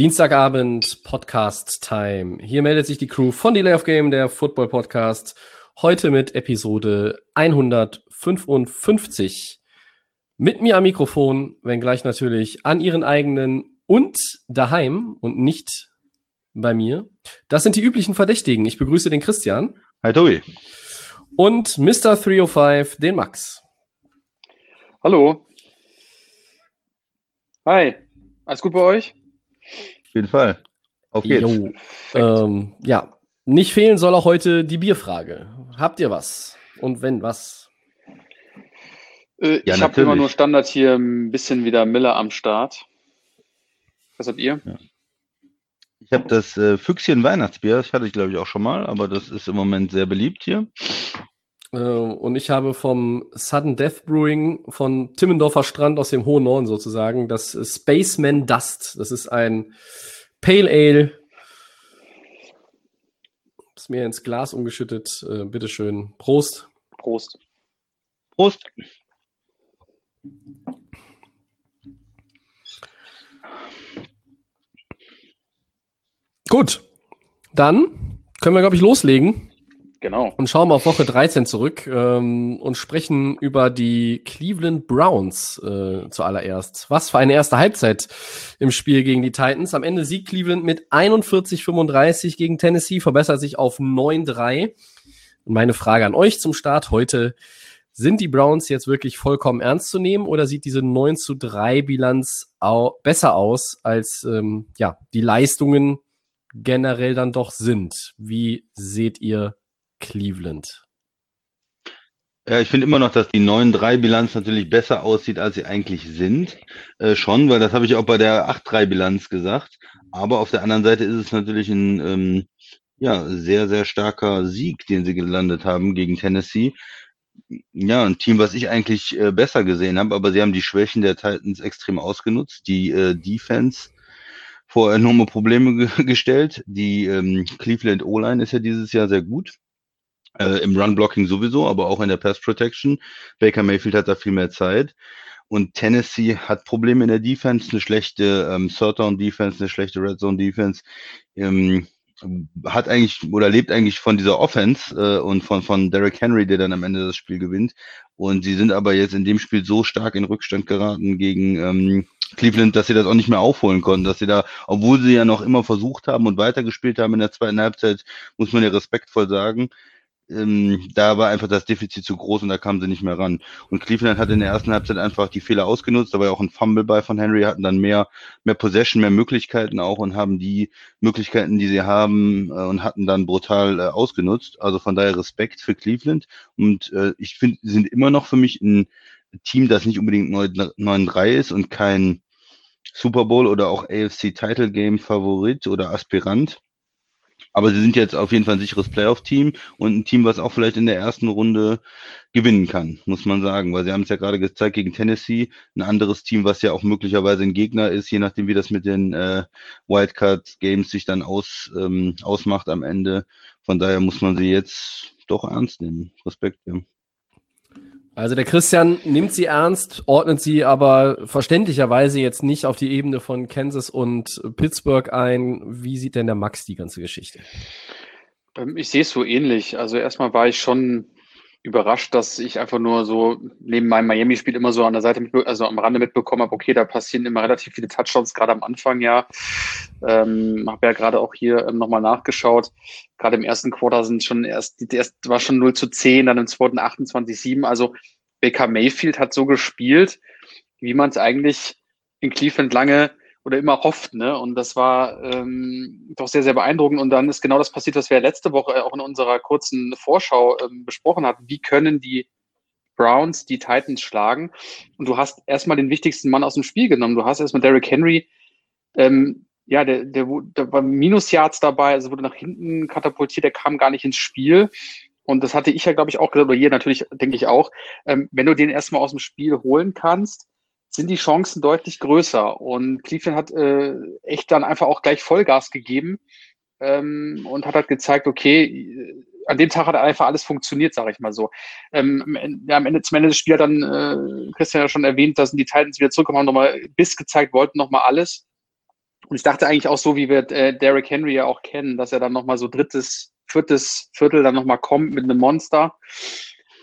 Dienstagabend Podcast Time. Hier meldet sich die Crew von Delay of Game, der Football Podcast. Heute mit Episode 155. Mit mir am Mikrofon, wenngleich natürlich an ihren eigenen und daheim und nicht bei mir. Das sind die üblichen Verdächtigen. Ich begrüße den Christian Hi Tobi. und Mr. 305, den Max. Hallo. Hi. Alles gut bei euch? Auf jeden Fall. Auf geht's. Ähm, ja, nicht fehlen soll auch heute die Bierfrage. Habt ihr was? Und wenn was? Äh, Ja, ich habe immer nur Standard hier ein bisschen wieder Miller am Start. Was habt ihr? Ich habe das äh, Füchschen Weihnachtsbier, das hatte ich glaube ich auch schon mal, aber das ist im Moment sehr beliebt hier. Äh, und ich habe vom Sudden Death Brewing von Timmendorfer Strand aus dem hohen Norden sozusagen das Spaceman Dust. Das ist ein Pale Ale. Ist mir ins Glas umgeschüttet. Äh, bitteschön. Prost. Prost. Prost. Gut. Dann können wir, glaube ich, loslegen. Genau. und schauen mal auf Woche 13 zurück ähm, und sprechen über die Cleveland Browns äh, zuallererst. Was für eine erste Halbzeit im Spiel gegen die Titans. Am Ende siegt Cleveland mit 41-35 gegen Tennessee, verbessert sich auf 9-3. Und meine Frage an euch zum Start heute. Sind die Browns jetzt wirklich vollkommen ernst zu nehmen oder sieht diese 9 zu 3 Bilanz au besser aus, als ähm, ja, die Leistungen generell dann doch sind? Wie seht ihr Cleveland. Ja, ich finde immer noch, dass die 9-3-Bilanz natürlich besser aussieht, als sie eigentlich sind. Äh, schon, weil das habe ich auch bei der 8-3-Bilanz gesagt. Aber auf der anderen Seite ist es natürlich ein ähm, ja, sehr, sehr starker Sieg, den sie gelandet haben gegen Tennessee. Ja, ein Team, was ich eigentlich äh, besser gesehen habe, aber sie haben die Schwächen der Titans extrem ausgenutzt. Die äh, Defense vor enorme Probleme ge gestellt. Die ähm, Cleveland O-Line ist ja dieses Jahr sehr gut. Äh, Im Run-Blocking sowieso, aber auch in der Pass-Protection. Baker Mayfield hat da viel mehr Zeit. Und Tennessee hat Probleme in der Defense, eine schlechte ähm, Third-Down-Defense, eine schlechte Red-Zone-Defense. Ähm, hat eigentlich oder lebt eigentlich von dieser Offense äh, und von, von Derrick Henry, der dann am Ende das Spiel gewinnt. Und sie sind aber jetzt in dem Spiel so stark in Rückstand geraten gegen ähm, Cleveland, dass sie das auch nicht mehr aufholen konnten, dass sie da, obwohl sie ja noch immer versucht haben und weitergespielt haben in der zweiten Halbzeit, muss man ja respektvoll sagen, ähm, da war einfach das Defizit zu groß und da kamen sie nicht mehr ran. Und Cleveland hat in der ersten Halbzeit einfach die Fehler ausgenutzt, da war ja auch ein Fumble bei von Henry, hatten dann mehr, mehr Possession, mehr Möglichkeiten auch und haben die Möglichkeiten, die sie haben äh, und hatten dann brutal äh, ausgenutzt. Also von daher Respekt für Cleveland und äh, ich finde, sie sind immer noch für mich ein Team, das nicht unbedingt 9-3 ist und kein Super Bowl oder auch AFC Title Game Favorit oder Aspirant. Aber sie sind jetzt auf jeden Fall ein sicheres Playoff-Team und ein Team, was auch vielleicht in der ersten Runde gewinnen kann, muss man sagen. Weil sie haben es ja gerade gezeigt gegen Tennessee, ein anderes Team, was ja auch möglicherweise ein Gegner ist, je nachdem, wie das mit den äh, Wildcard-Games sich dann aus, ähm, ausmacht am Ende. Von daher muss man sie jetzt doch ernst nehmen. Respekt, ja. Also der Christian nimmt sie ernst, ordnet sie aber verständlicherweise jetzt nicht auf die Ebene von Kansas und Pittsburgh ein. Wie sieht denn der Max die ganze Geschichte? Ähm, Ich sehe es so ähnlich. Also erstmal war ich schon überrascht, dass ich einfach nur so neben meinem Miami-Spiel immer so an der Seite, also am Rande mitbekommen habe, okay, da passieren immer relativ viele Touchdowns, gerade am Anfang ja. Ähm, habe ja gerade auch hier ähm, nochmal nachgeschaut. Gerade im ersten Quarter sind schon erst, die erste war schon 0 zu 10, dann im zweiten 28 7. Also Baker Mayfield hat so gespielt, wie man es eigentlich in Cleveland lange oder immer hofft, ne? Und das war ähm, doch sehr, sehr beeindruckend. Und dann ist genau das passiert, was wir letzte Woche auch in unserer kurzen Vorschau ähm, besprochen hatten. Wie können die Browns die Titans schlagen? Und du hast erstmal den wichtigsten Mann aus dem Spiel genommen. Du hast erstmal Derrick Henry ähm, ja, der, der, der war Minusyards dabei, also wurde nach hinten katapultiert, der kam gar nicht ins Spiel. Und das hatte ich ja, glaube ich, auch gesagt, oder hier natürlich, denke ich auch, ähm, wenn du den erstmal aus dem Spiel holen kannst, sind die Chancen deutlich größer. Und Cleveland hat äh, echt dann einfach auch gleich Vollgas gegeben ähm, und hat halt gezeigt, okay, an dem Tag hat einfach alles funktioniert, sage ich mal so. Ähm, ja, am Ende, zum Ende des Spiels hat dann äh, Christian ja schon erwähnt, dass die Titans wieder zurückgekommen haben, nochmal Biss gezeigt, wollten nochmal alles. Und ich dachte eigentlich auch so, wie wir äh, Derrick Henry ja auch kennen, dass er dann nochmal so drittes, viertes Viertel dann nochmal kommt mit einem Monster.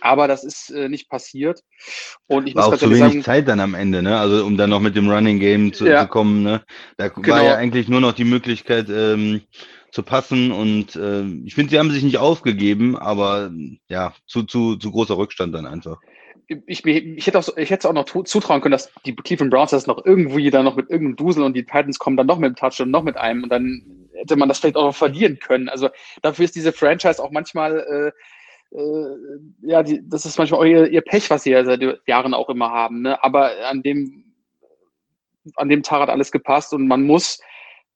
Aber das ist äh, nicht passiert. Und ich war muss auch zu wenig sagen, Zeit dann am Ende, ne? Also um dann noch mit dem Running Game zu, ja. zu kommen, ne? Da genau. war ja eigentlich nur noch die Möglichkeit ähm, zu passen und äh, ich finde, sie haben sich nicht aufgegeben, aber ja, zu, zu, zu großer Rückstand dann einfach ich, ich, hätte auch, ich hätte es auch noch zutrauen können, dass die Cleveland Browns das noch irgendwie dann noch mit irgendeinem Dusel und die Titans kommen dann noch mit dem Touch und noch mit einem und dann hätte man das vielleicht auch noch verlieren können. Also dafür ist diese Franchise auch manchmal, äh, äh, ja, die, das ist manchmal auch ihr, ihr Pech, was sie ja seit Jahren auch immer haben. Ne? Aber an dem, an dem Tag hat alles gepasst und man muss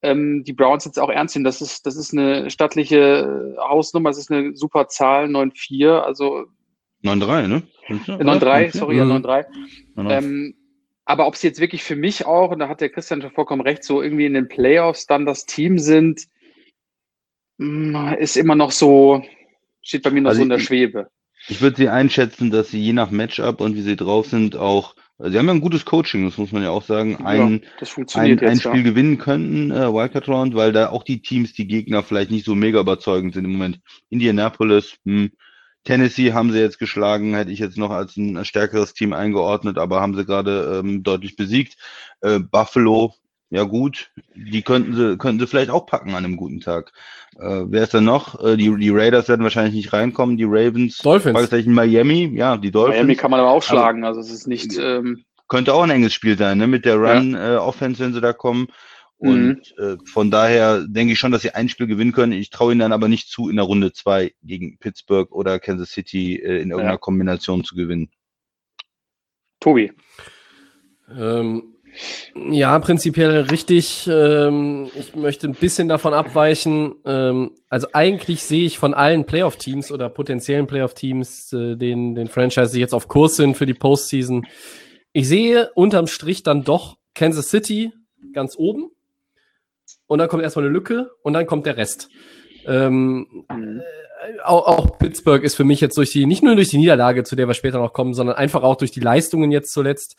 ähm, die Browns jetzt auch ernst nehmen. Das ist, das ist eine stattliche Hausnummer, das ist eine super Zahl, 9-4. Also 9-3, ne? 9-3, sorry, ja, 9-3. Ähm, aber ob sie jetzt wirklich für mich auch, und da hat der Christian schon vollkommen recht, so irgendwie in den Playoffs dann das Team sind, mm, ist immer noch so, steht bei mir noch also so in der Schwebe. Ich würde sie einschätzen, dass sie je nach Matchup und wie sie drauf sind, auch, sie haben ja ein gutes Coaching, das muss man ja auch sagen, ein, ja, ein, ein Spiel ja. gewinnen könnten, äh, Wildcard Round, weil da auch die Teams, die Gegner vielleicht nicht so mega überzeugend sind im Moment. Indianapolis, hm, Tennessee haben sie jetzt geschlagen, hätte ich jetzt noch als ein stärkeres Team eingeordnet, aber haben sie gerade ähm, deutlich besiegt. Äh, Buffalo, ja gut, die könnten sie, könnten sie vielleicht auch packen an einem guten Tag. Äh, wer ist denn noch? Äh, die, die Raiders werden wahrscheinlich nicht reinkommen, die Ravens. Dolphins. Miami, ja, die Dolphins. Miami kann man aber auch schlagen, also es ist nicht. Ähm könnte auch ein enges Spiel sein, ne? Mit der Run-Offense, ja. äh, wenn sie da kommen. Und mhm. äh, von daher denke ich schon, dass sie ein Spiel gewinnen können. Ich traue ihnen dann aber nicht zu, in der Runde zwei gegen Pittsburgh oder Kansas City äh, in irgendeiner ja. Kombination zu gewinnen. Tobi. Ähm, ja, prinzipiell richtig. Ähm, ich möchte ein bisschen davon abweichen. Ähm, also eigentlich sehe ich von allen Playoff-Teams oder potenziellen Playoff-Teams, äh, den, den Franchise, die jetzt auf Kurs sind für die Postseason, ich sehe unterm Strich dann doch Kansas City ganz oben und dann kommt erstmal eine Lücke und dann kommt der Rest. Ähm, mhm. auch, auch, Pittsburgh ist für mich jetzt durch die, nicht nur durch die Niederlage, zu der wir später noch kommen, sondern einfach auch durch die Leistungen jetzt zuletzt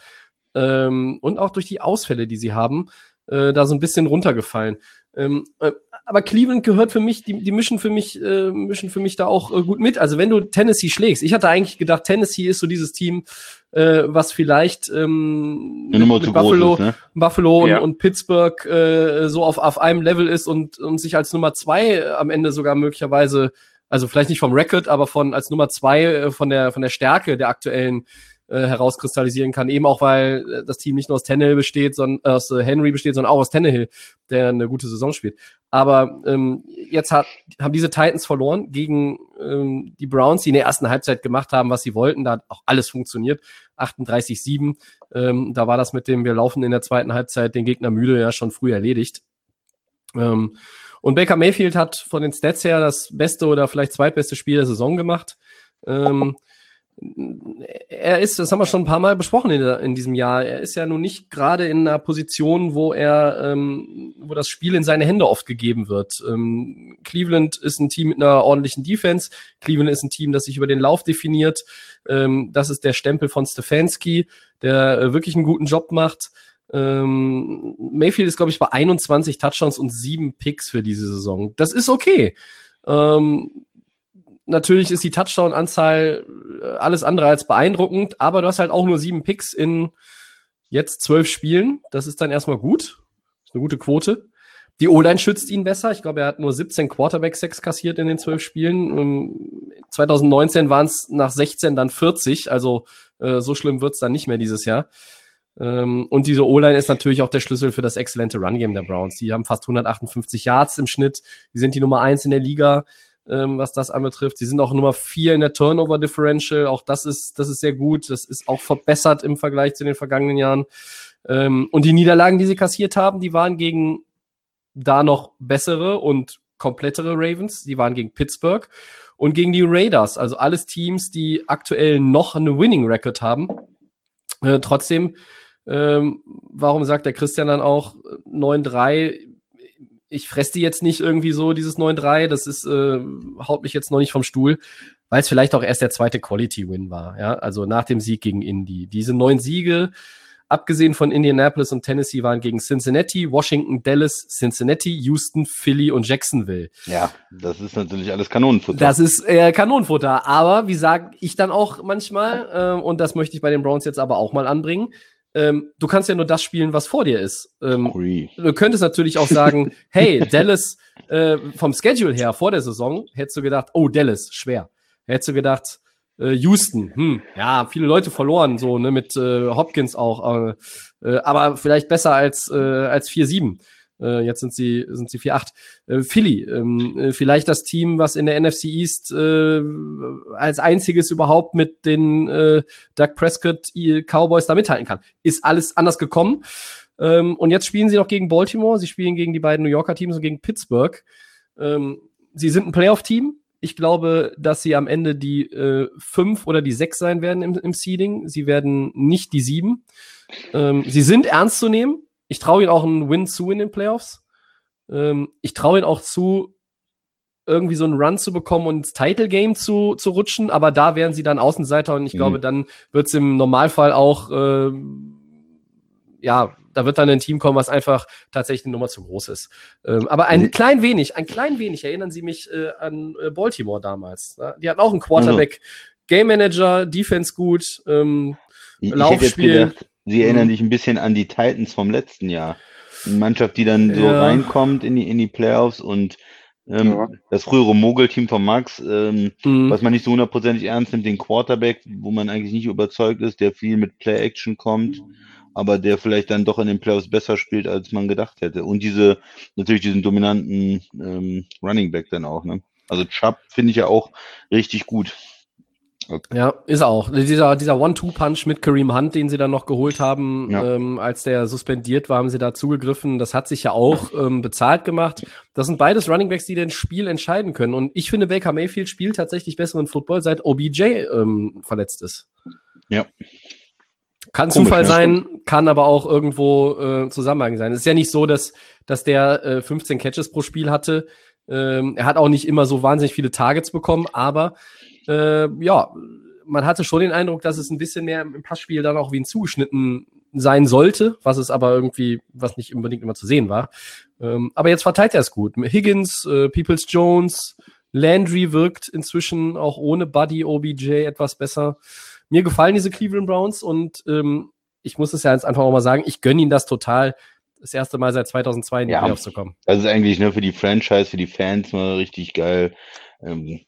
ähm, und auch durch die Ausfälle, die sie haben, äh, da so ein bisschen runtergefallen. Ähm, äh, aber Cleveland gehört für mich, die, die mischen für mich, äh, mischen für mich da auch äh, gut mit. Also wenn du Tennessee schlägst, ich hatte eigentlich gedacht, Tennessee ist so dieses Team, äh, was vielleicht ähm, mit, mit Buffalo, ist, ne? Buffalo ja. und, und, Pittsburgh äh, so auf, auf einem Level ist und, und sich als Nummer zwei am Ende sogar möglicherweise, also vielleicht nicht vom Record, aber von als Nummer zwei äh, von der von der Stärke der aktuellen äh, herauskristallisieren kann. Eben auch, weil äh, das Team nicht nur aus Tannehill besteht, sondern äh, aus äh, Henry besteht, sondern auch aus Tannehill, der eine gute Saison spielt. Aber ähm, jetzt hat, haben diese Titans verloren gegen ähm, die Browns, die in der ersten Halbzeit gemacht haben, was sie wollten. Da hat auch alles funktioniert. 38-7. Ähm, da war das mit dem, wir laufen in der zweiten Halbzeit den Gegner müde ja schon früh erledigt. Ähm, und Baker Mayfield hat von den Stats her das beste oder vielleicht zweitbeste Spiel der Saison gemacht. Ähm, er ist, das haben wir schon ein paar Mal besprochen in, in diesem Jahr, er ist ja nun nicht gerade in einer Position, wo er, ähm, wo das Spiel in seine Hände oft gegeben wird. Ähm, Cleveland ist ein Team mit einer ordentlichen Defense. Cleveland ist ein Team, das sich über den Lauf definiert. Ähm, das ist der Stempel von Stefanski, der äh, wirklich einen guten Job macht. Ähm, Mayfield ist, glaube ich, bei 21 Touchdowns und sieben Picks für diese Saison. Das ist okay. Ähm, natürlich ist die Touchdown-Anzahl äh, alles andere als beeindruckend, aber du hast halt auch nur sieben Picks in jetzt zwölf Spielen. Das ist dann erstmal gut. Das ist eine gute Quote. Die O-Line schützt ihn besser. Ich glaube, er hat nur 17 Quarterback-Sex kassiert in den zwölf Spielen. 2019 waren es nach 16 dann 40. Also äh, so schlimm wird's dann nicht mehr dieses Jahr. Ähm, und diese O-Line ist natürlich auch der Schlüssel für das exzellente Run-Game der Browns. Die haben fast 158 Yards im Schnitt. Die sind die Nummer eins in der Liga ähm, was das anbetrifft. Sie sind auch Nummer vier in der Turnover Differential. Auch das ist, das ist sehr gut. Das ist auch verbessert im Vergleich zu den vergangenen Jahren. Ähm, und die Niederlagen, die sie kassiert haben, die waren gegen da noch bessere und komplettere Ravens. Die waren gegen Pittsburgh und gegen die Raiders. Also alles Teams, die aktuell noch eine Winning Record haben. Äh, trotzdem, ähm, warum sagt der Christian dann auch 9-3? Ich fresse die jetzt nicht irgendwie so, dieses 9-3. Das ist, äh, haut mich jetzt noch nicht vom Stuhl, weil es vielleicht auch erst der zweite Quality-Win war. Ja, also nach dem Sieg gegen Indy. Diese neun Siege, abgesehen von Indianapolis und Tennessee, waren gegen Cincinnati, Washington, Dallas, Cincinnati, Houston, Philly und Jacksonville. Ja, das ist natürlich alles Kanonenfutter. Das ist äh, Kanonenfutter. Aber wie sage ich dann auch manchmal, äh, und das möchte ich bei den Browns jetzt aber auch mal anbringen, ähm, du kannst ja nur das spielen, was vor dir ist. Ähm, du könntest natürlich auch sagen, hey, Dallas, äh, vom Schedule her vor der Saison, hättest du gedacht, oh, Dallas, schwer. Hättest du gedacht, äh, Houston, hm, ja, viele Leute verloren, so, ne, mit äh, Hopkins auch, äh, äh, aber vielleicht besser als, äh, als 4-7. Äh, jetzt sind sie, sind sie 4-8. Äh, Philly, ähm, äh, vielleicht das Team, was in der NFC East äh, als einziges überhaupt mit den äh, Doug Prescott Cowboys da mithalten kann. Ist alles anders gekommen. Ähm, und jetzt spielen sie noch gegen Baltimore, sie spielen gegen die beiden New Yorker Teams und gegen Pittsburgh. Ähm, sie sind ein Playoff-Team, ich glaube, dass sie am Ende die äh, fünf oder die sechs sein werden im, im Seeding. Sie werden nicht die sieben. Ähm, sie sind ernst zu nehmen. Ich traue ihnen auch einen Win zu in den Playoffs. Ähm, ich traue ihnen auch zu, irgendwie so einen Run zu bekommen und ins Title Game zu, zu rutschen, aber da wären sie dann Außenseiter und ich mhm. glaube, dann wird es im Normalfall auch äh, ja da wird dann ein Team kommen, was einfach tatsächlich eine Nummer zu groß ist. Ähm, aber ein mhm. klein wenig, ein klein wenig erinnern Sie mich äh, an äh, Baltimore damals. Ne? Die hatten auch einen Quarterback, mhm. Game Manager, Defense gut, ähm, ich, Laufspiel. Gedacht, Sie erinnern mhm. dich ein bisschen an die Titans vom letzten Jahr. Eine Mannschaft, die dann so ja. reinkommt in die, in die Playoffs und ähm, ja. das frühere Mogel-Team von Max, ähm, mhm. was man nicht so hundertprozentig ernst nimmt, den Quarterback, wo man eigentlich nicht überzeugt ist, der viel mit Play-Action kommt. Mhm aber der vielleicht dann doch in den Playoffs besser spielt, als man gedacht hätte. Und diese, natürlich diesen dominanten ähm, Running Back dann auch, ne? Also Chubb finde ich ja auch richtig gut. Okay. Ja, ist auch. Dieser, dieser One-Two-Punch mit Kareem Hunt, den sie dann noch geholt haben, ja. ähm, als der suspendiert war, haben sie da zugegriffen. Das hat sich ja auch ähm, bezahlt gemacht. Das sind beides Runningbacks, die das Spiel entscheiden können. Und ich finde, Baker Mayfield spielt tatsächlich besseren Football, seit OBJ ähm, verletzt ist. Ja. Kann Komisch, Zufall sein, kann aber auch irgendwo äh, Zusammenhang sein. Es ist ja nicht so, dass, dass der äh, 15 Catches pro Spiel hatte. Ähm, er hat auch nicht immer so wahnsinnig viele Targets bekommen, aber äh, ja, man hatte schon den Eindruck, dass es ein bisschen mehr im Passspiel dann auch wie ein zugeschnitten sein sollte, was es aber irgendwie, was nicht unbedingt immer zu sehen war. Ähm, aber jetzt verteilt er es gut. Higgins, äh, Peoples Jones, Landry wirkt inzwischen auch ohne Buddy OBJ etwas besser mir gefallen diese Cleveland Browns und ähm, ich muss es ja jetzt einfach auch mal sagen, ich gönne ihnen das total, das erste Mal seit 2002 in die ja, Playoffs zu kommen. Das ist eigentlich ne, für die Franchise, für die Fans mal richtig geil. Ähm,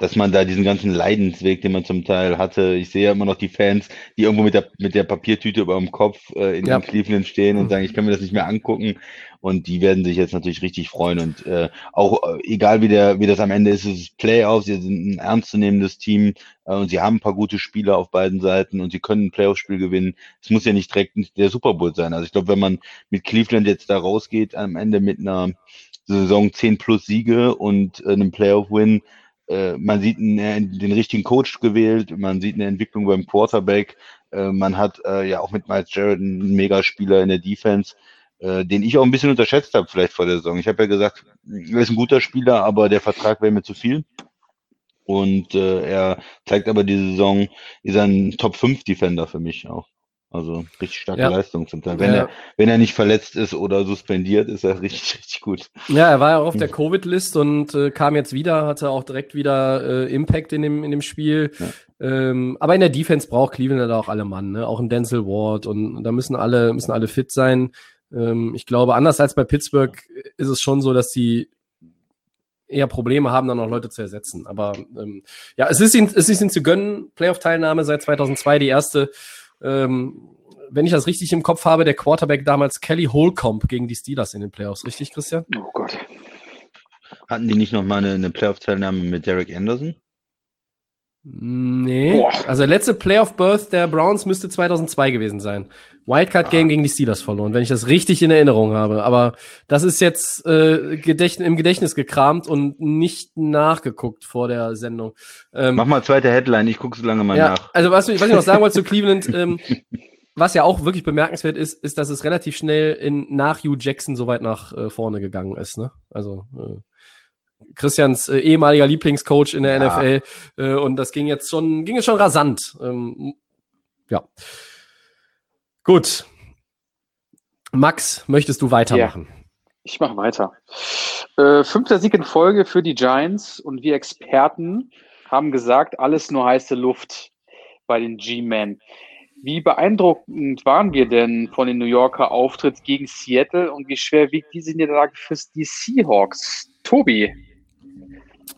dass man da diesen ganzen Leidensweg, den man zum Teil hatte, ich sehe ja immer noch die Fans, die irgendwo mit der, mit der Papiertüte über dem Kopf äh, in ja. den Cleveland stehen und mhm. sagen, ich kann mir das nicht mehr angucken. Und die werden sich jetzt natürlich richtig freuen. Und äh, auch äh, egal wie der, wie das am Ende ist, es ist Playoffs, sie sind ein ernstzunehmendes Team äh, und sie haben ein paar gute Spieler auf beiden Seiten und sie können ein Playoff-Spiel gewinnen. Es muss ja nicht direkt der Super Bowl sein. Also ich glaube, wenn man mit Cleveland jetzt da rausgeht, am Ende mit einer Saison 10 plus Siege und äh, einem Playoff-Win, äh, man sieht einen, äh, den richtigen Coach gewählt, man sieht eine Entwicklung beim Quarterback, äh, man hat äh, ja auch mit Miles Jared einen Megaspieler in der Defense, äh, den ich auch ein bisschen unterschätzt habe vielleicht vor der Saison. Ich habe ja gesagt, er ist ein guter Spieler, aber der Vertrag wäre mir zu viel. Und er zeigt aber diese Saison, ist ein Top 5 Defender für mich auch. Also richtig starke ja. Leistung zum Teil. Wenn, ja. er, wenn er nicht verletzt ist oder suspendiert, ist er richtig, richtig gut. Ja, er war ja auch auf der Covid-List und äh, kam jetzt wieder, hatte auch direkt wieder äh, Impact in dem, in dem Spiel. Ja. Ähm, aber in der Defense braucht Cleveland auch alle Mann, ne? auch ein Denzel Ward und da müssen alle, müssen alle fit sein. Ähm, ich glaube, anders als bei Pittsburgh ist es schon so, dass die eher Probleme haben, dann noch Leute zu ersetzen. Aber ähm, ja, es ist, ihnen, es ist ihnen zu gönnen. Playoff-Teilnahme seit 2002, die erste ähm, wenn ich das richtig im Kopf habe, der Quarterback damals Kelly Holcomb gegen die Steelers in den Playoffs. Richtig, Christian? Oh Gott. Hatten die nicht noch mal eine, eine Playoff-Teilnahme mit Derek Anderson? Nee. Boah. Also der letzte Playoff Birth der Browns müsste 2002 gewesen sein. Wildcard Game gegen die Steelers verloren, wenn ich das richtig in Erinnerung habe. Aber das ist jetzt äh, Gedächt im Gedächtnis gekramt und nicht nachgeguckt vor der Sendung. Ähm, Mach mal zweite Headline, ich gucke so lange mal ja, nach. also was, ich- was ich noch sagen wollte zu Cleveland, ähm, was ja auch wirklich bemerkenswert ist, ist, dass es relativ schnell in, nach Hugh Jackson so weit nach äh, vorne gegangen ist. Ne? Also äh, Christians äh, ehemaliger Lieblingscoach in der Ja. NFL äh, und das ging jetzt schon, ging jetzt schon rasant. Ähm, ja. Gut. Max, möchtest du weitermachen? Ich mache weiter. Äh, fünfter Sieg in Folge für die Giants und wir Experten haben gesagt, alles nur heiße Luft bei den G-Men. Wie beeindruckend waren wir denn von den New Yorker Auftritt gegen Seattle und wie schwer wiegt diese Niederlage für die Seahawks? Tobi,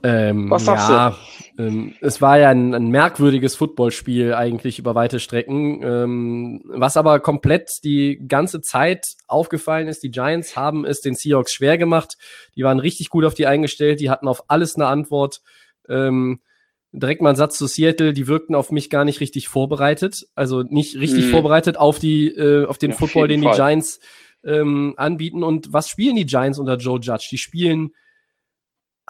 Ähm, Was sagst ja, ähm, es war ja ein, ein merkwürdiges Footballspiel eigentlich über weite Strecken. Ähm, was aber komplett die ganze Zeit aufgefallen ist, die Giants haben es den Seahawks schwer gemacht. Die waren richtig gut auf die eingestellt, die hatten auf alles eine Antwort. Ähm, direkt mal ein Satz zu Seattle, die wirkten auf mich gar nicht richtig vorbereitet. Also nicht richtig Mhm. vorbereitet auf die, äh, auf den Ja, Football, den die Fall. Giants ähm, anbieten. Und was spielen die Giants unter Joe Judge? Die spielen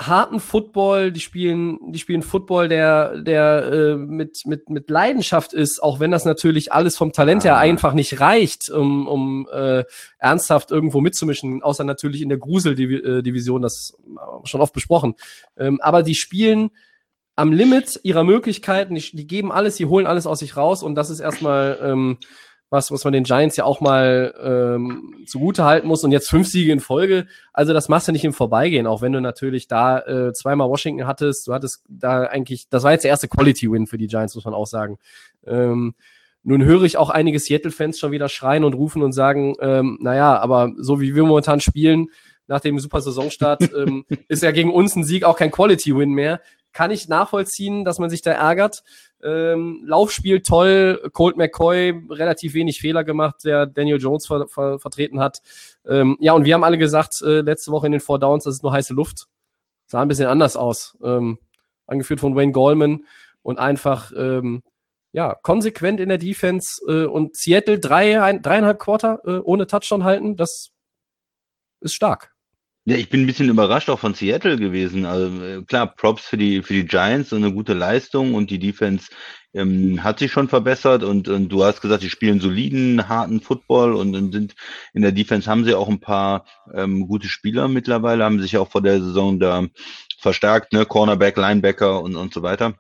harten Football, die spielen, die spielen Football, der, der äh, mit, mit, mit Leidenschaft ist, auch wenn das natürlich alles vom Talent her Ah. einfach nicht reicht, um, um äh, ernsthaft irgendwo mitzumischen, außer natürlich in der Grusel-Division, das äh, schon oft besprochen. Ähm, aber die spielen am Limit ihrer Möglichkeiten, die, die geben alles, die holen alles aus sich raus und das ist erstmal ähm, was, was man den Giants ja auch mal ähm, zugute halten muss. Und jetzt fünf Siege in Folge. Also das machst du nicht im Vorbeigehen, auch wenn du natürlich da äh, zweimal Washington hattest. Du hattest da eigentlich, das war jetzt der erste Quality-Win für die Giants, muss man auch sagen. Ähm, nun höre ich auch einige Seattle-Fans schon wieder schreien und rufen und sagen, ähm, naja, aber so wie wir momentan spielen, nach dem super Saisonstart, ähm, ist ja gegen uns ein Sieg auch kein Quality-Win mehr. Kann ich nachvollziehen, dass man sich da ärgert. Ähm, Laufspiel toll, Colt McCoy relativ wenig Fehler gemacht, der Daniel Jones ver ver vertreten hat. Ähm, ja, und wir haben alle gesagt, äh, letzte Woche in den Four Downs, das ist nur heiße Luft. Sah ein bisschen anders aus. Ähm, angeführt von Wayne Goldman und einfach, ähm, ja, konsequent in der Defense äh, und Seattle drei, ein, dreieinhalb Quarter äh, ohne Touchdown halten, das ist stark. Ja, ich bin ein bisschen überrascht auch von Seattle gewesen. Also äh, klar, Props für die für die Giants, so eine gute Leistung und die Defense ähm, hat sich schon verbessert und, und du hast gesagt, die spielen soliden, harten Football und, und sind in der Defense haben sie auch ein paar ähm, gute Spieler mittlerweile, haben sich auch vor der Saison da verstärkt, ne, Cornerback, Linebacker und und so weiter.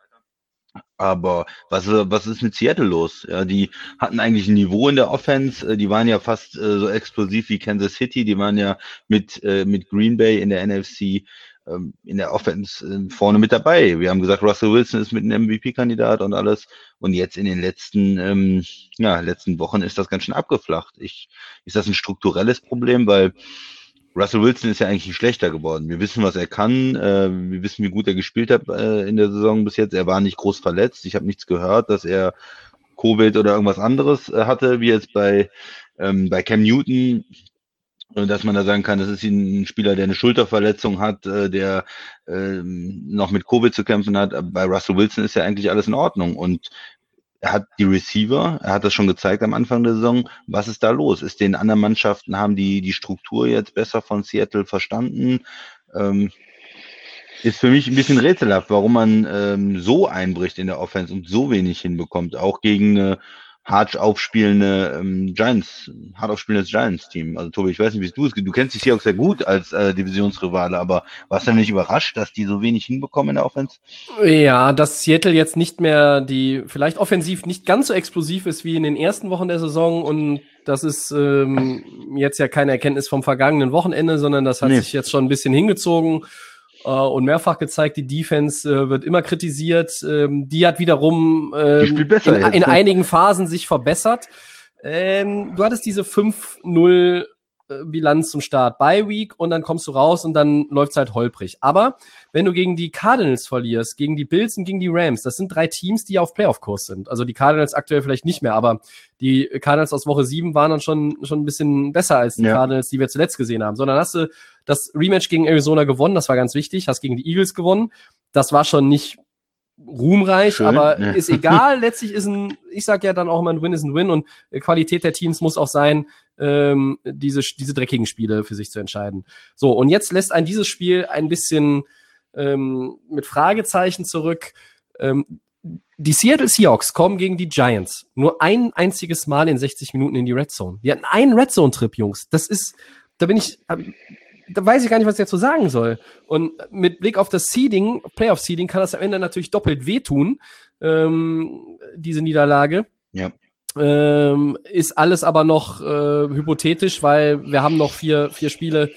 Aber was, äh, was ist mit Seattle los? Ja, die hatten eigentlich ein Niveau in der Offense. äh, Die waren ja fast äh, so explosiv wie Kansas City. Die waren ja mit, äh, mit Green Bay in der NFC ähm, in der Offense äh, vorne mit dabei. Wir haben gesagt, Russell Wilson ist mit einem MVP-Kandidat und alles. Und jetzt in den letzten, ähm, ja, letzten Wochen ist das ganz schön abgeflacht. Ich, ist das ein strukturelles Problem, weil Russell Wilson ist ja eigentlich nicht schlechter geworden. Wir wissen, was er kann. Äh, wir wissen, wie gut er gespielt hat äh, in der Saison bis jetzt. Er war nicht groß verletzt. Ich habe nichts gehört, dass er Covid oder irgendwas anderes äh, hatte, wie jetzt bei, ähm, bei Cam Newton. Dass man da sagen kann, das ist ein Spieler, der eine Schulterverletzung hat, der ähm, noch mit Covid zu kämpfen hat. Bei Russell Wilson ist ja eigentlich alles in Ordnung. Und er hat die Receiver, er hat das schon gezeigt am Anfang der Saison. Was ist da los? Ist den anderen Mannschaften, haben die die Struktur jetzt besser von Seattle verstanden? Ähm, ist für mich ein bisschen rätselhaft, warum man ähm, so einbricht in der Offense und so wenig hinbekommt, auch gegen äh, hart aufspielende ähm, Giants, hart aufspielendes Giants-Team. Also Tobi, ich weiß nicht, wie du es, du kennst die Seahawks sehr gut als äh, Divisionsrivale, aber warst du nicht überrascht, dass die so wenig hinbekommen in der Offense? Ja, dass Seattle jetzt nicht mehr die, vielleicht offensiv nicht ganz so explosiv ist wie in den ersten Wochen der Saison und das ist ähm, jetzt ja keine Erkenntnis vom vergangenen Wochenende, sondern das hat Nee. sich jetzt schon ein bisschen hingezogen und mehrfach gezeigt, die Defense äh, wird immer kritisiert. Ähm, die hat wiederum ähm, Die besser in, in ne? einigen Phasen sich verbessert. Ähm, du hattest diese 5-0 äh, Bilanz zum Start bei Week und dann kommst du raus und dann läuft's halt holprig. Aber wenn du gegen die Cardinals verlierst, gegen die Bills und gegen die Rams, das sind drei Teams, die auf Playoff-Kurs sind. Also die Cardinals aktuell vielleicht nicht mehr, aber die Cardinals aus Woche 7 waren dann schon, schon ein bisschen besser als die Ja. Cardinals, die wir zuletzt gesehen haben. Sondern hast du das Rematch gegen Arizona gewonnen, das war ganz wichtig, hast gegen die Eagles gewonnen. Das war schon nicht ruhmreich, Schön, aber ja. ist egal. Letztlich ist ein, ich sag ja dann auch immer, ein Win ist ein Win und äh, Qualität der Teams muss auch sein, ähm, diese, diese dreckigen Spiele für sich zu entscheiden. So, und jetzt lässt ein dieses Spiel ein bisschen ähm, mit Fragezeichen zurück. Ähm, die Seattle Seahawks kommen gegen die Giants nur ein einziges Mal in 60 Minuten in die Red Zone. Wir hatten einen Red Zone Trip, Jungs. Das ist, da bin ich, da weiß ich gar nicht, was ich dazu sagen soll. Und mit Blick auf das Seeding, Playoff Seeding, kann das am Ende natürlich doppelt wehtun, ähm, diese Niederlage. Ja. Ähm, ist alles aber noch äh, hypothetisch, weil wir haben noch vier, vier Spiele,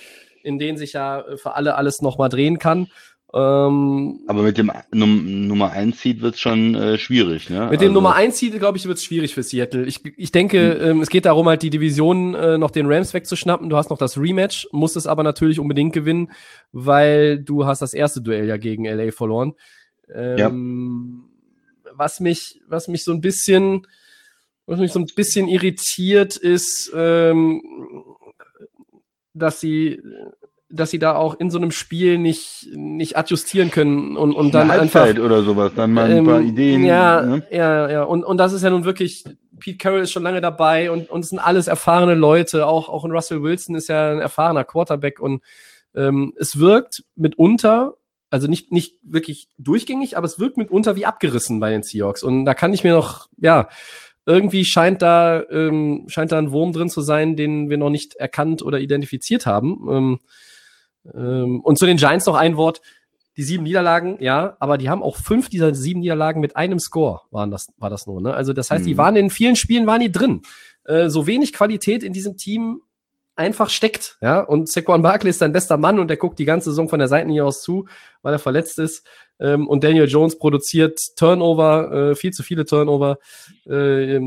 in denen sich ja für alle alles nochmal drehen kann. Ähm, Aber mit dem Num Nummer 1 Seed wird es schon äh, schwierig, ne? mit dem Also- Nummer 1 Seed, glaube ich, wird es schwierig für Seattle. Ich, ich denke, ähm, es geht darum, halt die Division äh, noch den Rams wegzuschnappen. Du hast noch das Rematch, musst es aber natürlich unbedingt gewinnen, weil du hast das erste Duell ja gegen LA verloren. Ähm, Was mich, was mich so ein bisschen, was mich so ein bisschen irritiert, ist, ähm, dass sie, dass sie da auch in so einem Spiel nicht, nicht adjustieren können und, und dann einfach oder sowas, dann mal ein paar ähm, Ideen. Ja, ne? ja, ja. Und, und das ist ja nun wirklich, Pete Carroll ist schon lange dabei und, und es sind alles erfahrene Leute. Auch, auch ein Russell Wilson ist ja ein erfahrener Quarterback und ähm, es wirkt mitunter, also nicht, nicht wirklich durchgängig, aber es wirkt mitunter wie abgerissen bei den Seahawks. Und da kann ich mir noch, ja, irgendwie scheint da, ähm, scheint da ein Wurm drin zu sein, den wir noch nicht erkannt oder identifiziert haben. Ähm, ähm, und zu den Giants noch ein Wort. Die sieben Niederlagen, ja, aber die haben auch fünf dieser sieben Niederlagen mit einem Score, waren das, war das nur, ne? Also, das heißt, die Mhm. waren in vielen Spielen, waren die drin. Äh, so wenig Qualität in diesem Team einfach steckt, ja. Und Saquon Barkley ist sein bester Mann und der guckt die ganze Saison von der Seitenlinie aus zu, weil er verletzt ist. Ähm, und Daniel Jones produziert Turnover, äh, viel zu viele Turnover. Äh,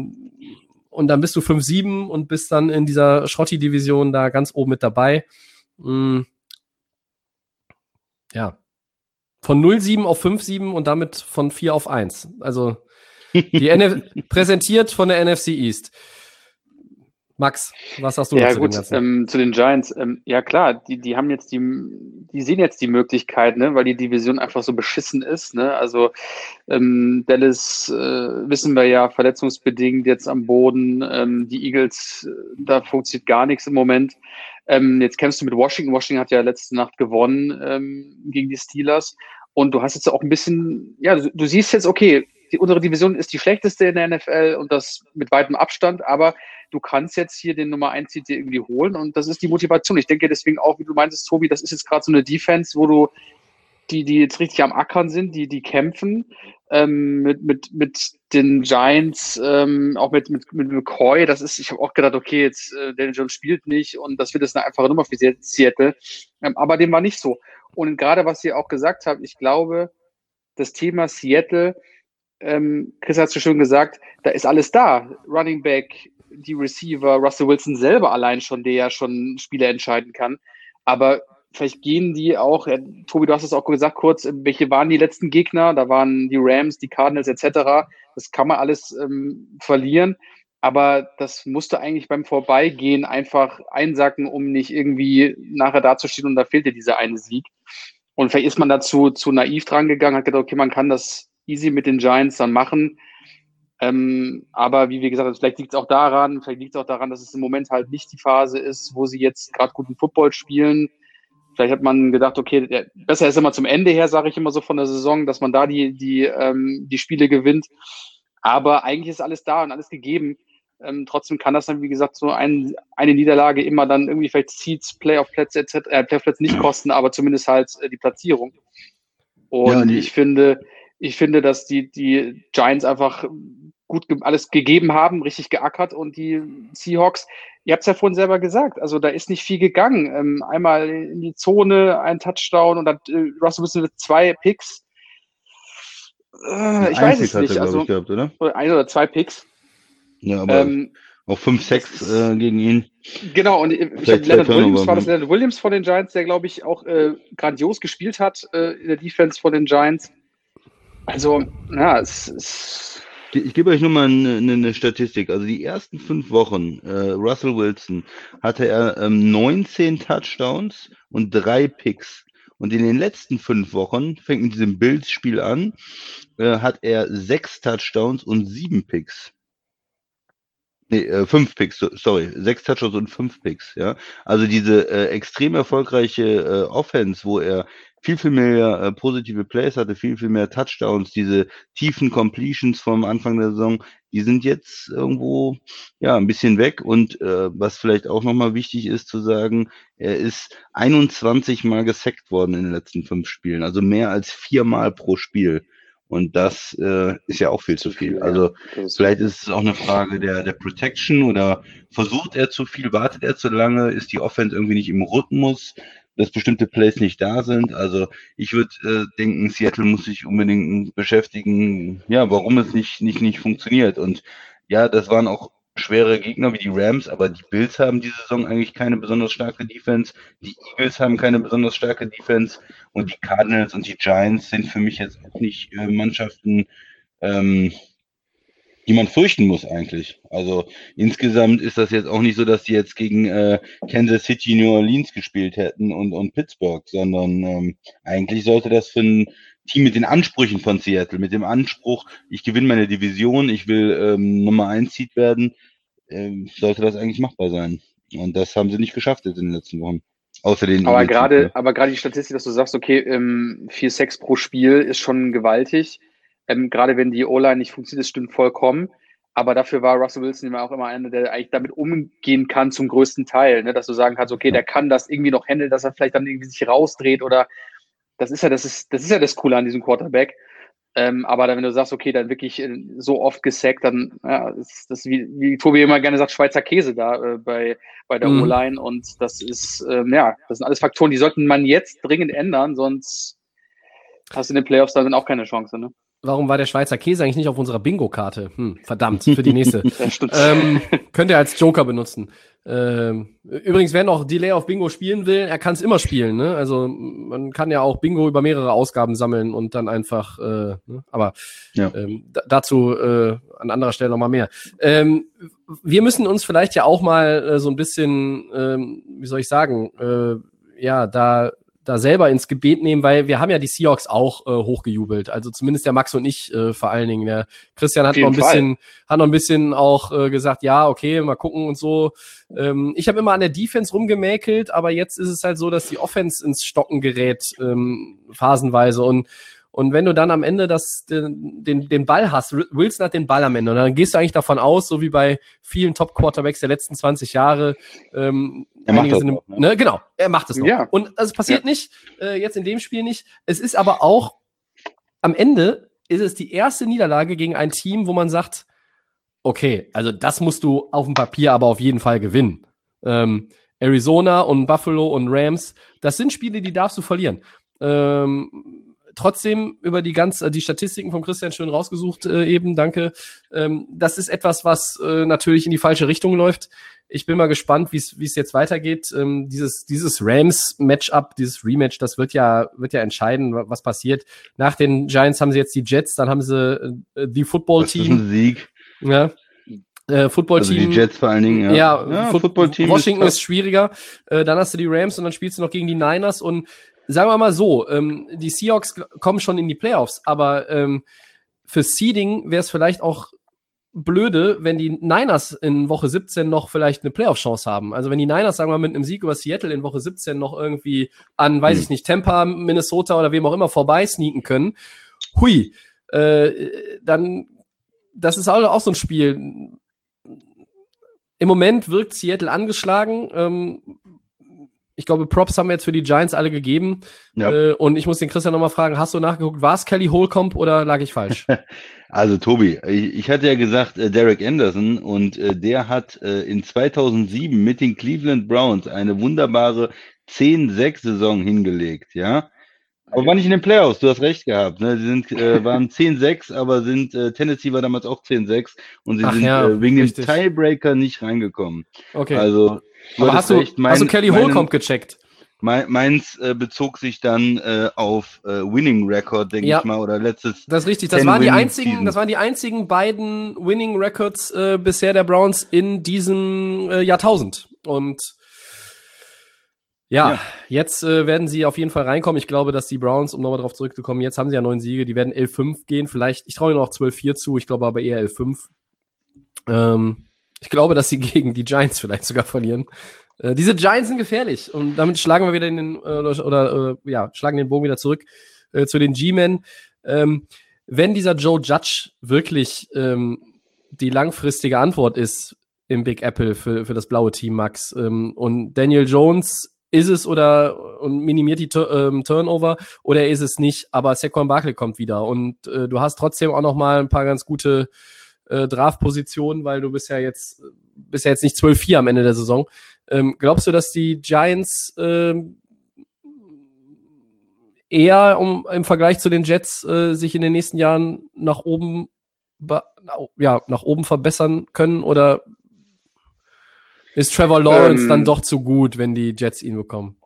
und dann bist du 5-7 und bist dann in dieser Schrotti-Division da ganz oben mit dabei. Mm. Ja. Von 0-7 auf 5-7 und damit von 4 auf 1. Also die NF präsentiert von der NFC East. Max, was sagst du Ja, zu gut, Ganzen? ähm, zu den Giants. Ähm, ja, klar, die, die haben jetzt die, die sehen jetzt die Möglichkeit, ne, weil die Division einfach so beschissen ist. Ne? Also ähm, Dallas äh, wissen wir ja verletzungsbedingt jetzt am Boden. Ähm, die Eagles, äh, da funktioniert gar nichts im Moment. Ähm, jetzt kämpfst du mit Washington. Washington hat ja letzte Nacht gewonnen ähm, gegen die Steelers. Und du hast jetzt auch ein bisschen, ja, du, du siehst jetzt, okay, die, unsere Division ist die schlechteste in der NFL und das mit weitem Abstand, aber du kannst jetzt hier den Nummer 1 Seed irgendwie holen und das ist die Motivation. Ich denke deswegen auch, wie du meintest, Tobi, das ist jetzt gerade so eine Defense, wo du die, die jetzt richtig am Ackern sind, die, die kämpfen ähm, mit, mit, mit den Giants, ähm, auch mit, mit, mit McCoy. Das ist, ich habe auch gedacht, okay, jetzt äh, Daniel Jones spielt nicht und das wird jetzt eine einfache Nummer für Seattle. Ähm, aber dem war nicht so. Und gerade was ihr auch gesagt habt, ich glaube, das Thema Seattle, ähm, Chris hat es so schön gesagt, da ist alles da. Running Back, die Receiver, Russell Wilson selber allein schon, der ja schon Spiele entscheiden kann. Aber vielleicht gehen die auch, ja, Tobi, du hast es auch gesagt kurz, welche waren die letzten Gegner? Da waren die Rams, die Cardinals etc. Das kann man alles ähm, verlieren. Aber das musste eigentlich beim Vorbeigehen einfach einsacken, um nicht irgendwie nachher dazustehen und da fehlte dieser eine Sieg. Und vielleicht ist man dazu zu naiv dran gegangen, hat gedacht, okay, man kann das easy mit den Giants dann machen. Ähm, aber wie wir gesagt haben, vielleicht liegt es auch daran, vielleicht liegt es auch daran, dass es im Moment halt nicht die Phase ist, wo sie jetzt gerade guten Football spielen. Vielleicht hat man gedacht, okay, der, besser ist immer zum Ende her, sage ich immer so von der Saison, dass man da die, die, ähm, die Spiele gewinnt. Aber eigentlich ist alles da und alles gegeben. Ähm, trotzdem kann das dann, wie gesagt, so ein, eine Niederlage immer dann irgendwie vielleicht Seeds, Playoff-Plätze etc., äh, Playoff-Plätze nicht kosten, aber zumindest halt äh, die Platzierung. Und Ja, ich finde, ich finde, dass die, die Giants einfach gut alles gegeben haben, richtig geackert und die Seahawks, ihr habt es ja vorhin selber gesagt, also da ist nicht viel gegangen. Ähm, einmal in die Zone, ein Touchdown und dann äh, Russell Wilson mit zwei Picks. Äh, ich weiß es er, nicht, also ich, gehabt, oder? oder ein oder zwei Picks. Ja, aber Ähm, auch 5, 6 äh, gegen ihn. Genau, und ich glaube, Leonard Williams war das. Leonard Williams von den Giants, der, glaube ich, auch äh, grandios gespielt hat äh, in der Defense von den Giants. Also, ja, es ist. Ich gebe euch nur mal eine, eine, eine Statistik. Also die ersten fünf Wochen, äh, Russell Wilson, hatte er ähm, 19 Touchdowns und drei Picks. Und in den letzten fünf Wochen, fängt mit diesem Bills-Spiel an, äh, hat er sechs Touchdowns und sieben Picks. Nee, äh, fünf Picks, so- sorry, sechs Touchdowns und fünf Picks, ja. Also diese äh, extrem erfolgreiche äh, Offense, wo er viel, viel mehr äh, positive Plays hatte, viel, viel mehr Touchdowns, diese tiefen Completions vom Anfang der Saison, die sind jetzt irgendwo ja ein bisschen weg. Und äh, was vielleicht auch nochmal wichtig ist zu sagen, er ist 21 Mal gesackt worden in den letzten fünf Spielen, also mehr als viermal pro Spiel. Und das äh, ist ja auch viel zu viel. Ja, Also ist- Vielleicht ist es auch eine Frage der, der Protection oder versucht er zu viel, wartet er zu lange, ist die Offense irgendwie nicht im Rhythmus, dass bestimmte Plays nicht da sind. Also ich würde äh, denken, Seattle muss sich unbedingt beschäftigen, ja, warum es nicht, nicht, nicht funktioniert. Und ja, das waren auch schwere Gegner wie die Rams, aber die Bills haben diese Saison eigentlich keine besonders starke Defense. Die Eagles haben keine besonders starke Defense und die Cardinals und die Giants sind für mich jetzt auch nicht äh, Mannschaften, ähm, die man fürchten muss eigentlich. Also insgesamt ist das jetzt auch nicht so, dass die jetzt gegen äh, Kansas City, New Orleans gespielt hätten und, und Pittsburgh, sondern ähm, eigentlich sollte das für ein Team mit den Ansprüchen von Seattle, mit dem Anspruch, ich gewinne meine Division, ich will ähm, Nummer eins Seed werden, ähm, sollte das eigentlich machbar sein. Und das haben sie nicht geschafft jetzt in den letzten Wochen. Außer den Aber gerade, aber gerade die Statistik, dass du sagst, okay, ähm, vier Sex pro Spiel ist schon gewaltig. Ähm, gerade wenn die O-Line nicht funktioniert, das stimmt vollkommen. Aber dafür war Russell Wilson immer auch immer einer, der eigentlich damit umgehen kann zum größten Teil, ne? dass du sagen kannst, okay, der kann das irgendwie noch handeln, dass er vielleicht dann irgendwie sich rausdreht oder das ist ja, das ist, das ist ja das Coole an diesem Quarterback. Ähm, aber dann, wenn du sagst, okay, dann wirklich äh, so oft gesackt, dann ja, ist das wie, wie Tobi immer gerne sagt, Schweizer Käse da äh, bei, bei der Mhm. O-Line. Und das ist, ähm, ja, das sind alles Faktoren, die sollten man jetzt dringend ändern, sonst hast du in den Playoffs dann auch keine Chance. Ne? Warum war der Schweizer Käse eigentlich nicht auf unserer Bingo-Karte? Hm, verdammt, für die nächste. Ähm, könnt ihr als Joker benutzen. Ähm, übrigens, wer noch Delay auf Bingo spielen will, er kann es immer spielen. Ne? Also man kann ja auch Bingo über mehrere Ausgaben sammeln und dann einfach, äh, ne? aber Ja. ähm, da, dazu äh, an anderer Stelle nochmal mehr. Ähm, wir müssen uns vielleicht ja auch mal äh, so ein bisschen, ähm, wie soll ich sagen, äh, ja, da da selber ins Gebet nehmen, weil wir haben ja die Seahawks auch äh, hochgejubelt. Also zumindest der Max und ich äh, vor allen Dingen. Der Christian hat noch ein bisschen, hat noch ein bisschen auch äh, gesagt, ja, okay, mal gucken und so. Ähm, ich habe immer an der Defense rumgemäkelt, aber jetzt ist es halt so, dass die Offense ins Stocken gerät, ähm, phasenweise. Und und wenn du dann am Ende das, den, den, den Ball hast, Wilson hat den Ball am Ende, und dann gehst du eigentlich davon aus, so wie bei vielen Top-Quarterbacks der letzten 20 Jahre, ähm, Er macht das noch, ne? ne? Genau, er macht es noch. Ja. Und es passiert nicht, äh, jetzt in dem Spiel nicht. Es ist aber auch, am Ende ist es die erste Niederlage gegen ein Team, wo man sagt, okay, also das musst du auf dem Papier aber auf jeden Fall gewinnen. Ähm, Arizona und Buffalo und Rams, das sind Spiele, die darfst du verlieren. Ähm, trotzdem über die ganz äh, die Statistiken von Christian schön rausgesucht äh, eben, danke. Ähm, das ist etwas, was äh, natürlich in die falsche Richtung läuft. Ich bin mal gespannt, wie es wie es jetzt weitergeht. Ähm, dieses dieses Rams Matchup, dieses Rematch, das wird ja wird ja entscheiden, wa- was passiert. Nach den Giants haben sie jetzt die Jets, dann haben sie äh, die Football Das ist Team, ein Sieg. ja. Äh, Football Also Team die Jets vor allen Dingen, ja. ja, Foot- Football-Team Washington ist, ist, schwieriger. Äh, dann hast du die Rams und dann spielst du noch gegen die Niners und sagen wir mal so, ähm, die Seahawks kommen schon in die Playoffs, aber ähm, für Seeding wäre es vielleicht auch blöde, wenn die Niners in Woche 17 noch vielleicht eine Playoff-Chance haben. Also wenn die Niners, sagen wir mal, mit einem Sieg über Seattle in Woche 17 noch irgendwie an, weiß Hm. ich nicht, Tampa, Minnesota oder wem auch immer vorbei sneaken können, hui, äh, dann, das ist auch, auch so ein Spiel. Im Moment wirkt Seattle angeschlagen. Ähm, ich glaube, Props haben wir jetzt für die Giants alle gegeben. Ja. Äh, und ich muss den Christian nochmal fragen, hast du nachgeguckt, war es Kelly Holcomb oder lag ich falsch? Also Tobi, ich, ich hatte ja gesagt, äh, Derek Anderson und äh, der hat äh, in 2007 mit den Cleveland Browns eine wunderbare 10-6-Saison hingelegt, ja. Aber war nicht in den Playoffs, du hast recht gehabt. Ne? Sie sind, äh, waren 10-6, aber sind, äh, Tennessee war damals auch 10-6 und sie Ach sind ja, äh, wegen richtig. dem Tiebreaker nicht reingekommen. Okay. Also, Aber hast du, mein- hast du Kelly meinen- Holcomb gecheckt? Mein, meins äh, bezog sich dann äh, auf äh, Winning Record, denke Ja. ich mal, oder letztes. Das ist richtig. Das 10 waren die einzigen, das waren die einzigen beiden Winning Records äh, bisher der Browns in diesem äh, Jahrtausend. Und Ja, Ja. jetzt äh, werden sie auf jeden Fall reinkommen. Ich glaube, dass die Browns, um nochmal drauf zurückzukommen, jetzt haben sie ja neun Siege, die werden 11-5 gehen. Vielleicht, ich traue ihnen auch 12-4 zu, ich glaube aber eher 11-5. Ähm, ich glaube, dass sie gegen die Giants vielleicht sogar verlieren. Äh, diese Giants sind gefährlich und damit schlagen wir wieder in den, äh, oder, äh, ja, schlagen den Bogen wieder zurück äh, zu den G-Men. Ähm, wenn dieser Joe Judge wirklich ähm, die langfristige Antwort ist im Big Apple für, für das blaue Team, Max, ähm, und Daniel Jones ist es oder und minimiert die ähm, Turnover oder ist es nicht, aber Saquon Barkley kommt wieder und äh, du hast trotzdem auch noch mal ein paar ganz gute äh, Draftpositionen, weil du bist ja jetzt bist ja jetzt nicht 12-4 am Ende der Saison. Ähm, glaubst du, dass die Giants ähm, eher um, im Vergleich zu den Jets äh, sich in den nächsten Jahren nach oben be- ja, nach oben verbessern können oder ist Trevor Lawrence Ähm, dann doch zu gut, wenn die Jets ihn bekommen?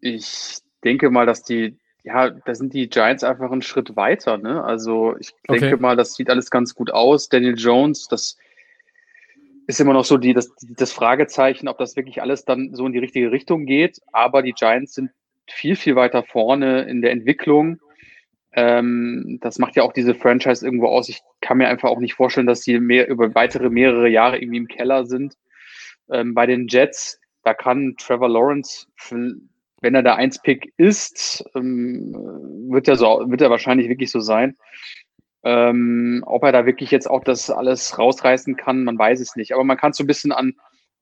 Ich denke mal, dass die, ja, da sind die Giants einfach einen Schritt weiter, ne? Also ich denke Okay. mal, das sieht alles ganz gut aus. Daniel Jones, das ist immer noch so die, das, das Fragezeichen, ob das wirklich alles dann so in die richtige Richtung geht. Aber die Giants sind viel, viel weiter vorne in der Entwicklung. Ähm, das macht ja auch diese Franchise irgendwo aus. Ich kann mir einfach auch nicht vorstellen, dass sie mehr über weitere mehrere Jahre irgendwie im Keller sind. Ähm, bei den Jets, da kann Trevor Lawrence, wenn er der 1-Pick ist, ähm, wird er so, wird er wahrscheinlich wirklich so sein. Ähm, ob er da wirklich jetzt auch das alles rausreißen kann, man weiß es nicht. Aber man kann es so ein bisschen an,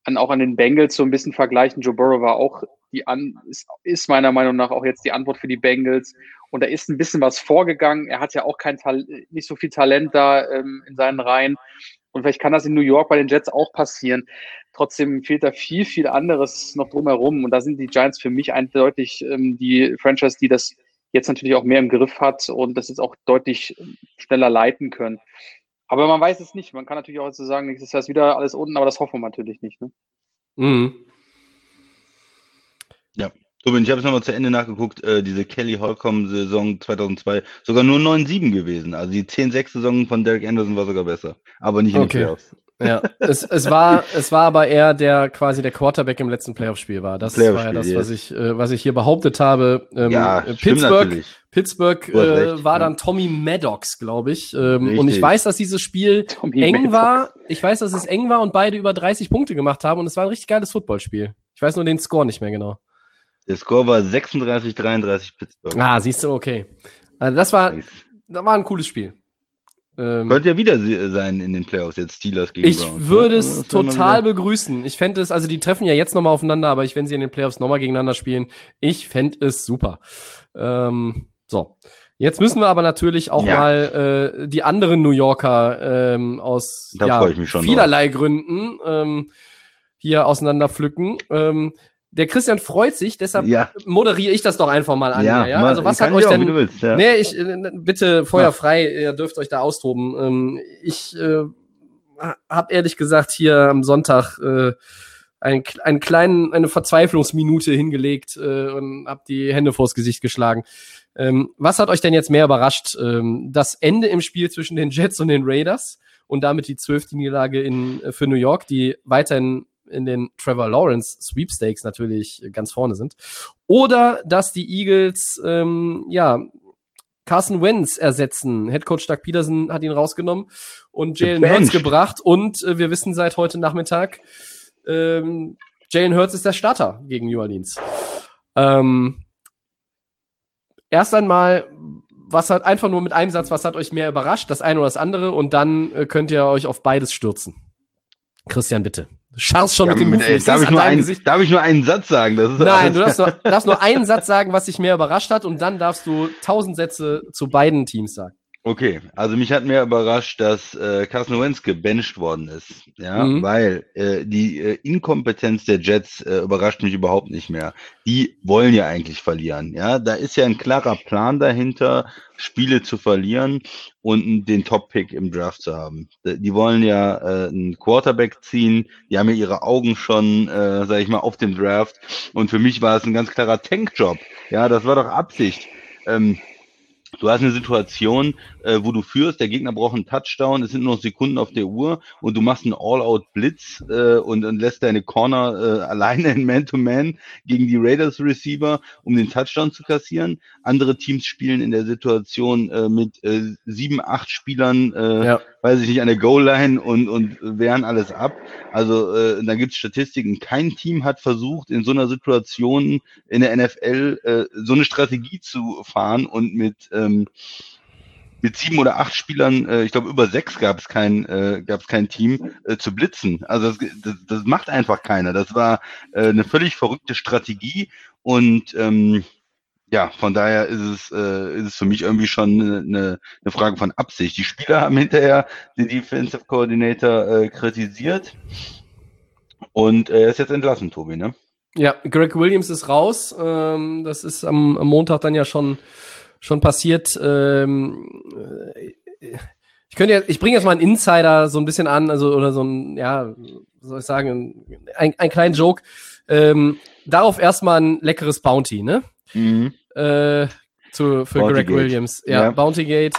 an auch an den Bengals so ein bisschen vergleichen. Joe Burrow war auch die an, ist, ist meiner Meinung nach auch jetzt die Antwort für die Bengals. Und da ist ein bisschen was vorgegangen. Er hat ja auch kein Tal nicht so viel Talent da ähm, in seinen Reihen. Und vielleicht kann das in New York bei den Jets auch passieren. Trotzdem fehlt da viel, viel anderes noch drumherum. Und da sind die Giants für mich eindeutig ähm, die Franchise, die das jetzt natürlich auch mehr im Griff hat und das jetzt auch deutlich schneller leiten können. Aber man weiß es nicht. Man kann natürlich auch jetzt so sagen, nächstes Jahr ist wieder alles unten, aber das hoffen wir natürlich nicht. Ne? Mhm. Ruben, ich habe es nochmal zu Ende nachgeguckt, äh, diese Kelly Holcomb-Saison 2002, sogar nur 9-7 gewesen. Also die 10-6-Saison von Derek Anderson war sogar besser, aber nicht in Okay. den Playoffs. Ja, es, es, war, es war aber er, der quasi der Quarterback im letzten Playoff-Spiel war. Das war ja das, was ich, äh, was ich hier behauptet habe. Ähm, ja, äh, Pittsburgh. Pittsburgh äh, recht, war ja. dann Tommy Maddox, glaube ich. Ähm, und ich weiß, dass dieses Spiel Tommy eng Maddox. war. Ich weiß, dass es eng war und beide über 30 Punkte gemacht haben und es war ein richtig geiles Footballspiel. Ich weiß nur den Score nicht mehr genau. Der Score war 36-33 Pittsburgh. Ah, siehst du, okay. Also das war, das war ein cooles Spiel. Ähm, Könnte ja wieder se- sein in den Playoffs, jetzt Steelers gegen Ich Browns. würde ne? es wär mal total begrüßen. Ich fände es, also die treffen ja jetzt nochmal aufeinander, aber ich, wenn sie in den Playoffs nochmal gegeneinander spielen, ich fände es super. Ähm, so. Jetzt müssen wir aber natürlich auch Ja. mal äh, die anderen New Yorker ähm, aus ja, vielerlei Gründen ähm, hier auseinander pflücken. Ähm, der Christian freut sich, deshalb Ja, moderiere ich das doch einfach mal an. ja, ja? Also was hat euch denn willst, ja. Nee, ich, äh, bitte Feuer frei, ihr dürft euch da austoben. Ähm, ich äh, habe ehrlich gesagt hier am Sonntag äh, einen, einen kleinen, eine Verzweiflungsminute hingelegt äh, und habe die Hände vors Gesicht geschlagen. Ähm, was hat euch denn jetzt mehr überrascht? Ähm, das Ende im Spiel zwischen den Jets und den Raiders und damit die zwölfte Niederlage in, äh, für New York, die weiterhin in den Trevor Lawrence Sweepstakes natürlich ganz vorne sind. Oder dass die Eagles ähm, ja Carson Wentz ersetzen. Headcoach Doug Peterson hat ihn rausgenommen und Jalen Hurts gebracht. Und äh, wir wissen seit heute Nachmittag, ähm, Jalen Hurts ist der Starter gegen New Orleans. Ähm, erst einmal, was hat einfach nur mit einem Satz, was hat euch mehr überrascht, das eine oder das andere? Und dann äh, könnt ihr euch auf beides stürzen. Christian, bitte. Scharfst schon Ja, mit dem ey, Ich darf, ich nur einen, darf ich nur einen Satz sagen? Nein, du alles- darfst nur, darfst nur einen Satz sagen, was dich mehr überrascht hat, und dann darfst du tausend Sätze zu beiden Teams sagen. Okay, also mich hat mehr überrascht, dass äh, Carson Wentz gebencht worden ist. Ja, Mhm. weil äh, die äh, Inkompetenz der Jets äh, überrascht mich überhaupt nicht mehr. Die wollen ja eigentlich verlieren. Ja, da ist ja ein klarer Plan dahinter, Spiele zu verlieren und den Top-Pick im Draft zu haben. Die wollen ja äh, einen Quarterback ziehen. Die haben ja ihre Augen schon, äh, sag ich mal, auf dem Draft. Und für mich war es ein ganz klarer Tankjob. Ja, das war doch Absicht. Ähm, Du hast eine Situation, äh, wo du führst, der Gegner braucht einen Touchdown, es sind nur noch Sekunden auf der Uhr und du machst einen All-Out-Blitz äh, und, und lässt deine Corner äh, alleine in Man-to-Man gegen die Raiders-Receiver, um den Touchdown zu kassieren. Andere Teams spielen in der Situation äh, mit äh, sieben, acht Spielern, äh, Ja. Weiß ich nicht, an der Goal-Line und, und wehren alles ab. Also äh, da gibt es Statistiken. Kein Team hat versucht, in so einer Situation in der NFL äh, so eine Strategie zu fahren und mit ähm, mit sieben oder acht Spielern, äh, ich glaube über sechs gab es kein, äh, gab es kein Team äh, zu blitzen. Also das, das, das macht einfach keiner. Das war äh, eine völlig verrückte Strategie und ähm, ja, von daher ist es, äh, ist es für mich irgendwie schon eine, eine Frage von Absicht. Die Spieler haben hinterher den Defensive Coordinator äh, kritisiert und äh, er ist jetzt entlassen, Tobi, ne? Ja, Greg Williams ist raus. Ähm, das ist am, am Montag dann ja schon, schon passiert. Ähm, äh, ich könnte jetzt, ich bringe jetzt mal einen Insider so ein bisschen an, also oder so ein, ja, soll ich sagen, ein, ein kleinen Joke. Ähm, darauf erstmal ein leckeres Bounty, ne? Mhm. Äh, zu, für Bounty Greg Gate. Williams. Ja, Ja. Bountygate.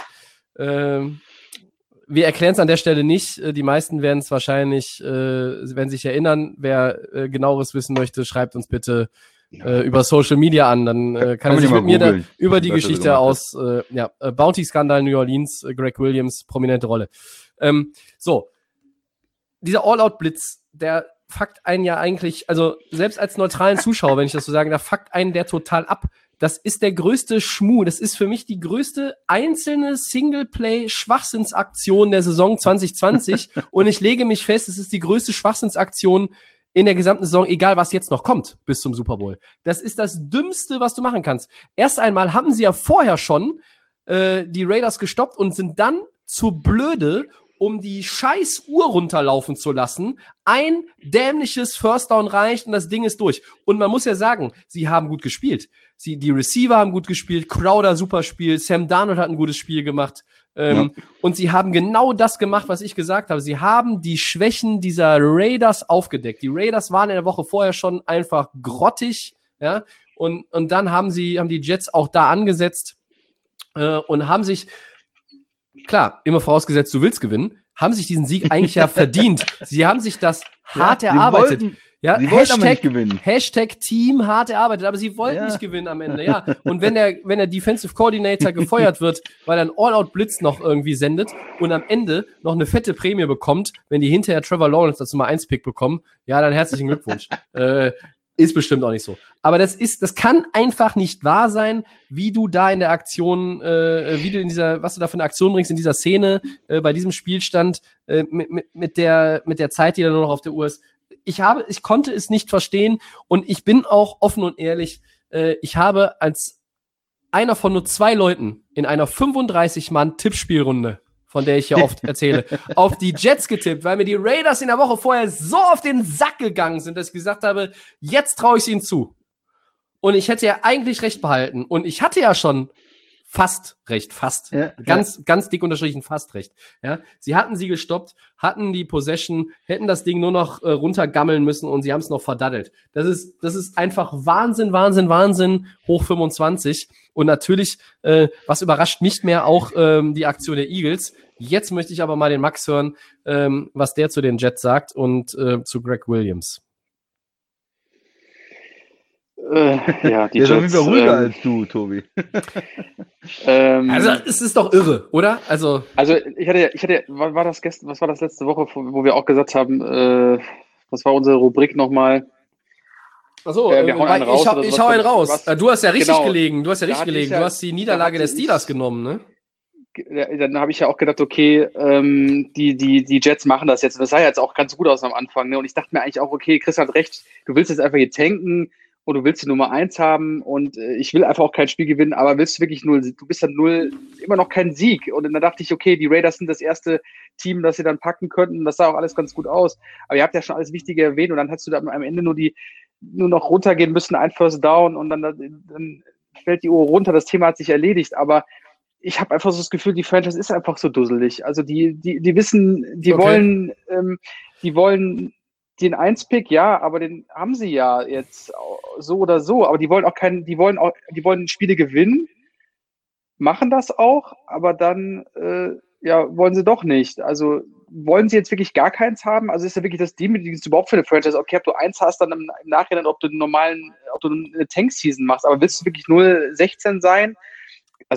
Ähm, wir erklären es an der Stelle nicht. Äh, Die meisten werden es wahrscheinlich, äh, werden sich erinnern. Wer äh, genaueres wissen möchte, schreibt uns bitte äh, über Social Media an. Dann äh, kann, Kann er sich mit mir da, über die so Geschichte aus äh, ja, äh, Bounty-Skandal New Orleans, äh, Greg Williams, prominente Rolle. Ähm, so, dieser All-Out-Blitz, der fuckt einen ja eigentlich, also selbst als neutralen Zuschauer, wenn ich das so sagen darf, fuckt einen der total ab. Das ist der größte Schmuh. Das ist für mich die größte einzelne Singleplay-Schwachsinnsaktion der Saison 2020. Und ich lege mich fest, es ist die größte Schwachsinnsaktion in der gesamten Saison, egal was jetzt noch kommt bis zum Super Bowl. Das ist das Dümmste, was du machen kannst. Erst einmal haben sie ja vorher schon äh, die Raiders gestoppt und sind dann zu blöde, um die scheiß Uhr runterlaufen zu lassen. Ein dämliches First Down reicht und das Ding ist durch. Und man muss ja sagen, sie haben gut gespielt. Sie, die Receiver haben gut gespielt, Crowder super Spiel, Sam Darnold hat ein gutes Spiel gemacht. Ähm, Und sie haben genau das gemacht, was ich gesagt habe. Sie haben die Schwächen dieser Raiders aufgedeckt. Die Raiders waren in der Woche vorher schon einfach grottig, ja. Und, und dann haben sie, haben die Jets auch da angesetzt äh, und haben sich, klar, immer vorausgesetzt, du willst gewinnen, haben sich diesen Sieg eigentlich ja verdient. Sie haben sich das hart sie erarbeitet. wollten- ja, sie Hashtag, nicht gewinnen. Hashtag Team hart erarbeitet, aber sie wollten Ja. nicht gewinnen am Ende, ja. Und wenn der, wenn der Defensive Coordinator gefeuert wird, weil er einen All-Out-Blitz noch irgendwie sendet und am Ende noch eine fette Prämie bekommt, wenn die hinterher Trevor Lawrence dazu mal 1 Pick bekommen, ja, dann herzlichen Glückwunsch. äh, ist bestimmt auch nicht so. Aber das ist, das kann einfach nicht wahr sein, wie du da in der Aktion, äh, wie du in dieser, was du da für eine Aktion bringst in dieser Szene, äh, bei diesem Spielstand, äh, mit, mit, mit der, mit der Zeit, die da nur noch auf der Uhr ist. Ich habe, ich konnte es nicht verstehen und ich bin auch offen und ehrlich, äh, ich habe als einer von nur zwei Leuten in einer 35-Mann-Tippspielrunde, von der ich ja oft erzähle, auf die Jets getippt, weil mir die Raiders in der Woche vorher so auf den Sack gegangen sind, dass ich gesagt habe, jetzt traue ich ihnen zu. Und ich hätte ja eigentlich recht behalten. Und ich hatte ja schon fast recht, fast. Ja, ganz, ganz dick unterstrichen, fast recht. Ja, sie hatten sie gestoppt, hatten die Possession, hätten das Ding nur noch äh, runtergammeln müssen und sie haben es noch verdaddelt. Das ist, das ist einfach Wahnsinn, Wahnsinn, Wahnsinn, hoch 25. Und natürlich, äh, was überrascht mich mehr auch ähm, die Aktion der Eagles. Jetzt möchte ich aber mal den Max hören, ähm, was der zu den Jets sagt und äh, zu Greg Williams. Äh, ja, die Der ist auf jeden Fall ruhiger ähm, als du, Tobi. ähm, Also, es ist doch irre, oder? Also, Also ich hatte, ich hatte, war, war das gestern, was war das letzte Woche, wo wir auch gesagt haben, äh, was war unsere Rubrik nochmal? Achso, Äh, äh, wir hauen weil einen raus, ich, hau, oder ich hau einen raus. was- Äh, du hast ja richtig Genau. gelegen. Du hast ja richtig gelegen. ja- du hast die Niederlage der ich- Steelers genommen, ne? Dann habe ich ja auch gedacht, okay, ähm, die, die, die Jets machen das jetzt. Und das sah ja jetzt auch ganz gut aus am Anfang. Ne? Und ich dachte mir eigentlich auch, okay, Chris hat recht, du willst jetzt einfach hier tanken und du willst die Nummer eins haben und äh, ich will einfach auch kein Spiel gewinnen, aber willst du wirklich null, du bist dann null, immer noch kein Sieg. Und dann dachte ich, okay, die Raiders sind das erste Team, das sie dann packen könnten. Das sah auch alles ganz gut aus. Aber ihr habt ja schon alles Wichtige erwähnt und dann hast du da am Ende nur die, nur noch runtergehen müssen, ein First Down und dann, dann fällt die Uhr runter. Das Thema hat sich erledigt, aber ich habe einfach so das Gefühl, die Franchise ist einfach so dusselig. Also die, die, die wissen, die Okay. wollen, ähm, die wollen den Eins-Pick, ja, aber den haben sie ja jetzt so oder so. Aber die wollen auch keinen, die wollen auch, die wollen Spiele gewinnen. machen das auch, aber dann äh, ja, wollen sie doch nicht. Also wollen sie jetzt wirklich gar keins haben? Also ist ja wirklich das demütigste überhaupt für eine Franchise. Okay, ob du eins hast, dann im Nachhinein, ob du einen normalen, ob du eine Tank-Season machst. Aber willst du wirklich 0-16 sein?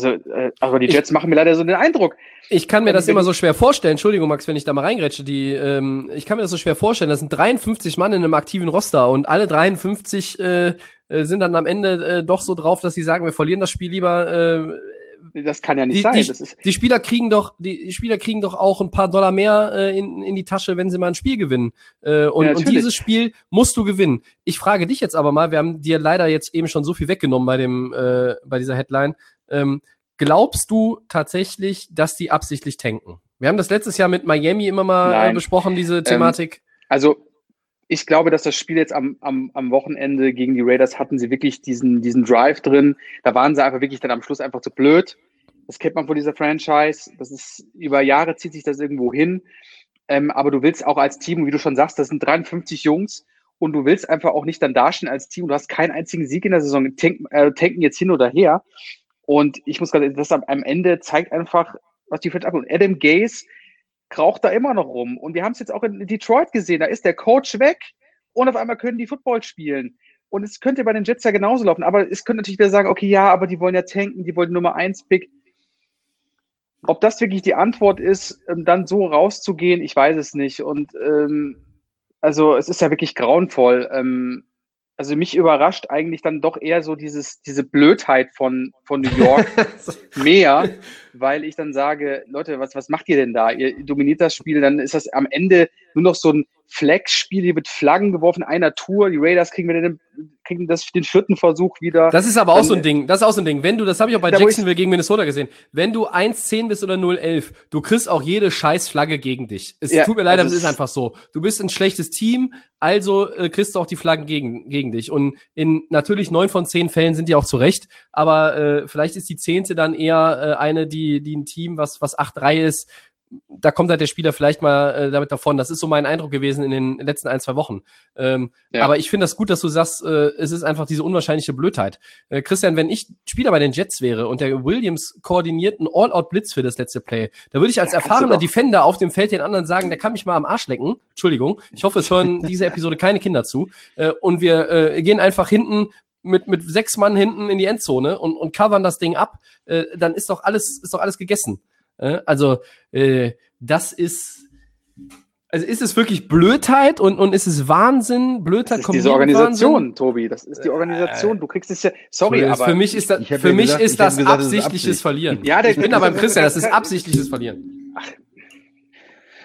Also, äh, aber die Jets ich, machen mir leider so den Eindruck. Ich kann mir das immer so schwer vorstellen. Entschuldigung, Max, wenn ich da mal reingrätsche. Die, ähm, ich kann mir das so schwer vorstellen. Das sind 53 Mann in einem aktiven Roster und alle 53 äh, äh, sind dann am Ende äh, doch so drauf, dass sie sagen, wir verlieren das Spiel lieber. Äh, das kann ja nicht die, sein. Die, die, Spieler kriegen doch, die Spieler kriegen doch auch ein paar Dollar mehr äh, in, in die Tasche, wenn sie mal ein Spiel gewinnen. Äh, und, ja, und dieses Spiel musst du gewinnen. Ich frage dich jetzt aber mal, wir haben dir leider jetzt eben schon so viel weggenommen bei dem, äh, bei dieser Headline. Ähm, glaubst du tatsächlich, dass die absichtlich tanken? Wir haben das letztes Jahr mit Miami immer mal äh, besprochen, diese ähm, Thematik. Ähm, also ich glaube, dass das Spiel jetzt am, am, am Wochenende gegen die Raiders hatten sie wirklich diesen, diesen Drive drin. Da waren sie einfach wirklich dann am Schluss einfach zu blöd. Das kennt man von dieser Franchise. Das ist über Jahre zieht sich das irgendwo hin. Ähm, aber du willst auch als Team, wie du schon sagst, das sind 53 Jungs und du willst einfach auch nicht dann dastehen als Team. Du hast keinen einzigen Sieg in der Saison. Tank, äh, tanken jetzt hin oder her. Und ich muss gerade, das am Ende zeigt einfach, was die Franchise Und Adam Gaze kraucht da immer noch rum. Und wir haben es jetzt auch in Detroit gesehen. Da ist der Coach weg und auf einmal können die Football spielen. Und es könnte bei den Jets ja genauso laufen. Aber es könnte natürlich wieder sagen, okay, ja, aber die wollen ja tanken, die wollen Nummer 1 Pick. Ob das wirklich die Antwort ist, ähm, dann so rauszugehen, ich weiß es nicht. Und ähm, also es ist ja wirklich grauenvoll. Ähm, also mich überrascht eigentlich dann doch eher so dieses, diese Blödheit von, von New York mehr, weil ich dann sage, Leute, was, was macht ihr denn da? Ihr dominiert das Spiel, dann ist das am Ende nur noch so ein Flex-Spiel, hier wird Flaggen geworfen, einer Tour, die Raiders kriegen wir den, kriegen das, den vierten Versuch wieder. Das ist aber auch so ein Ding, das ist auch so ein Ding. Wenn du, das habe ich auch bei Jacksonville gegen Minnesota gesehen, wenn du 1-10 bist oder 0-11, du kriegst auch jede scheiß Flagge gegen dich. Es ja, tut mir leid, also aber es ist einfach so. Du bist ein schlechtes Team, also äh, kriegst du auch die Flaggen gegen, gegen dich. Und in natürlich neun von zehn Fällen sind die auch zurecht, aber äh, vielleicht ist die zehnte dann eher äh, eine, die, die ein Team, was, was 8-3 ist, da kommt halt der Spieler vielleicht mal äh, damit davon. Das ist so mein Eindruck gewesen in den letzten ein, zwei Wochen. Ähm, ja. Aber ich finde das gut, dass du sagst, äh, es ist einfach diese unwahrscheinliche Blödheit. Äh, Christian, wenn ich Spieler bei den Jets wäre und der Williams koordiniert einen All-Out-Blitz für das letzte Play, da würde ich als erfahrener Defender auf dem Feld den anderen sagen, der kann mich mal am Arsch lecken. Entschuldigung. Ich hoffe, es hören diese Episode keine Kinder zu. Äh, und wir äh, gehen einfach hinten mit, mit sechs Mann hinten in die Endzone und, und covern das Ding ab, äh, dann ist doch alles, ist doch alles gegessen. Äh, also, äh, das ist. Also ist es wirklich Blödheit und, und ist es Wahnsinn? Blödheit das ist diese Organisation, Wahnsinn? Tobi. Das ist die Organisation. Du kriegst es ja. Sorry, aber für mich ist das, für mich gesagt, ist das gesagt, absichtliches Absicht. Verlieren. Ja, ich bin aber beim Christian. Das ist absichtliches Verlieren. Ach,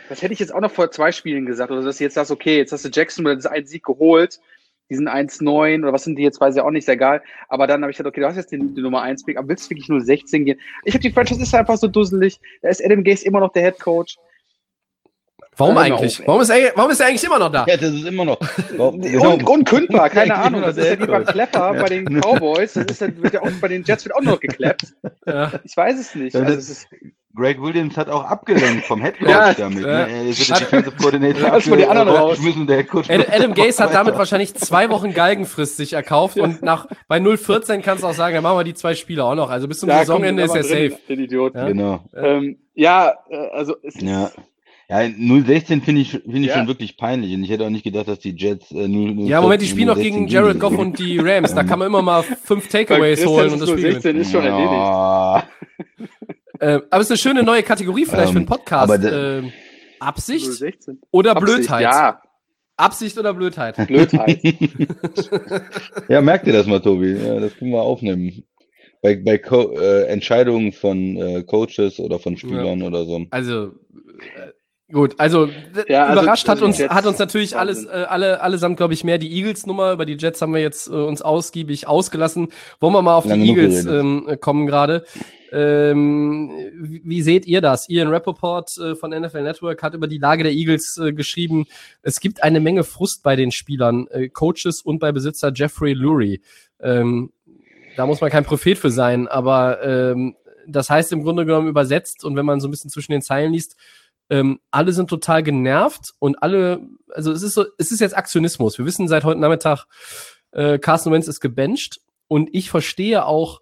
das hätte ich jetzt auch noch vor zwei Spielen gesagt. Oder dass du jetzt sagst, okay, jetzt hast du Jackson das einen Sieg geholt die sind 1,9 oder was sind die jetzt, weiß ich auch nicht, ist egal. Aber dann habe ich gesagt, okay, du hast jetzt die, die Nummer 1 Pick, aber willst du wirklich nur 16 gehen? Ich habe die Franchise ist einfach so dusselig. Da ist Adam Gase immer noch der Head Coach. Warum eigentlich? warum ist, er, warum ist er eigentlich immer noch da? Ja, das ist immer noch. und, unkündbar, keine Ahnung. Das ist ja wie beim Klepper ja. bei den Cowboys. Das ist ja, wird ja auch, bei den Jets wird auch noch geklappt. Ja. Ich weiß es nicht. Also, es ist, Greg Williams hat auch abgelenkt vom Headcoach ja, damit. Ja. Ne? Er ist der Defensive Coordinator. Ja, die anderen raus. Adam, Adam Gase hat damit wahrscheinlich zwei Wochen Galgenfrist sich erkauft und nach bei 0,14 kannst du auch sagen, dann machen wir die zwei Spieler auch noch. Also bis zum ja, Saisonende ist er safe. Den Idiot. Ja? Genau. Ähm, ja, äh, also es ja. Ja, 016 finde ich, finde ich ja. schon wirklich peinlich. Und ich hätte auch nicht gedacht, dass die Jets äh, 0, 0 Ja, Moment, die spielen noch gegen Jared Goff und die Rams. Da kann man immer mal fünf Takeaways holen und das Spiel. 016 ist schon erledigt. Äh, aber es ist eine schöne neue Kategorie vielleicht ähm, für einen Podcast. Äh, Absicht 016. oder Absicht, Blödheit? Ja. Absicht oder Blödheit? Blödheit. ja, merkt ihr das mal, Tobi? Ja, das können wir aufnehmen. Bei, bei Co äh, Entscheidungen von äh, Coaches oder von Spielern ja. oder so. Also, äh, Gut, also ja, also überrascht hat uns hat uns natürlich alles äh, alle allesamt glaube ich mehr die Eagles Nummer über die Jets haben wir jetzt äh, uns ausgiebig ausgelassen. Wollen wir mal auf Lange die Eagles ähm, kommen gerade. Ähm, wie, wie, seht ihr das? Ian Rappaport äh, von NFL Network hat über die Lage der Eagles äh, geschrieben. Es gibt eine Menge Frust bei den Spielern, äh, Coaches und bei Besitzer Jeffrey Lurie. Ähm, da muss man kein Prophet für sein, aber ähm, das heißt im Grunde genommen übersetzt und wenn man so ein bisschen zwischen den Zeilen liest, ähm, alle sind total genervt und alle, also es ist so, es ist jetzt Aktionismus. Wir wissen seit heute Nachmittag, äh, Carson Wentz ist gebencht und ich verstehe auch,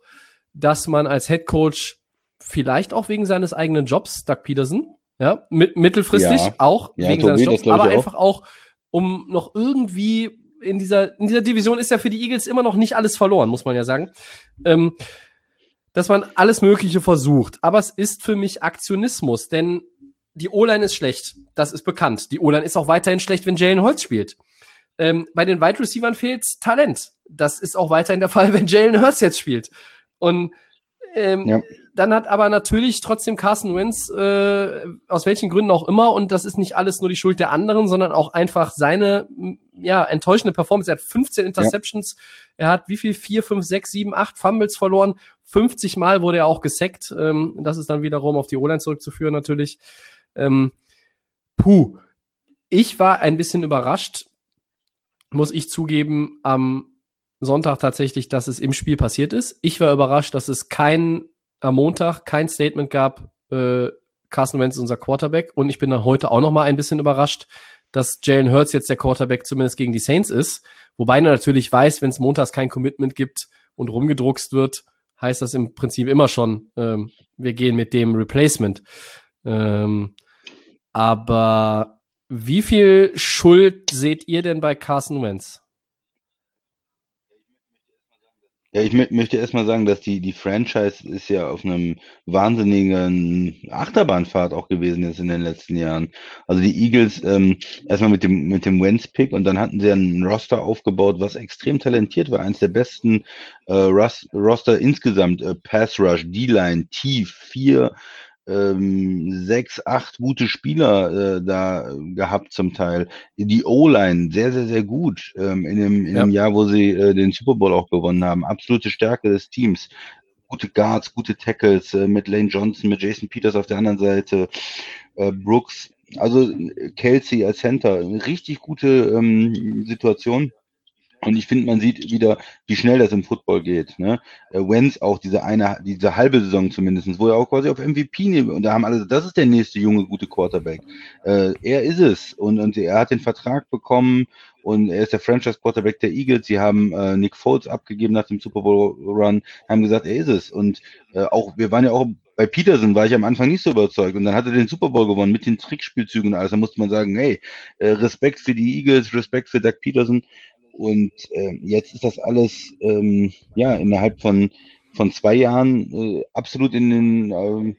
dass man als Head Coach vielleicht auch wegen seines eigenen Jobs, Doug Peterson. Ja, mit, mittelfristig Ja. auch Ja, wegen Tobi, seines Jobs, aber auch. einfach auch, um noch irgendwie in dieser, in dieser Division ist ja für die Eagles immer noch nicht alles verloren, muss man ja sagen. Ähm, dass man alles Mögliche versucht. Aber es ist für mich Aktionismus, denn die O-Line ist schlecht. Das ist bekannt. Die O-Line ist auch weiterhin schlecht, wenn Jalen Holtz spielt. Ähm, bei den Wide Receivern fehlt Talent. Das ist auch weiterhin der Fall, wenn Jalen Hurts jetzt spielt. Und ähm, Ja. dann hat aber natürlich trotzdem Carson Wentz, äh, aus welchen Gründen auch immer, und das ist nicht alles nur die Schuld der anderen, sondern auch einfach seine ja, enttäuschende Performance. Er hat 15 Interceptions, er hat wie viel? 4, 5, 6, 7, 8 Fumbles verloren. 50 Mal wurde er auch gesackt. Ähm, das ist dann wiederum auf die O-Line zurückzuführen, natürlich. Ähm, puh. Ich war ein bisschen überrascht, muss ich zugeben, am Sonntag tatsächlich, dass es im Spiel passiert ist. Ich war überrascht, dass es kein, am Montag kein Statement gab, äh, Carson Wentz ist unser Quarterback. Und ich bin dann heute auch noch mal ein bisschen überrascht, dass Jalen Hurts jetzt der Quarterback zumindest gegen die Saints ist. Wobei man natürlich weiß, wenn es montags kein Commitment gibt und rumgedruckst wird, heißt das im Prinzip immer schon, ähm, wir gehen mit dem Replacement. Ähm, aber wie viel Schuld seht ihr denn bei Carson Wentz? Ja, ich mö- möchte erstmal sagen, dass die, die Franchise ist ja auf einem wahnsinnigen Achterbahnfahrt auch gewesen jetzt in den letzten Jahren. Also die Eagles ähm, erstmal mit dem, mit dem Wentz-Pick und dann hatten sie ein Roster aufgebaut, was extrem talentiert war. Eins der besten äh, Roster insgesamt. Äh, Pass Rush, D-Line, tief, vier, ähm, sechs, acht gute Spieler äh, da gehabt zum Teil. Die O-Line sehr, sehr, sehr gut ähm, in dem, in dem Jahr, wo sie äh, den Super Bowl auch gewonnen haben. Absolute Stärke des Teams. Gute Guards, gute Tackles äh, mit Lane Johnson, mit Jason Peters auf der anderen Seite, äh, Brooks, also äh, Kelsey als Center. Eine richtig gute ähm, Situation. Und ich finde, man sieht wieder, wie schnell das im Football geht. Ne? Äh, Wentz auch diese eine, diese halbe Saison zumindest, wo er auch quasi auf MVP nimmt. Und da haben alle, das ist der nächste junge, gute Quarterback. Äh, er ist es. Und, und er hat den Vertrag bekommen und er ist der Franchise-Quarterback der Eagles. Sie haben äh, Nick Foles abgegeben nach dem Super Bowl-Run, haben gesagt, er ist es. Und äh, auch, wir waren ja auch bei Peterson war ich am Anfang nicht so überzeugt und dann hat er den Super Bowl gewonnen mit den Trickspielzügen und alles. Da musste man sagen, hey, äh, Respekt für die Eagles, Respekt für Doug Peterson. Und äh, jetzt ist das alles ähm, ja innerhalb von von zwei Jahren äh, absolut in den ähm,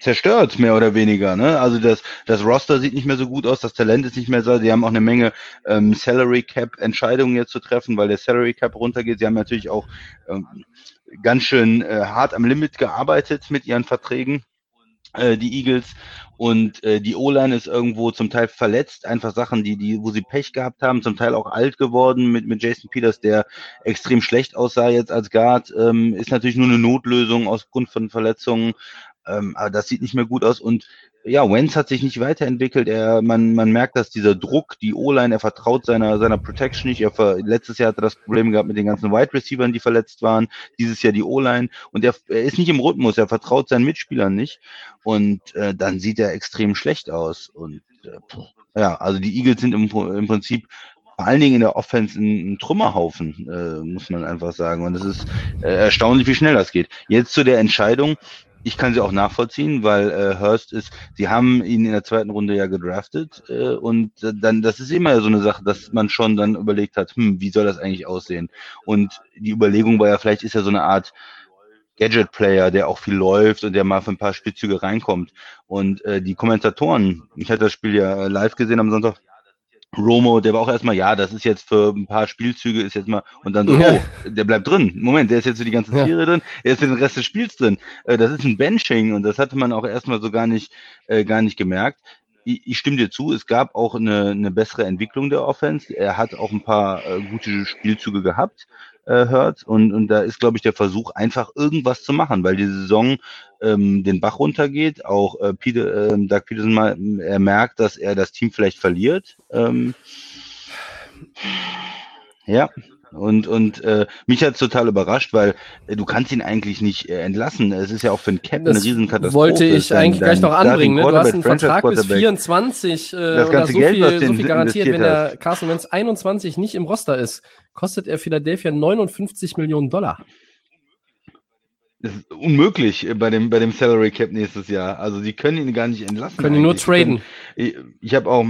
zerstört, mehr oder weniger. Ne? Also das, das Roster sieht nicht mehr so gut aus, das Talent ist nicht mehr so. Sie haben auch eine Menge ähm, Salary Cap Entscheidungen jetzt zu treffen, weil der Salary Cap runtergeht. Sie haben natürlich auch ähm, ganz schön äh, hart am Limit gearbeitet mit ihren Verträgen äh, die Eagles. Und äh, die O-Line ist irgendwo zum Teil verletzt, einfach Sachen, die, die, wo sie Pech gehabt haben, zum Teil auch alt geworden mit, mit Jason Peters, der extrem schlecht aussah jetzt als Guard, ähm, ist natürlich nur eine Notlösung aufgrund von Verletzungen, ähm, aber das sieht nicht mehr gut aus und ja, Wentz hat sich nicht weiterentwickelt. Er, man, man merkt, dass dieser Druck, die O-Line, er vertraut seiner, seiner Protection nicht. Er ver, letztes Jahr hatte er das Problem gehabt mit den ganzen Wide Receivers, die verletzt waren. Dieses Jahr die O-Line. Und er, er ist nicht im Rhythmus. Er vertraut seinen Mitspielern nicht. Und äh, dann sieht er extrem schlecht aus. Und äh, ja, also die Eagles sind im, im Prinzip vor allen Dingen in der Offense ein, ein Trümmerhaufen, äh, muss man einfach sagen. Und es ist äh, erstaunlich, wie schnell das geht. Jetzt zu der Entscheidung ich kann sie auch nachvollziehen, weil äh, Hurst ist, sie haben ihn in der zweiten Runde ja gedraftet äh, und äh, dann, das ist immer so eine Sache, dass man schon dann überlegt hat, hm, wie soll das eigentlich aussehen? Und die Überlegung war ja, vielleicht ist er so eine Art Gadget-Player, der auch viel läuft und der mal für ein paar Spielzüge reinkommt. Und äh, die Kommentatoren, ich hatte das Spiel ja live gesehen am Sonntag, Romo, der war auch erstmal, ja, das ist jetzt für ein paar Spielzüge, ist jetzt mal, und dann so, Ja. oh, der bleibt drin. Moment, der ist jetzt für die ganze Ja. Serie drin, er ist für den Rest des Spiels drin. Äh, das ist ein Benching und das hatte man auch erstmal so gar nicht, äh, gar nicht gemerkt. Ich, ich stimme dir zu, es gab auch eine, eine bessere Entwicklung der Offense. Er hat auch ein paar äh, gute Spielzüge gehabt, äh, Hurts, und, und da ist, glaube ich, der Versuch, einfach irgendwas zu machen, weil die Saison ähm, den Bach runtergeht. Auch äh, Peter, ähm, Doug Peterson mal, er merkt, dass er das Team vielleicht verliert. Ähm, ja, und, und äh, mich hat total überrascht, weil äh, du kannst ihn eigentlich nicht äh, entlassen. Es ist ja auch für einen Captain eine Das Riesenkatastrophe. wollte ich Dein- eigentlich gleich dein noch anbringen. Ne? Du hast einen Vertrag bis Quarterback, 24 äh, Das oder ganze so Geld, viel, so viel garantiert, wenn der Carson Wentz 21 nicht im Roster ist, kostet er Philadelphia 59 Millionen Dollar. Das ist unmöglich äh, bei dem, bei dem Salary Cap nächstes Jahr. Also die können ihn gar nicht entlassen. Können ihn nur traden. Ich, ich habe auch,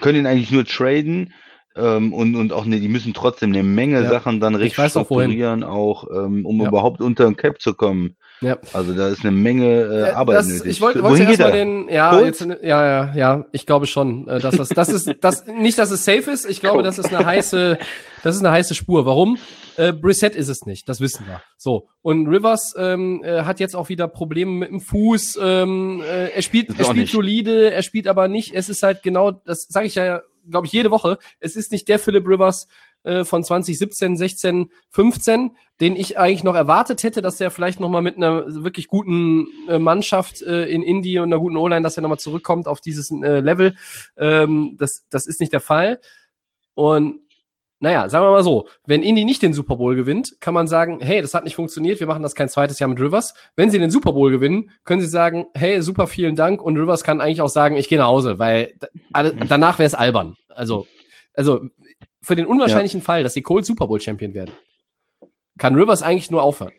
können ihn eigentlich nur traden ähm, und, und auch ne, die müssen trotzdem eine Menge Ja. Sachen dann Ich weiß auch, auch ähm, um Ja. überhaupt unter den Cap zu kommen. Ja. Also da ist eine Menge äh, Äh, Arbeit das, nötig. Ich wollte geht erstmal er? den, ja, jetzt, ja, ja, ja, ich glaube schon, äh, dass das, das ist, das, nicht, dass es safe ist, ich glaube, das ist eine heiße, das ist eine heiße Spur. Warum? Äh, Brissett ist es nicht, das wissen wir. So. Und Rivers ähm, äh, hat jetzt auch wieder Probleme mit dem Fuß, ähm, äh, er spielt, er spielt solide, er spielt aber nicht, es ist halt genau, das sage ich ja, glaube ich, jede Woche, es ist nicht der Philip Rivers, äh, von 2017, 16, 15, den ich eigentlich noch erwartet hätte, dass er vielleicht noch mal mit einer wirklich guten äh, Mannschaft äh, in Indie und einer guten O-Line, dass er noch mal zurückkommt auf dieses äh, Level. Ähm, das, das ist nicht der Fall. Und naja, sagen wir mal so, wenn Indy nicht den Super Bowl gewinnt, kann man sagen, hey, das hat nicht funktioniert, wir machen das kein zweites Jahr mit Rivers. Wenn sie den Super Bowl gewinnen, können sie sagen, hey, super, vielen Dank. Und Rivers kann eigentlich auch sagen, ich gehe nach Hause, weil danach wäre es albern. Also, also für den unwahrscheinlichen Fall, dass die Colts Super Bowl Champion werden, kann Rivers eigentlich nur aufhören.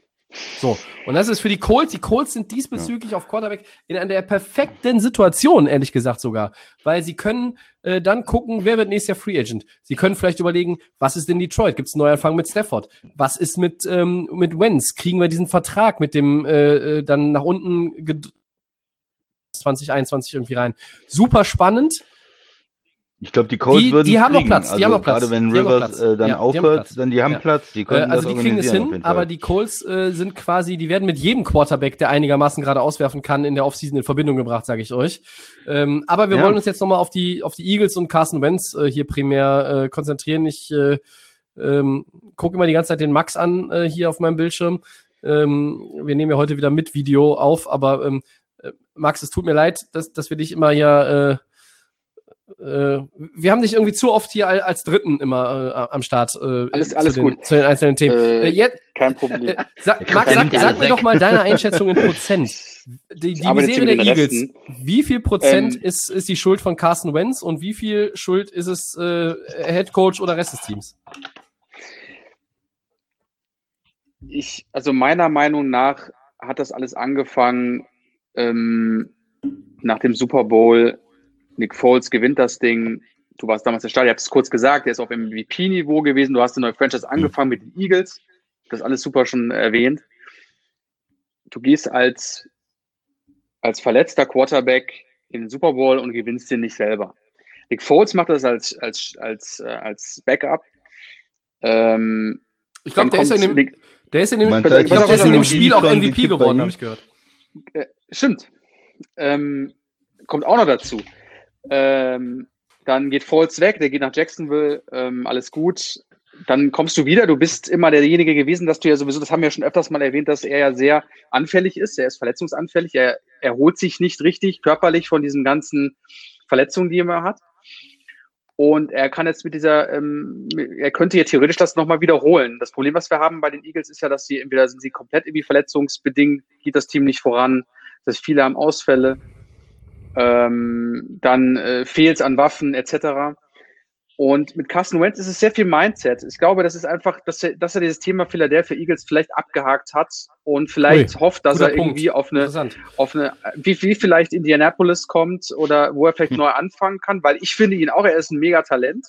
So, und das ist für die Colts, die Colts sind diesbezüglich auf Quarterback in einer der perfekten Situation, ehrlich gesagt sogar, weil sie können äh, dann gucken, wer wird nächstes Jahr Free Agent. Sie können vielleicht überlegen, was ist in Detroit? Gibt es einen Neuanfang mit Stafford? Was ist mit, ähm, mit Wentz? Kriegen wir diesen Vertrag mit dem äh, äh, dann nach unten ged- 2021 irgendwie rein? Super spannend. Ich glaube, die Colts Die- würden die haben noch. Platz, die Also haben noch Platz, Gerade wenn die Rivers äh, dann Ja, die haben aufhört, Platz. dann die haben Ja. Platz. Die Äh, können also das die kriegen es hin, aber die Colts äh, sind quasi, die werden mit jedem Quarterback, der einigermaßen gerade auswerfen kann, in der Offseason in Verbindung gebracht, sage ich euch. Ähm, aber wir Ja. wollen uns jetzt nochmal auf die, auf die Eagles und Carson Wentz äh, hier primär äh, konzentrieren. Ich äh, ähm, gucke immer die ganze Zeit den Max an äh, hier auf meinem Bildschirm. Ähm, wir nehmen ja heute wieder mit Video auf, aber ähm, äh, Max, es tut mir leid, dass, dass wir dich immer hier äh, äh, wir haben dich irgendwie zu oft hier al- als Dritten immer äh, am Start. Äh, Alles- alles zu den, gut. Zu den einzelnen Themen. Äh, Äh, jetzt, Kein Problem. äh, sag, Max, sag, sag mir doch mal deine Einschätzung in Prozent. Die, die hier der Eagles. Resten. Wie viel Prozent Ähm, ist, ist die Schuld von Carson Wentz und wie viel Schuld ist es äh, Head Coach oder Rest des Teams? Ich, also meiner Meinung nach hat das alles angefangen ähm, nach dem Super Bowl. Nick Foles gewinnt das Ding. Du warst damals der Start, ihr habt es kurz gesagt, der ist auf MVP-Niveau gewesen. Du hast eine neue Franchise angefangen mit den Eagles. Das alles super schon erwähnt. Du gehst als, als verletzter Quarterback in den Super Bowl und gewinnst den nicht selber. Nick Foles macht das als, als, als, äh, als Backup. Ähm, Ich glaube, der ist ja in dem, Nick- der ist in dem, ich glaub, der ist in dem Spiel auch MVP geworden, habe ich gehört. Äh, stimmt. Ähm, kommt auch noch dazu. Ähm, dann geht Foles weg, der geht nach Jacksonville, ähm, alles gut. Dann kommst du wieder, du bist immer derjenige gewesen, dass du ja sowieso, das haben wir schon öfters mal erwähnt, dass er ja sehr anfällig ist, er ist verletzungsanfällig, er erholt sich nicht richtig körperlich von diesen ganzen Verletzungen, die er immer hat. Und er kann jetzt mit dieser, ähm, er könnte ja theoretisch das nochmal wiederholen. Das Problem, was wir haben bei den Eagles, ist ja, dass sie entweder sind sie komplett irgendwie verletzungsbedingt, geht das Team nicht voran, dass viele haben Ausfälle, ähm, dann äh, fehlt es an Waffen etc. Und mit Carson Wentz ist es sehr viel Mindset. Ich glaube, das ist einfach, dass er, dass er dieses Thema Philadelphia Eagles vielleicht abgehakt hat und vielleicht Ui, hofft, dass er Punkt. irgendwie auf eine, auf eine, wie, wie vielleicht Indianapolis kommt oder wo er vielleicht neu anfangen kann, weil ich finde ihn auch, er ist ein Megatalent.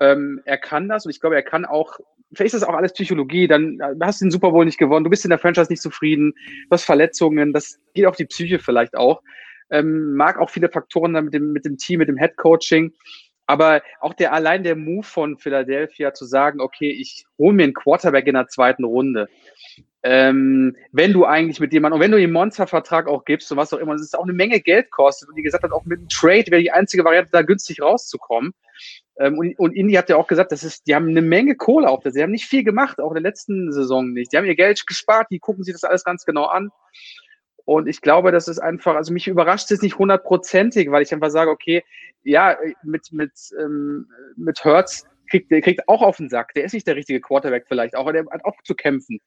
Ähm, er kann das und ich glaube, er kann auch, vielleicht ist das auch alles Psychologie, dann äh, hast du den Super Bowl nicht gewonnen, du bist in der Franchise nicht zufrieden, du hast Verletzungen, das geht auf die Psyche vielleicht auch. Ähm, mag auch viele Faktoren dann mit dem, mit dem Team, mit dem Head Coaching. Aber auch der allein der Move von Philadelphia zu sagen, okay, ich hole mir einen Quarterback in der zweiten Runde. Ähm, wenn du eigentlich mit jemandem, und wenn du den Monstervertrag auch gibst und was auch immer, das ist auch eine Menge Geld kostet. Und wie gesagt hat, auch mit einem Trade wäre die einzige Variante, da günstig rauszukommen. Ähm, und, und Indy hat ja auch gesagt, das ist, die haben eine Menge Kohle auf das. Sie haben nicht viel gemacht, auch in der letzten Saison nicht. Die haben ihr Geld gespart, die gucken sich das alles ganz genau an. Und ich glaube, das ist einfach, also mich überrascht es nicht hundertprozentig, weil ich einfach sage, okay, ja, mit, mit, ähm, mit Hertz kriegt, der kriegt auch auf den Sack. Der ist nicht der richtige Quarterback vielleicht auch, der hat auch zu kämpfen.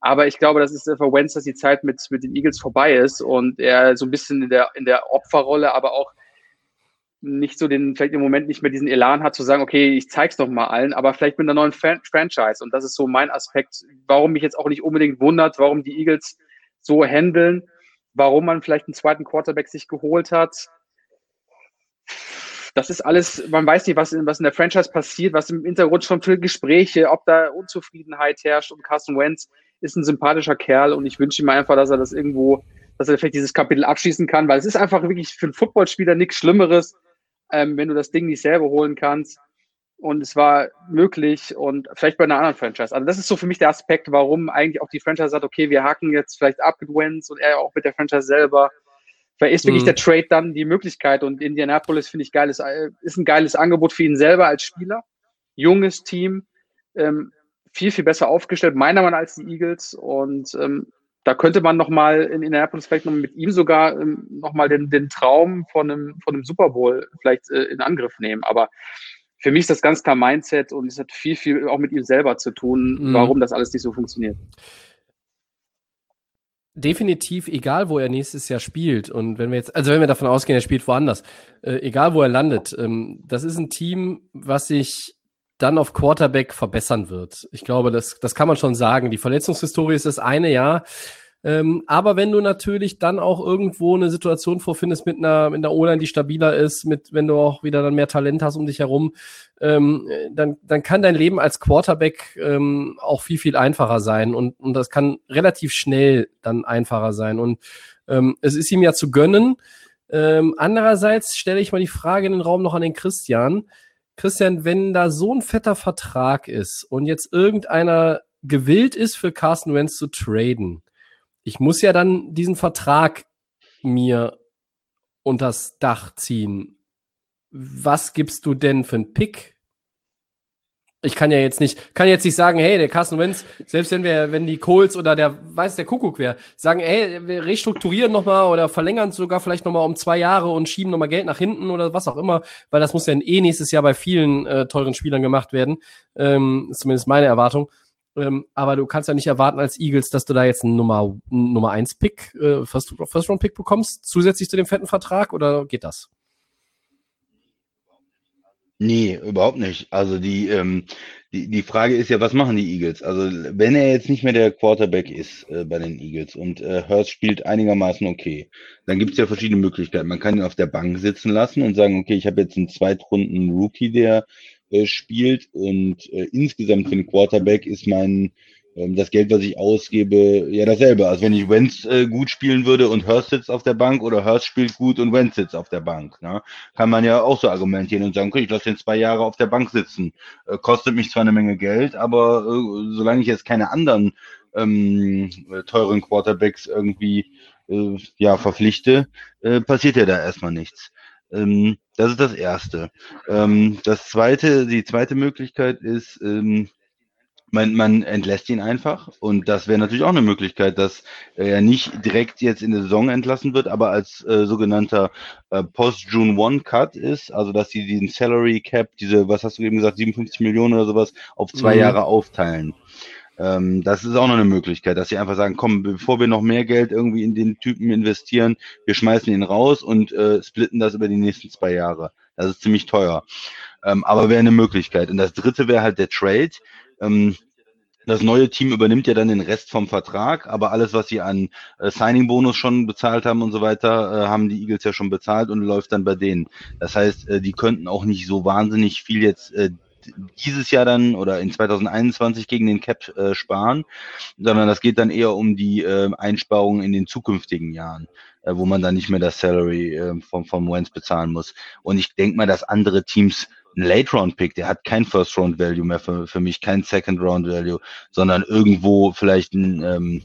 Aber ich glaube, das ist für Wentz, dass die Zeit mit, mit den Eagles vorbei ist und er so ein bisschen in der, in der Opferrolle, aber auch nicht so den, vielleicht im Moment nicht mehr diesen Elan hat, zu sagen, okay, ich zeig's doch mal allen, aber vielleicht mit einer neuen Fran Franchise. Und das ist so mein Aspekt, warum mich jetzt auch nicht unbedingt wundert, warum die Eagles so handeln, warum man vielleicht einen zweiten Quarterback sich geholt hat. Das ist alles, man weiß nicht, was in, was in der Franchise passiert, was im Hintergrund schon für Gespräche, ob da Unzufriedenheit herrscht. Und Carson Wentz ist ein sympathischer Kerl und ich wünsche ihm einfach, dass er das irgendwo, dass er vielleicht dieses Kapitel abschließen kann, weil es ist einfach wirklich für einen Footballspieler nichts Schlimmeres, ähm, wenn du das Ding nicht selber holen kannst. Und es war möglich und vielleicht bei einer anderen Franchise. Also das ist so für mich der Aspekt, warum eigentlich auch die Franchise sagt, okay, wir haken jetzt vielleicht ab mit Wentz und er auch mit der Franchise selber. Vielleicht ist wirklich mhm. der Trade dann die Möglichkeit und Indianapolis finde ich geiles, äh, ist ein geiles Angebot für ihn selber als Spieler. Junges Team, ähm, viel, viel besser aufgestellt, meiner Meinung nach als die Eagles und ähm, da könnte man nochmal in Indianapolis vielleicht noch mit ihm sogar ähm, nochmal den, den Traum von einem, von einem Super Bowl vielleicht äh, in Angriff nehmen. Aber für mich ist das ganz klar Mindset und es hat viel, viel auch mit ihm selber zu tun, mhm. warum das alles nicht so funktioniert. Definitiv, egal wo er nächstes Jahr spielt und wenn wir jetzt, also wenn wir davon ausgehen, er spielt woanders, äh, egal wo er landet, ähm, das ist ein Team, was sich dann auf Quarterback verbessern wird. Ich glaube, das, das kann man schon sagen. Die Verletzungshistorie ist das eine Jahr. Ähm, aber wenn du natürlich dann auch irgendwo eine Situation vorfindest mit einer, mit einer O-Line, die stabiler ist, mit, wenn du auch wieder dann mehr Talent hast um dich herum, ähm, dann, dann kann dein Leben als Quarterback ähm, auch viel, viel einfacher sein und, und das kann relativ schnell dann einfacher sein. Und ähm, es ist ihm ja zu gönnen. Ähm, andererseits stelle ich mal die Frage in den Raum noch an den Christian. Christian, wenn da so ein fetter Vertrag ist und jetzt irgendeiner gewillt ist, für Carsten Wentz zu traden, ich muss ja dann diesen Vertrag mir unters Dach ziehen. Was gibst du denn für einen Pick ich kann ja jetzt nicht, kann jetzt nicht sagen, hey, der Carsten Wentz, selbst wenn wir, wenn die Kohls oder der, weiß der Kuckuck wäre, sagen, hey, wir restrukturieren nochmal oder verlängern sogar vielleicht nochmal um zwei Jahre und schieben nochmal Geld nach hinten oder was auch immer, weil das muss ja eh nächstes Jahr bei vielen äh, teuren Spielern gemacht werden. Ähm, ist zumindest meine Erwartung. Ähm, aber du kannst ja nicht erwarten als Eagles, dass du da jetzt einen Nummer, Nummer 1 Pick, äh, First, First Round Pick bekommst, zusätzlich zu dem fetten Vertrag oder geht das? Nee, überhaupt nicht. Also die, ähm, die, die Frage ist ja, was machen die Eagles? Also wenn er jetzt nicht mehr der Quarterback ist äh, bei den Eagles und äh, Hurst spielt einigermaßen okay, dann gibt es ja verschiedene Möglichkeiten. Man kann ihn auf der Bank sitzen lassen und sagen, okay, ich habe jetzt einen Zweitrunden Rookie, der äh, spielt und äh, insgesamt für den Quarterback ist mein ähm, das Geld, was ich ausgebe, ja dasselbe. Also wenn ich Wentz äh, gut spielen würde und Hurst sitzt auf der Bank oder Hurst spielt gut und Wentz sitzt auf der Bank, ne? kann man ja auch so argumentieren und sagen, okay, ich lasse den zwei Jahre auf der Bank sitzen. Äh, kostet mich zwar eine Menge Geld, aber äh, solange ich jetzt keine anderen ähm, teuren Quarterbacks irgendwie äh, ja verpflichte, äh, passiert ja da erstmal nichts. Ähm, das ist das Erste. Ähm, das zweite, die zweite Möglichkeit ist, ähm, man, man entlässt ihn einfach und das wäre natürlich auch eine Möglichkeit, dass er nicht direkt jetzt in der Saison entlassen wird, aber als äh, sogenannter äh, Post-June One Cut ist, also dass sie den Salary Cap, diese, was hast du eben gesagt, 57 Millionen oder sowas, auf zwei mhm. Jahre aufteilen. Ähm, das ist auch noch eine Möglichkeit, dass sie einfach sagen, komm, bevor wir noch mehr Geld irgendwie in den Typen investieren, wir schmeißen ihn raus und äh, splitten das über die nächsten zwei Jahre. Das ist ziemlich teuer. Ähm, aber wäre eine Möglichkeit. Und das dritte wäre halt der Trade. Ähm, das neue Team übernimmt ja dann den Rest vom Vertrag, aber alles, was sie an äh, Signing-Bonus schon bezahlt haben und so weiter, äh, haben die Eagles ja schon bezahlt und läuft dann bei denen. Das heißt, äh, die könnten auch nicht so wahnsinnig viel jetzt äh, dieses Jahr dann oder in 2021 gegen den Cap äh, sparen, sondern das geht dann eher um die äh, Einsparungen in den zukünftigen Jahren, äh, wo man dann nicht mehr das Salary äh, vom, vom Wentz bezahlen muss. Und ich denke mal, dass andere Teams ein Late-Round-Pick, der hat kein First-Round-Value mehr für, für mich, kein Second-Round-Value, sondern irgendwo vielleicht ein, ähm,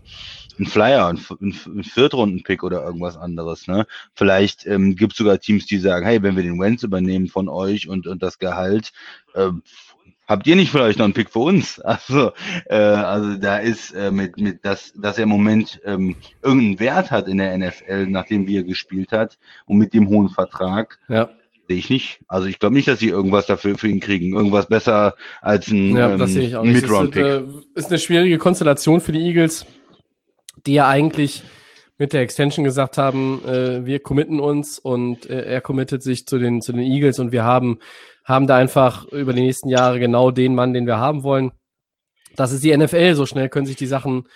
ein Flyer, ein, ein Viertrunden-Pick oder irgendwas anderes. Ne? Vielleicht ähm, gibt es sogar Teams, die sagen, hey, wenn wir den Wentz übernehmen von euch und, und das Gehalt, äh, habt ihr nicht vielleicht noch einen Pick für uns? Also, äh, also da ist äh, mit, mit dass, dass er im Moment ähm, irgendeinen Wert hat in der NFL, nachdem wie er gespielt hat und mit dem hohen Vertrag. Ja Sehe ich nicht. Also ich glaube nicht, dass sie irgendwas dafür für ihn kriegen. Irgendwas besser als ein, ja, ähm, Mid-Round-Pick. Ist, äh, ist eine schwierige Konstellation für die Eagles, die ja eigentlich mit der Extension gesagt haben, äh, wir committen uns und äh, er committet sich zu den, zu den Eagles und wir haben, haben da einfach über die nächsten Jahre genau den Mann, den wir haben wollen. Das ist die NFL, so schnell können sich die Sachen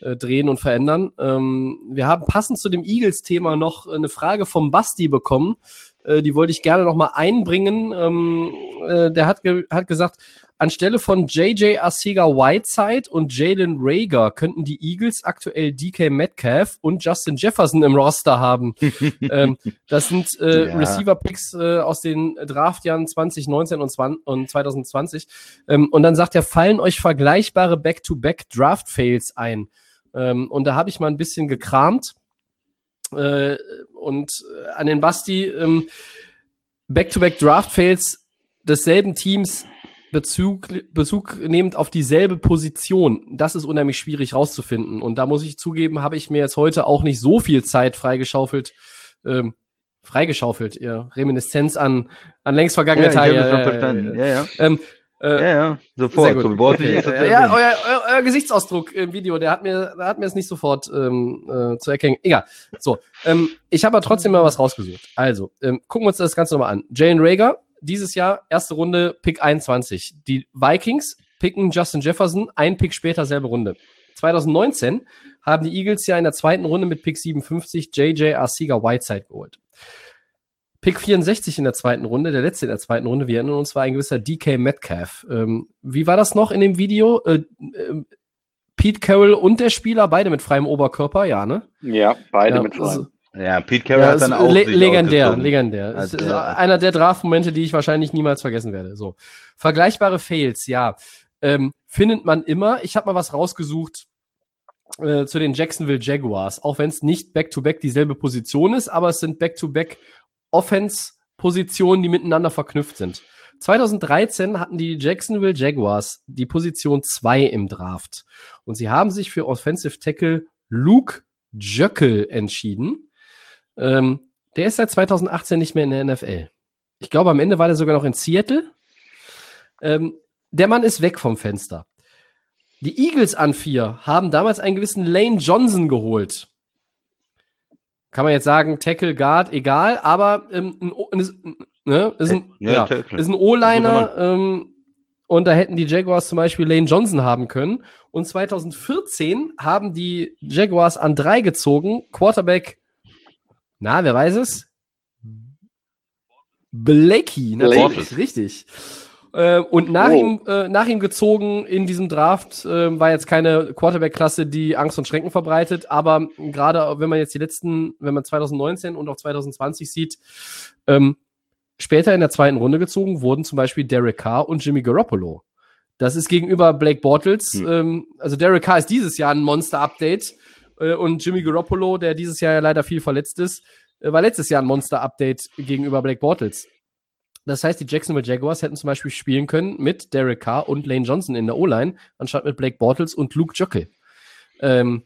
äh, drehen und verändern. Ähm, wir haben passend zu dem Eagles-Thema noch eine Frage vom Basti bekommen. Äh, die wollte ich gerne noch mal einbringen. Ähm, äh, der hat, ge hat gesagt, Anstelle von JJ Arcega Whiteside und Jalen Rager könnten die Eagles aktuell DK Metcalf und Justin Jefferson im Roster haben. ähm, das sind äh, Ja. Receiver-Picks äh, aus den Draftjahren 2019 und, 20, und 2020. Ähm, und dann sagt er, fallen euch vergleichbare Back-to-Back-Draft-Fails ein? Ähm, und da habe ich mal ein bisschen gekramt. Äh, und äh, an den Basti, ähm, Back-to-Back-Draft-Fails desselben Teams Bezug, Bezug nehmend auf dieselbe Position. Das ist unheimlich schwierig rauszufinden. Und da muss ich zugeben, habe ich mir jetzt heute auch nicht so viel Zeit freigeschaufelt, ähm, freigeschaufelt, ihr Reminiszenz an, an längst vergangene Ja, Tage. äh, verstanden. Ja, ja. Ähm, äh, Ja, ja, sehr sofort. gut. So, brauchst du nicht extra zu ja, erwähnen. euer, euer, euer Gesichtsausdruck im Video, der hat mir, der hat mir es nicht sofort ähm, äh, zu erkennen. Egal. So, ähm, ich habe aber trotzdem mal was rausgesucht. Also, ähm, gucken wir uns das Ganze nochmal an. Jalen Rager, dieses Jahr, erste Runde, Pick 21. Die Vikings picken Justin Jefferson, ein Pick später, selbe Runde. 2019 haben die Eagles ja in der zweiten Runde mit Pick 57 JJ Arcega Whiteside geholt. Pick 64 in der zweiten Runde, der letzte in der zweiten Runde, wir erinnern uns, war ein gewisser DK Metcalf. Ähm, wie war das noch in dem Video? Äh, äh, Pete Carroll und der Spieler, beide mit freiem Oberkörper, ja, ne? Ja, beide ja, mit also, rein. Ja, Pete Carroll ja, hat ist dann auch le legendär, legendär. Als Es ist der- einer der Draft-Momente, die ich wahrscheinlich niemals vergessen werde. So. Vergleichbare Fails, ja. Ähm, findet man immer. Ich habe mal was rausgesucht äh, zu den Jacksonville Jaguars, auch wenn es nicht back-to-back dieselbe Position ist, aber es sind back-to-back Offense-Positionen, die miteinander verknüpft sind. 2013 hatten die Jacksonville Jaguars die Position 2 im Draft. Und sie haben sich für Offensive Tackle Luke Jöckel entschieden. Ähm, der ist seit 2018 nicht mehr in der NFL. Ich glaube, am Ende war der sogar noch in Seattle. Ähm, der Mann ist weg vom Fenster. Die Eagles an vier haben damals einen gewissen Lane Johnson geholt. Kann man jetzt sagen, Tackle, Guard, egal, aber ähm, ein, ist, ne, ist ein, Ja, ja, Tackle. ist ein O-Liner ähm, und da hätten die Jaguars zum Beispiel Lane Johnson haben können. Und 2014 haben die Jaguars an drei gezogen, Quarterback, na, wer weiß es? Blakey, natürlich, richtig. Äh, und nach, Oh. ihm, äh, nach ihm gezogen in diesem Draft äh, war jetzt keine Quarterback-Klasse, die Angst und Schrecken verbreitet, aber gerade wenn man jetzt die letzten, wenn man 2019 und auch 2020 sieht, ähm, später in der zweiten Runde gezogen wurden zum Beispiel Derek Carr und Jimmy Garoppolo. Das ist gegenüber Blake Bortles, Hm. ähm, also Derek Carr ist dieses Jahr ein Monster-Update und Jimmy Garoppolo, der dieses Jahr ja leider viel verletzt ist, äh, war letztes Jahr ein Monster-Update gegenüber Blake Bortles. Das heißt, die Jacksonville Jaguars hätten zum Beispiel spielen können mit Derek Carr und Lane Johnson in der O-Line, anstatt mit Blake Bortles und Luke Jockel. Ähm,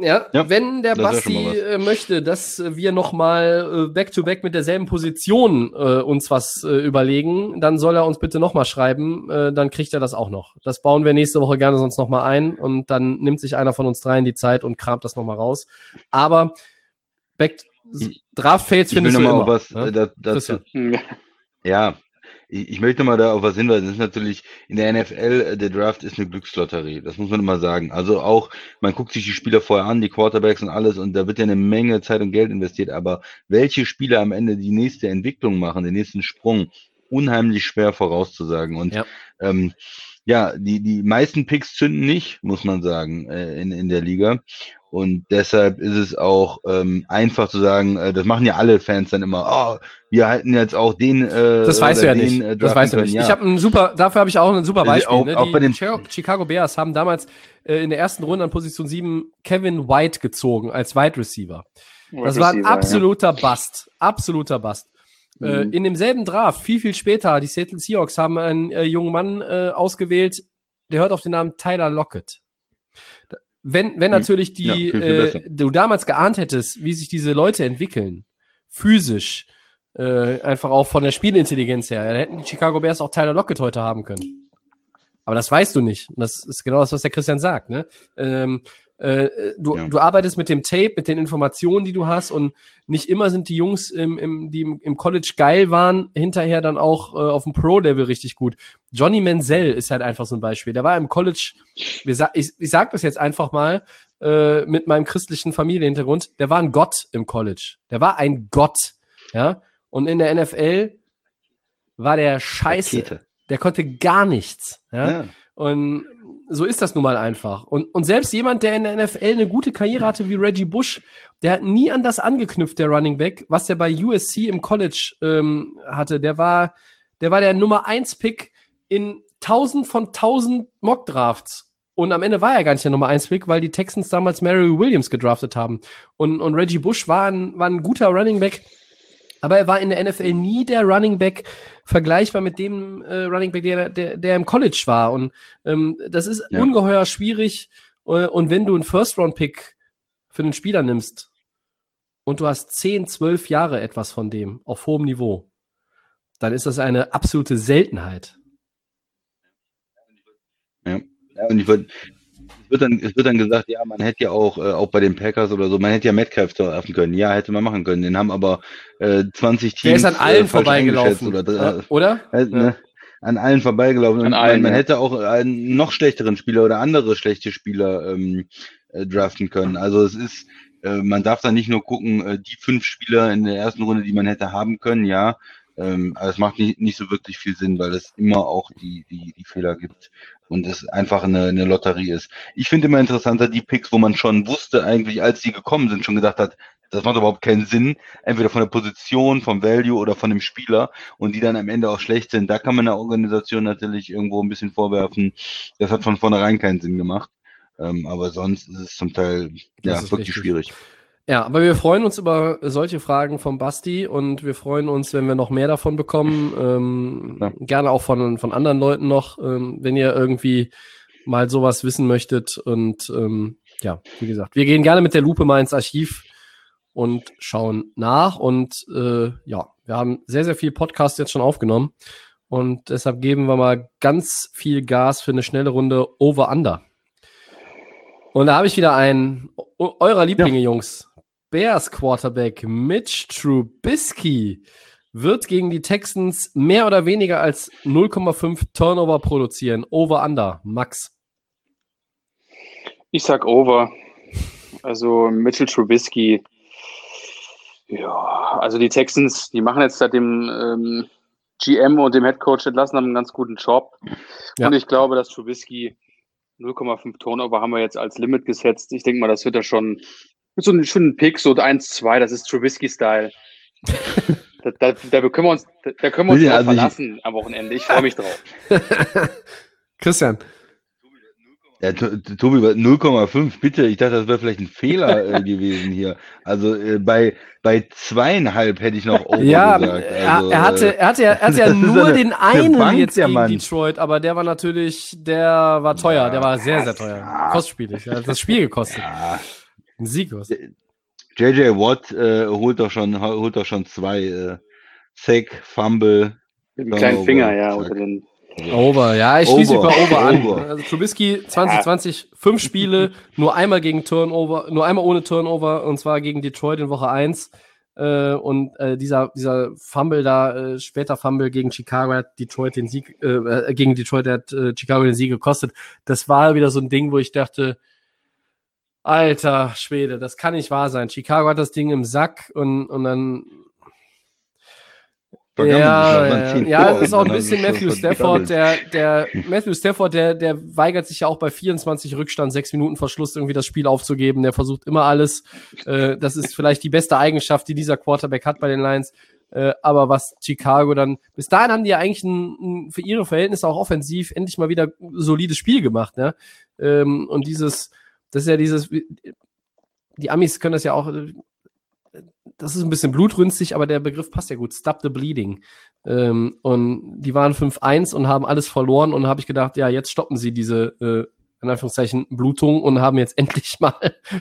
ja, Ja, wenn der Basti äh, möchte, dass wir nochmal äh, back-to-back mit derselben Position äh, uns was äh, überlegen, dann soll er uns bitte nochmal schreiben, äh, dann kriegt er das auch noch. Das bauen wir nächste Woche gerne sonst nochmal ein und dann nimmt sich einer von uns dreien die Zeit und kramt das nochmal raus. Aber back Draft-Fails Ich will findest du nochmal immer. was ne? äh, da. Ja. Ja, ich, ich möchte mal da auf was hinweisen. Das ist natürlich in der NFL, äh, der Draft ist eine Glückslotterie. Das muss man immer sagen. Also auch, man guckt sich die Spieler vorher an, die Quarterbacks und alles, und da wird ja eine Menge Zeit und Geld investiert. Aber welche Spieler am Ende die nächste Entwicklung machen, den nächsten Sprung, unheimlich schwer vorauszusagen. Und Ja. ähm, ja, die, die meisten Picks zünden nicht, muss man sagen, äh, in, in der Liga. Und deshalb ist es auch ähm, einfach zu sagen, äh, das machen ja alle Fans dann immer, oh, wir halten jetzt auch den. Äh, Das weißt du ja den, nicht. äh, das weißt du nicht. Ja. Ich habe ein super, dafür habe ich auch ein super Also Beispiel. auch- ne? auch Die bei den- Chi- Chicago Bears haben damals äh, in der ersten Runde an Position 7 Kevin White gezogen als Wide Receiver. Das war ein Receiver, ja. absoluter Bust. Absoluter Bust. Äh, Mhm. in demselben Draft, viel, viel später, die Seattle Seahawks haben einen äh, jungen Mann äh, ausgewählt, der hört auf den Namen Tyler Lockett. Wenn, wenn Mhm. natürlich die, Ja, viel, viel äh, du damals geahnt hättest, wie sich diese Leute entwickeln, physisch, äh, einfach auch von der Spielintelligenz her, dann hätten die Chicago Bears auch Tyler Lockett heute haben können. Aber das weißt du nicht. Und das ist genau das, was der Christian sagt. Ne? Ähm, Äh, du, Ja. du arbeitest mit dem Tape, mit den Informationen, die du hast und nicht immer sind die Jungs, im, im, die im, College geil waren, hinterher dann auch äh, auf dem Pro-Level richtig gut. Johnny Menzel ist halt einfach so ein Beispiel. Der war im College, wir ich, ich sag das jetzt einfach mal äh, mit meinem christlichen Familienhintergrund, der war ein Gott im College. Der war ein Gott, ja. Und in der NFL war der scheiße. Rakete. Der konnte gar nichts, ja. Ja. Und so ist das nun mal einfach. Und, und selbst jemand, der in der NFL eine gute Karriere hatte wie Reggie Bush, der hat nie an das angeknüpft, der Running Back, was der bei USC im College ähm, hatte. Der war, der war der Nummer 1 Pick in 1000 von 1000 Mock Drafts. Und am Ende war er gar nicht der Nummer 1 Pick, weil die Texans damals Mary Williams gedraftet haben. Und, und Reggie Bush war ein, war ein guter Running Back. Aber er war in der NFL nie der Running Back vergleichbar mit dem äh, Running Back, der, der, der im College war. Und ähm, das ist Ja. ungeheuer schwierig. Äh, und wenn du einen First-Round-Pick für einen Spieler nimmst und du hast 10, 12 Jahre etwas von dem auf hohem Niveau, dann ist das eine absolute Seltenheit. Ja, und ich würd, es, wird dann, es wird dann gesagt, ja, man hätte ja auch, äh, auch bei den Packers oder so, man hätte ja Metcalf treffen können. Ja, hätte man machen können. Den haben aber äh, 20 Teams Der ist an allen äh, vorbeigelaufen. Oder, Ja, oder? äh, ne, an allen vorbeigelaufen. An allen, man, man ja. hätte auch einen noch schlechteren Spieler oder andere schlechte Spieler ähm, äh, draften können. Also es ist, äh, man darf da nicht nur gucken, äh, die fünf Spieler in der ersten Runde, die man hätte haben können, ja. Ähm, aber es macht nicht, nicht so wirklich viel Sinn, weil es immer auch die, die, die Fehler gibt und es einfach eine, eine Lotterie ist. Ich finde immer interessanter die Picks, wo man schon wusste, eigentlich, als die gekommen sind, schon gedacht hat, das macht überhaupt keinen Sinn, entweder von der Position, vom Value oder von dem Spieler und die dann am Ende auch schlecht sind. Da kann man der Organisation natürlich irgendwo ein bisschen vorwerfen, das hat von vornherein keinen Sinn gemacht. Ähm, aber sonst ist es zum Teil ja, wirklich richtig. schwierig. Ja, aber wir freuen uns über solche Fragen vom Basti und wir freuen uns, wenn wir noch mehr davon bekommen. Ähm, Ja. Gerne auch von, von anderen Leuten noch, ähm, wenn ihr irgendwie mal sowas wissen möchtet. Und ähm, ja, wie gesagt, wir gehen gerne mit der Lupe mal ins Archiv und schauen nach. Und äh, ja, wir haben sehr, sehr viel Podcast jetzt schon aufgenommen. Und deshalb geben wir mal ganz viel Gas für eine schnelle Runde Over-Under. Und da habe ich wieder einen eu- eurer Lieblinge, Jungs. Bears Quarterback Mitch Trubisky wird gegen die Texans mehr oder weniger als 0,5 Turnover produzieren. Over-Under. Max. Ich sag over. Also Mitchell Trubisky. Ja, also die Texans, die machen jetzt seit dem ähm, GM und dem Head Coach entlassen, haben einen ganz guten Job. Ja. Und ich glaube, dass Trubisky 0,5 Turnover haben wir jetzt als Limit gesetzt. Ich denke mal, das wird er schon so einem schönen Pick, so 1-2, das ist Trubisky-Style. da, da, da können wir uns, da, können wir uns Ja, also ich- verlassen am Wochenende. Ich freue mich drauf. Christian. Ja, To- To- Tobi, was- 0,5, bitte. Ich dachte, das wäre vielleicht ein Fehler äh, gewesen hier. Also äh, bei, bei zweieinhalb hätte ich noch Over Ja, gesagt. er, Also, er hatte, äh, er hatte ja, er hatte ja nur eine- den eine einen Bank, jetzt gegen Mann. Detroit, aber der war natürlich, der war teuer, der war sehr, sehr teuer. Kostspielig. Der hat das Spiel gekostet. ja, Ein Sieg gekostet. JJ Watt äh, holt doch schon, holt doch schon zwei äh, Sack, Fumble. Mit dem kleinen Finger, ja, unter den. Over, ja, ich schließe mich Over. bei Over an. Over. Also Trubisky 2020, fünf Spiele, nur einmal gegen Turnover, nur einmal ohne Turnover und zwar gegen Detroit in Woche 1. Äh, und äh, dieser, dieser Fumble da, äh, später Fumble gegen Chicago hat Detroit den Sieg, äh, äh, gegen Detroit hat äh, Chicago den Sieg gekostet. Das war wieder so ein Ding, wo ich dachte, Alter Schwede, das kann nicht wahr sein. Chicago hat das Ding im Sack und, und dann ja, ja, ja, das ist auch ein bisschen Matthew Stafford, der, der Matthew Stafford, der, der weigert sich ja auch bei 24 Rückstand, sechs Minuten vor Schluss irgendwie das Spiel aufzugeben. Der versucht immer alles. Äh, das ist vielleicht die beste Eigenschaft, die dieser Quarterback hat bei den Lions. Äh, aber was Chicago dann, bis dahin haben die ja eigentlich ein, ein, für ihre Verhältnisse auch offensiv endlich mal wieder solides Spiel gemacht, ne? Ähm, und dieses, das ist ja dieses, die Amis können das ja auch, äh, das ist ein bisschen blutrünstig, aber der Begriff passt ja gut. Stop the bleeding. Ähm, und die waren 5-1 und haben alles verloren und habe ich gedacht, ja, jetzt stoppen sie diese, äh, in Anführungszeichen, Blutung und haben jetzt endlich mal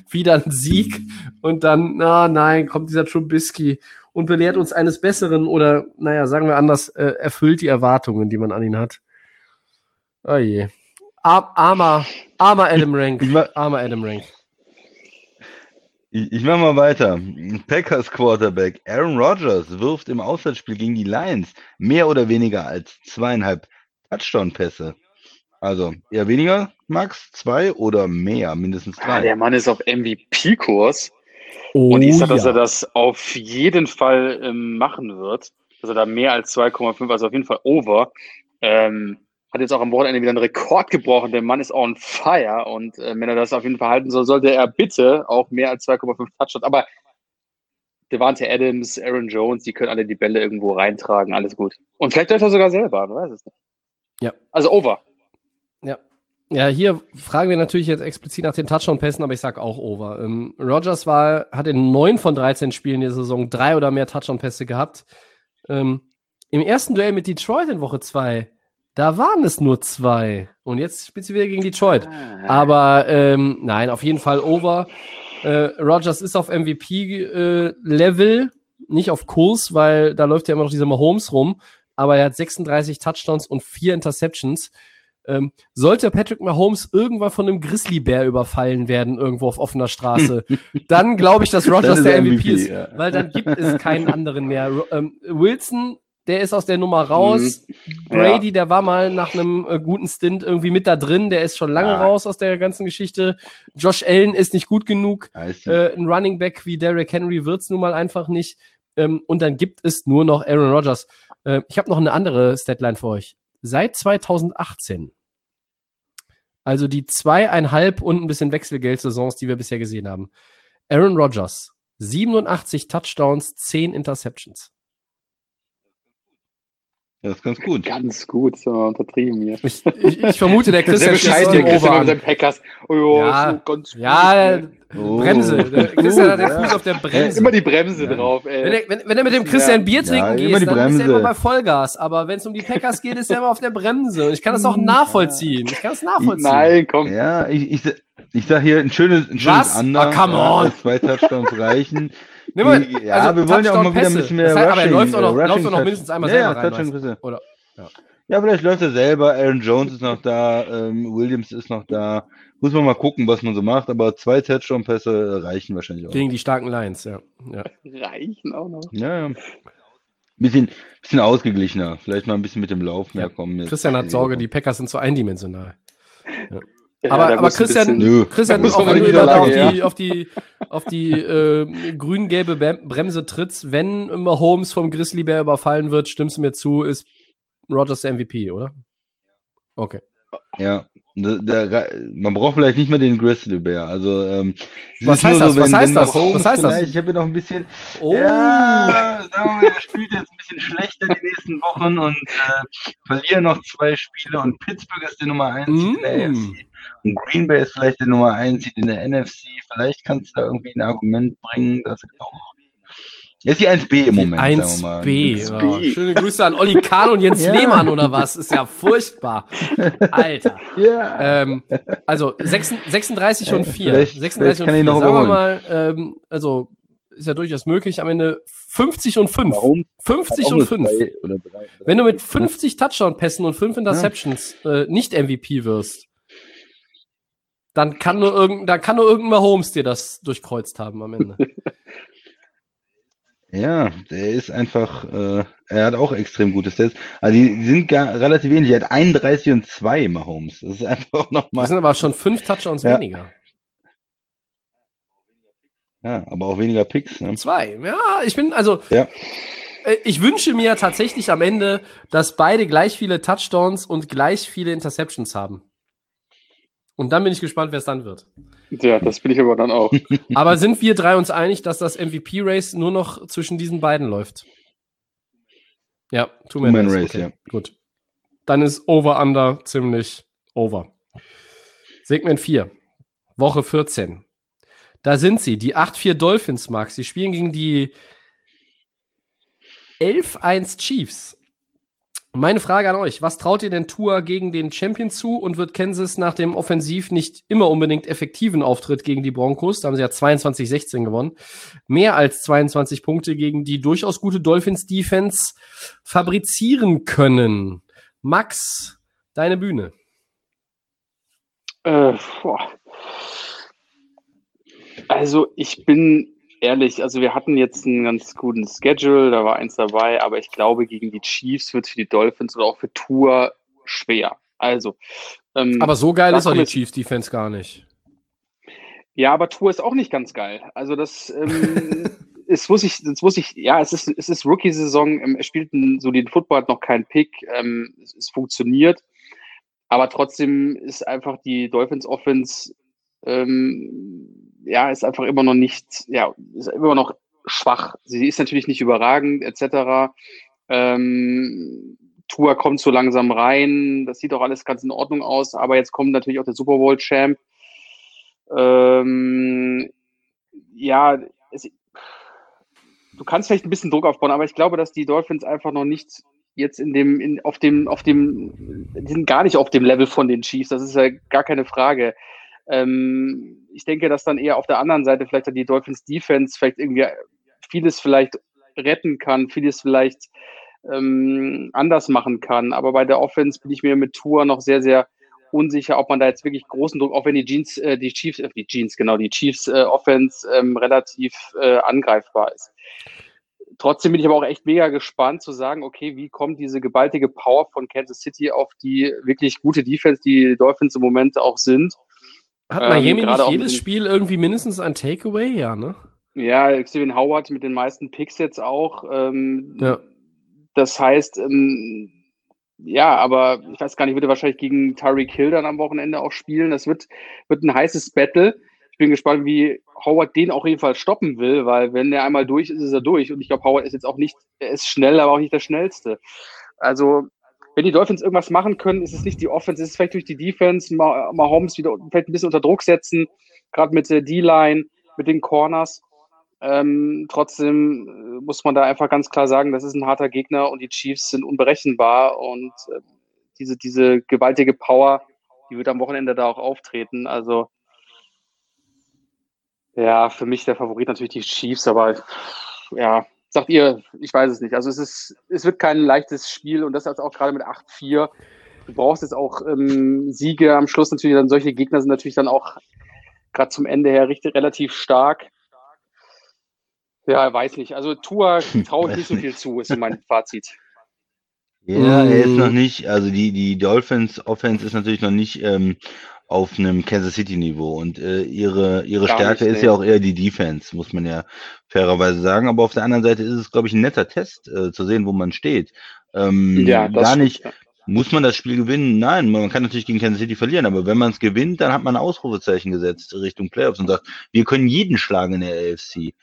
wieder einen Sieg. Und dann, na nein, kommt dieser Trubisky und belehrt uns eines Besseren oder, naja, sagen wir anders, äh, erfüllt die Erwartungen, die man an ihn hat. Oh je. Ar armer, armer Adam Rank. Armer Adam Rank. Ich, ich mache mal weiter. Packers Quarterback Aaron Rodgers wirft im Auswärtsspiel gegen die Lions mehr oder weniger als zweieinhalb Touchdown-Pässe. Also eher weniger, Max? Zwei oder mehr? Mindestens Ah, drei. der Mann ist auf MVP-Kurs. Oh, Und ich sage, dass ja. er das auf jeden Fall ähm, machen wird. Dass er da mehr als 2,5, also auf jeden Fall over. Ähm, hat jetzt auch am Wochenende wieder einen Rekord gebrochen. Der Mann ist on fire. Und äh, wenn er das auf jeden Fall halten soll, sollte er bitte auch mehr als 2,5 Touchdowns. Aber Devante Adams, Aaron Jones, die können alle die Bälle irgendwo reintragen. Alles gut. Und vielleicht läuft er sogar selber. Man weiß es nicht. Ja. Also over. Ja. Ja, hier fragen wir natürlich jetzt explizit nach den Touchdown-Pässen, aber ich sag auch over. Ähm, Rogers war, hat in neun von 13 Spielen der Saison drei oder mehr Touchdown-Pässe gehabt. Ähm, Im ersten Duell mit Detroit in Woche zwei, da waren es nur zwei. Und jetzt spielt sie wieder gegen Detroit. Aber ähm, nein, auf jeden Fall over. Äh, Rogers ist auf MVP-Level, nicht auf Kurs, weil da läuft ja immer noch dieser Mahomes rum. Aber er hat 36 Touchdowns und vier Interceptions. Ähm, sollte Patrick Mahomes irgendwann von einem Grizzlybär überfallen werden, irgendwo auf offener Straße, dann glaube ich, dass Rogers der er MVP, MVP, ist, ja. weil dann gibt es keinen anderen mehr. Ähm, Wilson, der ist aus der Nummer raus. Brady, der war mal nach einem äh, guten Stint irgendwie mit da drin, der ist schon lange Ja. raus aus der ganzen Geschichte. Josh Allen ist nicht gut genug. Äh, ein Running Back wie Derrick Henry wird's nun mal einfach nicht. Ähm, und dann gibt es nur noch Aaron Rodgers. Äh, ich habe noch eine andere Statline für euch. Seit 2018, also die zweieinhalb und ein bisschen Wechselgeldsaisons, die wir bisher gesehen haben. Aaron Rodgers, 87 Touchdowns, 10 Interceptions. Das ist ganz gut. Ganz gut, so untertrieben hier. Ich, ich, ich vermute, der Christian im Christian Over mit an. seinen Packers. Oh, ja, Ja, so ganz gut. Ja, Oh. Bremse. Der Christian hat den Ja. Fuß auf der Bremse. Immer die Bremse Ja. drauf, Wenn ey. er, wenn, wenn er mit dem Christian Bier Ja, trinken die geht, dann ist er immer bei Vollgas. Aber wenn es um die Packers geht, ist er immer auf der Bremse. Ich kann das auch nachvollziehen. Ich kann das nachvollziehen. Nein, komm. Ja, ich, ich, ich sag hier ein schönes, ein schönes Was? Under. Ah, come Ja, on. Zwei Touchdowns reichen. Nimm mal, Die- ja, wir wollen ja auch mal wieder ein bisschen mehr Das heißt, aber er Rushing, läuft auch noch, äh, läuft Rushing noch mindestens einmal Ja, selber ja, rein. Oder? Ja, vielleicht läuft er selber. Aaron Jones ist noch da. Ähm, Williams ist noch da. Muss man mal gucken, was man so macht. Aber zwei Touchdown-Pässe reichen wahrscheinlich auch. Gegen die starken Lions, ja. ja. Reichen auch noch. Ja, ja. Bisschen, bisschen ausgeglichener. Vielleicht mal ein bisschen mit dem Lauf mehr Ja. kommen. jetzt. Christian hat Sorge, die Packers sind zu eindimensional. Ja, aber aber Christian, bisschen-. Christian auch wenn du nicht immer so da auf die, auf die, auf die äh, grün-gelbe Bremse trittst, wenn immer Holmes vom Grizzlybär überfallen wird, stimmst du mir zu, ist Rogers der MVP, oder? Okay. Ja, da, da, man braucht vielleicht nicht mehr den Grizzly Bear. Also, ähm, Was heißt das? Was heißt das? Was heißt das? Ich habe ja noch ein bisschen. Oh, Ja, sagen wir er spielt jetzt ein bisschen schlechter die nächsten Wochen und äh, verlieren noch zwei Spiele und Pittsburgh ist die Nummer 1 in der Mm. AFC. Und Green Bay ist vielleicht die Nummer 1 in der NFC. Vielleicht kannst du da irgendwie ein Argument bringen, dass er auch. Ist die 1B im Moment, sagen wir mal. 1B. 1B. Ja. Schöne Grüße an Olli Kahn und Jens Ja. Lehmann oder was? Ist ja furchtbar. Alter. Ja. Ähm, also 36, 36 und Äh, 4. vielleicht- 36 vielleicht und kann 4. ich noch Sagen wir mal, ähm, also ist ja durchaus möglich, am Ende 50 und 5. Warum? 50 Auch und nur 5. zwei oder drei- Wenn du mit 50 Touchdown-Pässen und 5 Interceptions äh, nicht MVP wirst, dann kann nur irgendein, dann kann nur irgendein Mahomes dir das durchkreuzt haben am Ende. Ja, der ist einfach, äh, er hat auch extrem gute Stats. Also die, die sind gar relativ ähnlich. Er hat 31 und 2 Mahomes. Das ist einfach Das nochmal. sind aber schon 5 Touchdowns Ja. weniger. Ja, aber auch weniger Picks. Ne? Zwei. Ja, ich bin, also, Ja. äh, ich wünsche mir tatsächlich am Ende, dass beide gleich viele Touchdowns und gleich viele Interceptions haben. Und dann bin ich gespannt, wer es dann wird. Ja, das bin ich aber dann auch. Aber sind wir drei uns einig, dass das MVP-Race nur noch zwischen diesen beiden läuft? Ja, Two-Man-Race. Okay. ja. Gut. Dann ist Over-Under ziemlich over. Segment 4, Woche 14. Da sind sie, die 8-4 Dolphins, Max. Sie spielen gegen die 11-1 Chiefs. Meine Frage an euch: Was traut ihr denn Tua gegen den Champion zu und wird Kansas nach dem offensiv nicht immer unbedingt effektiven Auftritt gegen die Broncos, da haben sie ja 22-16 gewonnen, mehr als 22 Punkte gegen die durchaus gute Dolphins-Defense fabrizieren können? Max, deine Bühne. Äh. Also ich bin ehrlich, also wir hatten jetzt einen ganz guten Schedule, da war eins dabei, aber ich glaube, gegen die Chiefs wird es für die Dolphins oder auch für Tour schwer. Also. Ähm, aber so geil ist auch die Chiefs Defense gar nicht. Ja, aber Tour ist auch nicht ganz geil. Also das ähm, es muss ich, das muss ich, ja, es ist, es ist Rookie-Saison, ähm, er spielt einen soliden Football, hat noch keinen Pick, ähm, es, es, funktioniert, aber trotzdem ist einfach die Dolphins Offense, ähm, ja, ist einfach immer noch nicht, ja, ist immer noch schwach. Sie ist natürlich nicht überragend, etc. Ähm, Tour kommt so langsam rein, das sieht auch alles ganz in Ordnung aus, aber jetzt kommt natürlich auch der Super Bowl-Champ. Ähm, ja, es, du kannst vielleicht ein bisschen Druck aufbauen, aber ich glaube, dass die Dolphins einfach noch nicht jetzt in dem, in, auf dem, auf dem, die sind gar nicht auf dem Level von den Chiefs, das ist ja gar keine Frage. Ähm, ich denke, dass dann eher auf der anderen Seite vielleicht die Dolphins Defense vielleicht irgendwie vieles vielleicht retten kann, vieles vielleicht ähm, anders machen kann. Aber bei der Offense bin ich mir mit Tour noch sehr, sehr unsicher, ob man da jetzt wirklich großen Druck, auch wenn die Jeans, äh, die Chiefs, äh, die Jeans, genau, die Chiefs äh, Offense ähm, relativ äh, angreifbar ist. Trotzdem bin ich aber auch echt mega gespannt zu sagen, okay, wie kommt diese gewaltige Power von Kansas City auf die wirklich gute Defense, die Dolphins im Moment auch sind. Hat Miami ähm, nicht jedes Spiel irgendwie mindestens ein Takeaway? Ja, ne? Ja, Steven Howard mit den meisten Picks jetzt auch. Ähm, ja. Das heißt, ähm, ja, aber ich weiß gar nicht, wird er wahrscheinlich gegen Tyreek Hill dann am Wochenende auch spielen. Das wird, wird ein heißes Battle. Ich bin gespannt, wie Howard den auch jedenfalls stoppen will, weil wenn er einmal durch ist, ist er durch. Und ich glaube, Howard ist jetzt auch nicht, er ist schnell, aber auch nicht der schnellste. Also, wenn die Dolphins irgendwas machen können, ist es nicht die Offense, ist es vielleicht durch die Defense, Mahomes wieder vielleicht ein bisschen unter Druck setzen, gerade mit der D-Line, mit den Corners. Ähm, trotzdem äh, muss man da einfach ganz klar sagen, das ist ein harter Gegner und die Chiefs sind unberechenbar und äh, diese, diese gewaltige Power, die wird am Wochenende da auch auftreten. Also ja, für mich der Favorit natürlich die Chiefs, aber ja, sagt ihr, ich weiß es nicht. Also es ist, es wird kein leichtes Spiel und das auch gerade mit 8-4. Du brauchst jetzt auch ähm, Siege am Schluss natürlich, dann solche Gegner sind natürlich dann auch gerade zum Ende her richtig relativ stark. Ja, weiß nicht. Also Tour traue ich nicht so viel zu, ist mein Fazit. Ja, er ist noch nicht, also die, die Dolphins Offense ist natürlich noch nicht ähm, auf einem Kansas City Niveau und äh, ihre, ihre Stärke nicht, ist ja auch eher die Defense, muss man ja fairerweise sagen. Aber auf der anderen Seite ist es, glaube ich, ein netter Test, äh, zu sehen, wo man steht. Ähm, ja, das gar nicht. Muss man das Spiel gewinnen? Nein, man kann natürlich gegen Kansas City verlieren, aber wenn man es gewinnt, dann hat man ein Ausrufezeichen gesetzt Richtung Playoffs und sagt, wir können jeden schlagen in der AFC.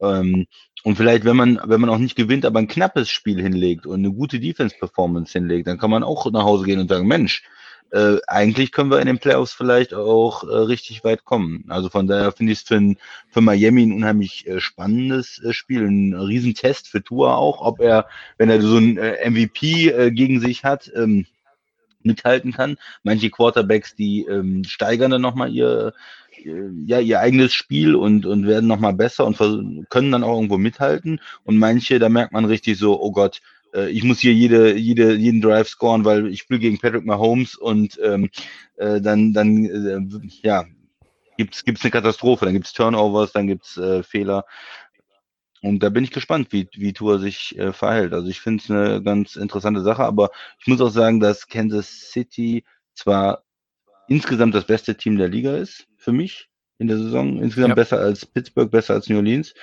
Ähm, und vielleicht, wenn man, wenn man auch nicht gewinnt, aber ein knappes Spiel hinlegt und eine gute Defense-Performance hinlegt, dann kann man auch nach Hause gehen und sagen, Mensch, äh, eigentlich können wir in den Playoffs vielleicht auch äh, richtig weit kommen. Also von daher finde ich es für, für Miami ein unheimlich äh, spannendes äh, Spiel, ein Riesentest für Tour auch, ob er, wenn er so ein äh, MVP äh, gegen sich hat, ähm, mithalten kann. Manche Quarterbacks, die ähm, steigern dann nochmal ihr, ja, ihr eigenes Spiel und, und werden nochmal besser und können dann auch irgendwo mithalten. Und manche, da merkt man richtig so, oh Gott, ich muss hier jede, jede, jeden Drive scoren, weil ich spiele gegen Patrick Mahomes und ähm, äh, dann, dann äh, ja, gibt's gibt's eine Katastrophe, dann gibt's Turnovers, dann gibt's äh, Fehler. Und da bin ich gespannt, wie, wie Tour sich äh, verhält. Also ich finde es eine ganz interessante Sache, aber ich muss auch sagen, dass Kansas City zwar insgesamt das beste Team der Liga ist, für mich in der Saison. Insgesamt ja. besser als Pittsburgh, besser als New Orleans,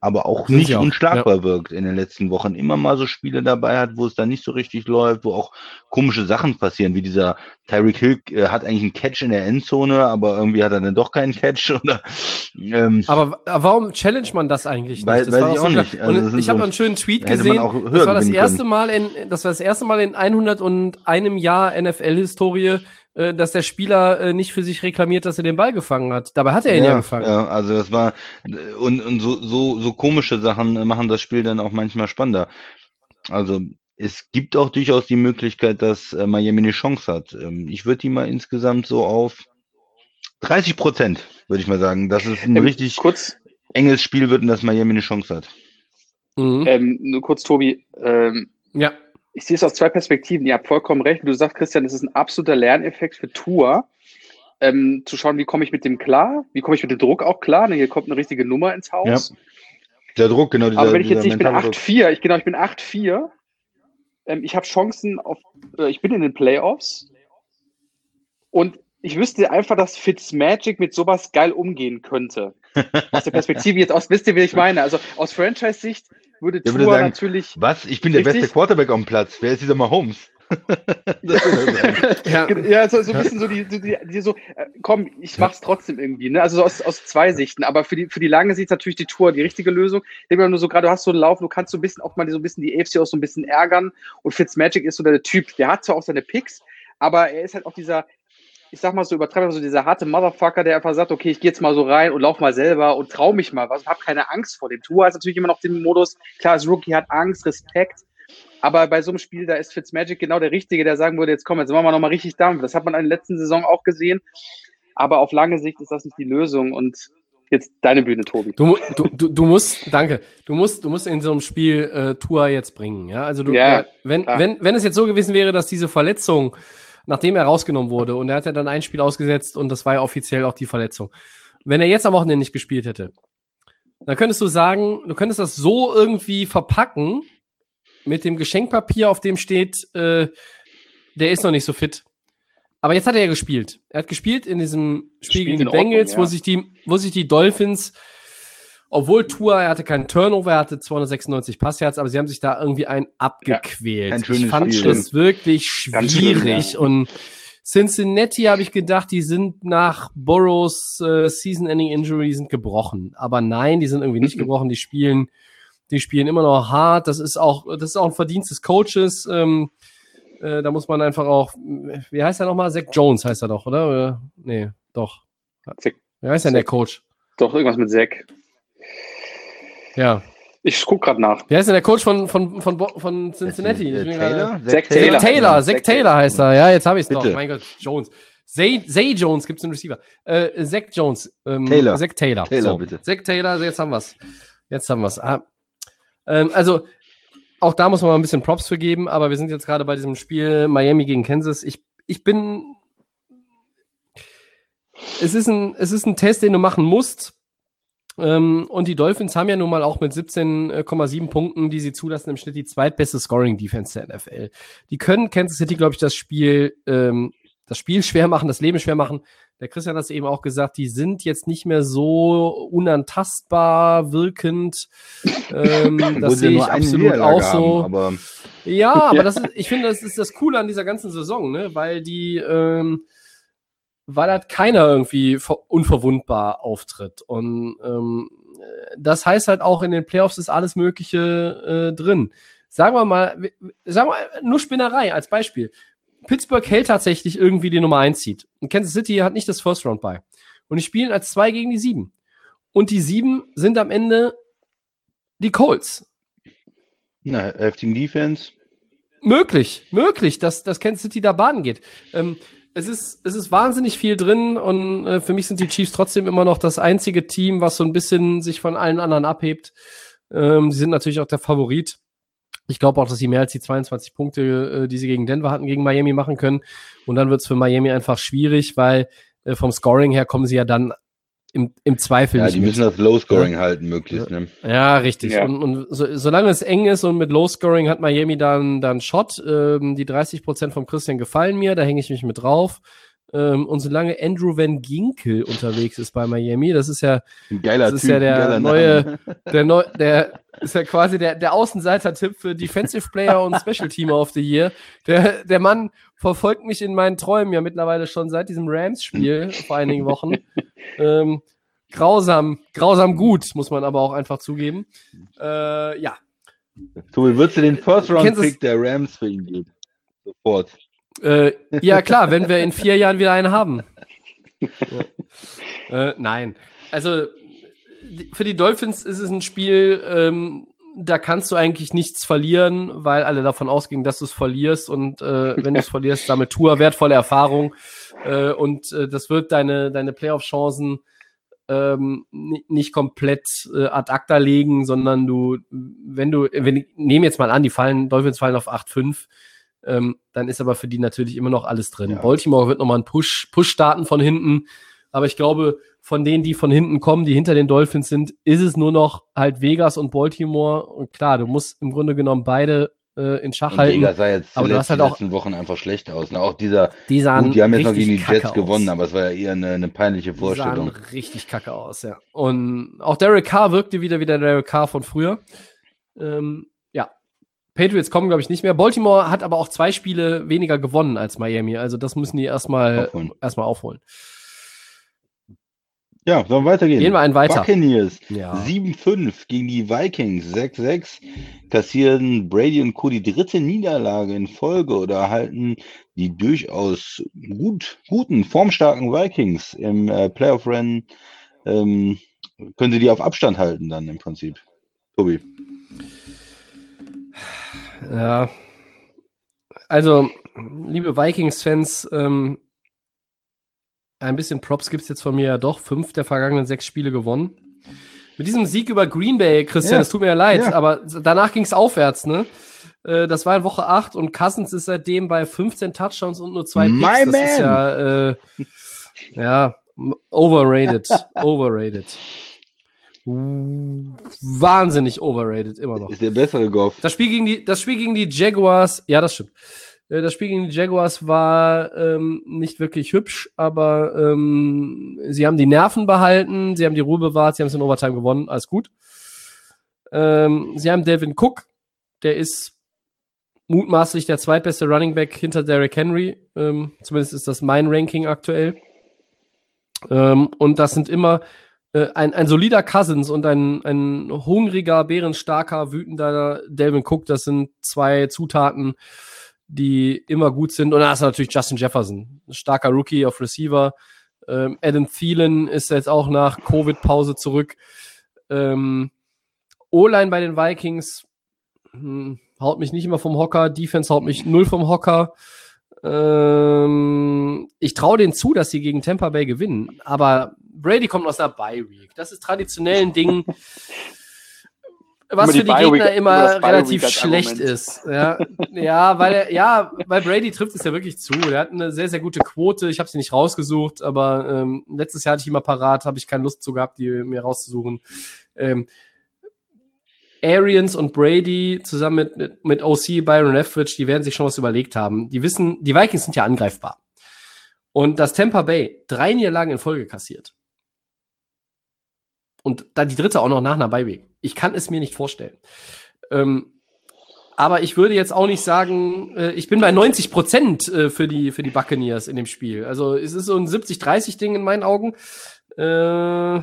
aber auch Sind nicht auch. unschlagbar ja. wirkt in den letzten Wochen. Immer mal so Spiele dabei hat, wo es dann nicht so richtig läuft, wo auch komische Sachen passieren, wie dieser Tyreek Hill äh, hat eigentlich einen Catch in der Endzone, aber irgendwie hat er dann doch keinen Catch. Oder, ähm, aber, warum challenge man das eigentlich nicht? Weil, das weiß ich auch nicht. Also ich habe so, einen schönen Tweet gesehen. das war das erste Mal in, das war das erste Mal in 101 Jahr NFL-Historie, dass der Spieler äh, nicht für sich reklamiert, dass er den Ball gefangen hat. Dabei hat er ihn ja, ja gefangen. Ja, also das war und, und so, so, so komische Sachen machen das Spiel dann auch manchmal spannender. Also es gibt auch durchaus die Möglichkeit, dass äh, Miami eine Chance hat. Ähm, ich würde die mal insgesamt so auf 30 Prozent, würde ich mal sagen, dass es ein ähm, richtig kurz, enges Spiel wird und dass Miami eine Chance hat. Mhm. Ähm, nur kurz, Tobi. Ähm, ja ich sehe es aus zwei Perspektiven. Ihr habt vollkommen recht. Du sagst, Christian, es ist ein absoluter Lerneffekt für Tour. ähm, zu schauen, wie komme ich mit dem klar, wie komme ich mit dem Druck auch klar. Ne, hier kommt eine richtige Nummer ins Haus. Der Druck, genau. Dieser, Aber wenn ich jetzt, dieser ich bin mentale Druck. 8-4, ich, genau, ich bin 8-4. Ähm, ich habe Chancen auf, äh, ich bin in den Playoffs. Und ich wüsste einfach, dass Fitzmagic mit sowas geil umgehen könnte. Aus der Perspektive jetzt aus, wisst ihr, wie ich meine? Also aus Franchise-Sicht würde Der Tour würde sagen, natürlich. Was? Ich bin der Richtig? beste Quarterback am Platz. Wer ist dieser Mahomes? Ja, Ja, so, so ein bisschen so die, die, die, die so, äh, komm, ich mach's trotzdem irgendwie, ne? Also so aus, aus zwei Sichten. Aber für die, für die lange Sicht ist natürlich die Tour die richtige Lösung. Ich denke mal nur so, gerade du hast so einen Lauf, du kannst so ein bisschen auch mal so ein bisschen die AFC auch so ein bisschen ärgern. Und Fitzmagic ist so der Typ, der hat zwar auch seine Picks, aber er ist halt auch dieser, ich sag mal so übertreiben, so dieser harte Motherfucker, der einfach sagt, okay, ich gehe jetzt mal so rein und lauf mal selber und trau mich mal was und hab keine Angst vor dem. Tour ist natürlich immer noch den Modus, klar, das Rookie hat Angst, Respekt, aber bei so einem Spiel, da ist Fitzmagic genau der Richtige, der sagen würde, jetzt komm, jetzt machen wir nochmal richtig Dampf. Das hat man in der letzten Saison auch gesehen. Aber auf lange Sicht ist das nicht die Lösung. Und jetzt deine Bühne, Tobi. Du, du, du, du musst, danke, du musst, du musst in so einem Spiel äh, Tour jetzt bringen. Ja, also du, Ja, äh, wenn, klar. wenn, wenn es jetzt so gewesen wäre, dass diese Verletzung, nachdem er rausgenommen wurde und er hat ja dann ein Spiel ausgesetzt und das war ja offiziell auch die Verletzung. Wenn er jetzt am Wochenende nicht gespielt hätte, dann könntest du sagen, du könntest das so irgendwie verpacken mit dem Geschenkpapier, auf dem steht, äh, der ist noch nicht so fit. Aber jetzt hat er ja gespielt. Er hat gespielt in diesem Spiel gegen die in Ordnung, Bengals, wo ja. sich die, wo sich die Dolphins, obwohl Tour, er hatte keinen Turnover, er hatte 296 Passyards, aber sie haben sich da irgendwie einen abgequält. Kein ich fand Spiel. es wirklich schwierig ja. und Cincinnati habe ich gedacht, die sind nach Burrows äh, Season-Ending Injury, die sind gebrochen. Aber nein, die sind irgendwie nicht gebrochen. Die spielen, die spielen immer noch hart. Das ist auch, das ist auch ein Verdienst des Coaches. Ähm, äh, da muss man einfach auch, wie heißt er nochmal? Zach Jones heißt er doch, oder? oder? Nee, doch. Zach- Wie heißt denn der Coach? Doch, irgendwas mit Zack. Ja. Ich guck gerade nach. Wie heißt denn der Coach von, von, von, von Cincinnati? Äh, Taylor? Zach Zach Taylor. Taylor, Zach Zach Taylor heißt er. Ja, jetzt habe ich es doch. Mein Gott, Jones. Zay, Zay Jones gibt es einen Receiver. Äh, Zach Jones. Ähm, Taylor. Zach Taylor. Taylor, so. bitte. Zach Taylor, jetzt haben wir es. Jetzt haben wir es. Ah. Ähm, also, auch da muss man mal ein bisschen Props für geben, aber wir sind jetzt gerade bei diesem Spiel Miami gegen Kansas. Ich, ich bin. Es ist, ein, es ist ein Test, den du machen musst. Ähm, und die Dolphins haben ja nun mal auch mit 17,7 Punkten, die sie zulassen, im Schnitt die zweitbeste Scoring-Defense der NFL. Die können Kansas City, glaube ich, das Spiel, ähm, das Spiel schwer machen, das Leben schwer machen. Der Christian hat es eben auch gesagt, die sind jetzt nicht mehr so unantastbar wirkend. Ähm, das sehe ich absolut Niederlage auch so. Haben, aber Ja, aber das ist, ich finde, das ist das Coole an dieser ganzen Saison, ne? Weil die, ähm, weil halt keiner irgendwie ver- unverwundbar auftritt. Und ähm, äh, das heißt halt auch in den Playoffs ist alles Mögliche äh, drin. Sagen wir mal, sagen wir mal, nur Spinnerei als Beispiel. Pittsburgh hält tatsächlich irgendwie die Nummer 1 Seed. Und Kansas City hat nicht das First Round bei. Und die spielen als zwei gegen die sieben. Und die sieben sind am Ende die Colts. na, heftigen Defense. Möglich, möglich, dass, dass Kansas City da baden geht. Ähm, es, ist, es ist wahnsinnig viel drin und äh, für mich sind die Chiefs trotzdem immer noch das einzige Team, was so ein bisschen sich von allen anderen abhebt. Ähm, sie sind natürlich auch der Favorit. Ich glaube auch, dass sie mehr als die 22 Punkte, äh, die sie gegen Denver hatten, gegen Miami machen können. Und dann wird es für Miami einfach schwierig, weil äh, vom Scoring her kommen sie ja dann im, im Zweifel Ja, nicht die mit. müssen das Low Scoring halten, möglichst. Ne? Ja, richtig. Ja. Und, und so, solange es eng ist und mit Low Scoring hat Miami dann, dann Shot. Ähm, die 30 Prozent vom Christian gefallen mir, da hänge ich mich mit drauf. Ähm, und solange Andrew Van Ginkel unterwegs ist bei Miami, das ist ja, Ein geiler das ist Typ, ja der neue, der neu, der ist ja quasi der, der Außenseiter-Tipp für Defensive Player und Special Teamer of the Year. Der, der Mann verfolgt mich in meinen Träumen ja mittlerweile schon seit diesem Rams-Spiel vor einigen Wochen. Ähm, grausam, grausam gut, muss man aber auch einfach zugeben. Äh, ja, Tobi, würdest du den First Round Kansas- Pick der Rams für ihn geben? Sofort. Äh, ja klar, wenn wir in vier Jahren wieder einen haben. Ja. Äh, nein, also für die Dolphins ist es ein Spiel, ähm, da kannst du eigentlich nichts verlieren, weil alle davon ausgingen, dass du es verlierst und äh, wenn du es verlierst, damit Tour wertvolle Erfahrung äh, und äh, das wird deine, deine Playoff-Chancen ähm, ni- nicht komplett äh, ad acta legen, sondern du, wenn du, wenn ich nehme jetzt mal an, die fallen, Dolphins fallen auf 8-5, Ähm, dann ist aber für die natürlich immer noch alles drin. Ja. Baltimore wird nochmal einen Push, Push starten von hinten. Aber ich glaube, von denen, die von hinten kommen, die hinter den Dolphins sind, ist es nur noch halt Vegas und Baltimore. Und klar, du musst im Grunde genommen beide äh, in Schach Und halten. Vegas sah jetzt Aber du zuletzt hast halt die auch- letzten Wochen einfach schlecht aus. Ne? Auch dieser, Die sahen gut, die haben jetzt noch gegen die Jets gewonnen, aus. aber es war ja eher eine, eine peinliche Die Vorstellung. sahen richtig kacke aus, ja. Und auch Derek Carr wirkte wieder wie der Derek Carr von früher. Ähm. Patriots kommen, glaube ich, nicht mehr. Baltimore hat aber auch zwei Spiele weniger gewonnen als Miami. Also das müssen die erstmal Aufholen. erstmal aufholen. Ja, sollen wir weitergehen? Gehen wir einen weiter. Buccaneers Ja. 7-5 gegen die Vikings 6-6 kassieren Brady und Co. die dritte Niederlage in Folge oder erhalten die durchaus gut, guten, formstarken Vikings im äh, Playoff-Rennen. Ähm, können sie die auf Abstand halten dann im Prinzip? Tobi. Ja. Also, liebe Vikings-Fans, ähm, ein bisschen Props gibt es jetzt von mir ja doch. Fünf der vergangenen sechs Spiele gewonnen. Mit diesem Sieg über Green Bay, Christian, Ja. es tut mir ja leid, Ja. aber danach ging es aufwärts, ne? Äh, Das war in Woche 8 und Cousins ist seitdem bei 15 Touchdowns und nur zwei My Picks. Das ist ja, äh, ja, overrated. overrated. Wahnsinnig overrated, immer noch. Ist der bessere Goff. Das Spiel gegen die, das Spiel gegen die Jaguars, ja, das stimmt. Äh, Das Spiel gegen die Jaguars war ähm, nicht wirklich hübsch, aber ähm, sie haben die Nerven behalten, sie haben die Ruhe bewahrt, sie haben es in Overtime gewonnen, alles gut. Ähm, sie haben Devin Cook, der ist mutmaßlich der zweitbeste Running Back hinter Derrick Henry. Ähm, zumindest ist das mein Ranking aktuell. Ähm, und das sind immer äh, ein, ein solider Cousins und ein, ein hungriger, bärenstarker, wütender Delvin Cook. Das sind zwei Zutaten, die immer gut sind. Und hast du natürlich Justin Jefferson, starker Rookie auf Receiver. Ähm, Adam Thielen ist jetzt auch nach Covid-Pause zurück. Ähm, O-Line bei den Vikings hm, haut mich nicht immer vom Hocker. Defense haut mich null vom Hocker. Ähm, ich traue denen zu, dass sie gegen Tampa Bay gewinnen. Aber Brady kommt aus einer Bye-Week. Das ist traditionell ein Ding, was Immer die für die Gegner immer immer relativ schlecht ist. Ja, ja, weil er, ja, weil Brady trifft es ja wirklich zu. Der hat eine sehr, sehr gute Quote. Ich habe sie nicht rausgesucht, aber ähm, letztes Jahr hatte ich ihn mal parat, habe ich keine Lust zu gehabt, die mir rauszusuchen. Ähm, Arians und Brady zusammen mit, mit, mit OC, Byron Leftwich, die werden sich schon was überlegt haben. Die wissen, die Vikings sind ja angreifbar. Und dass Tampa Bay drei Niederlagen in Folge kassiert. Und dann die dritte auch noch nach einer Beiweg. Ich kann es mir nicht vorstellen. Ähm, aber ich würde jetzt auch nicht sagen, äh, ich bin bei 90 Prozent äh, für, die, für die Buccaneers in dem Spiel. Also es ist so ein 70-30-Ding in meinen Augen. Äh,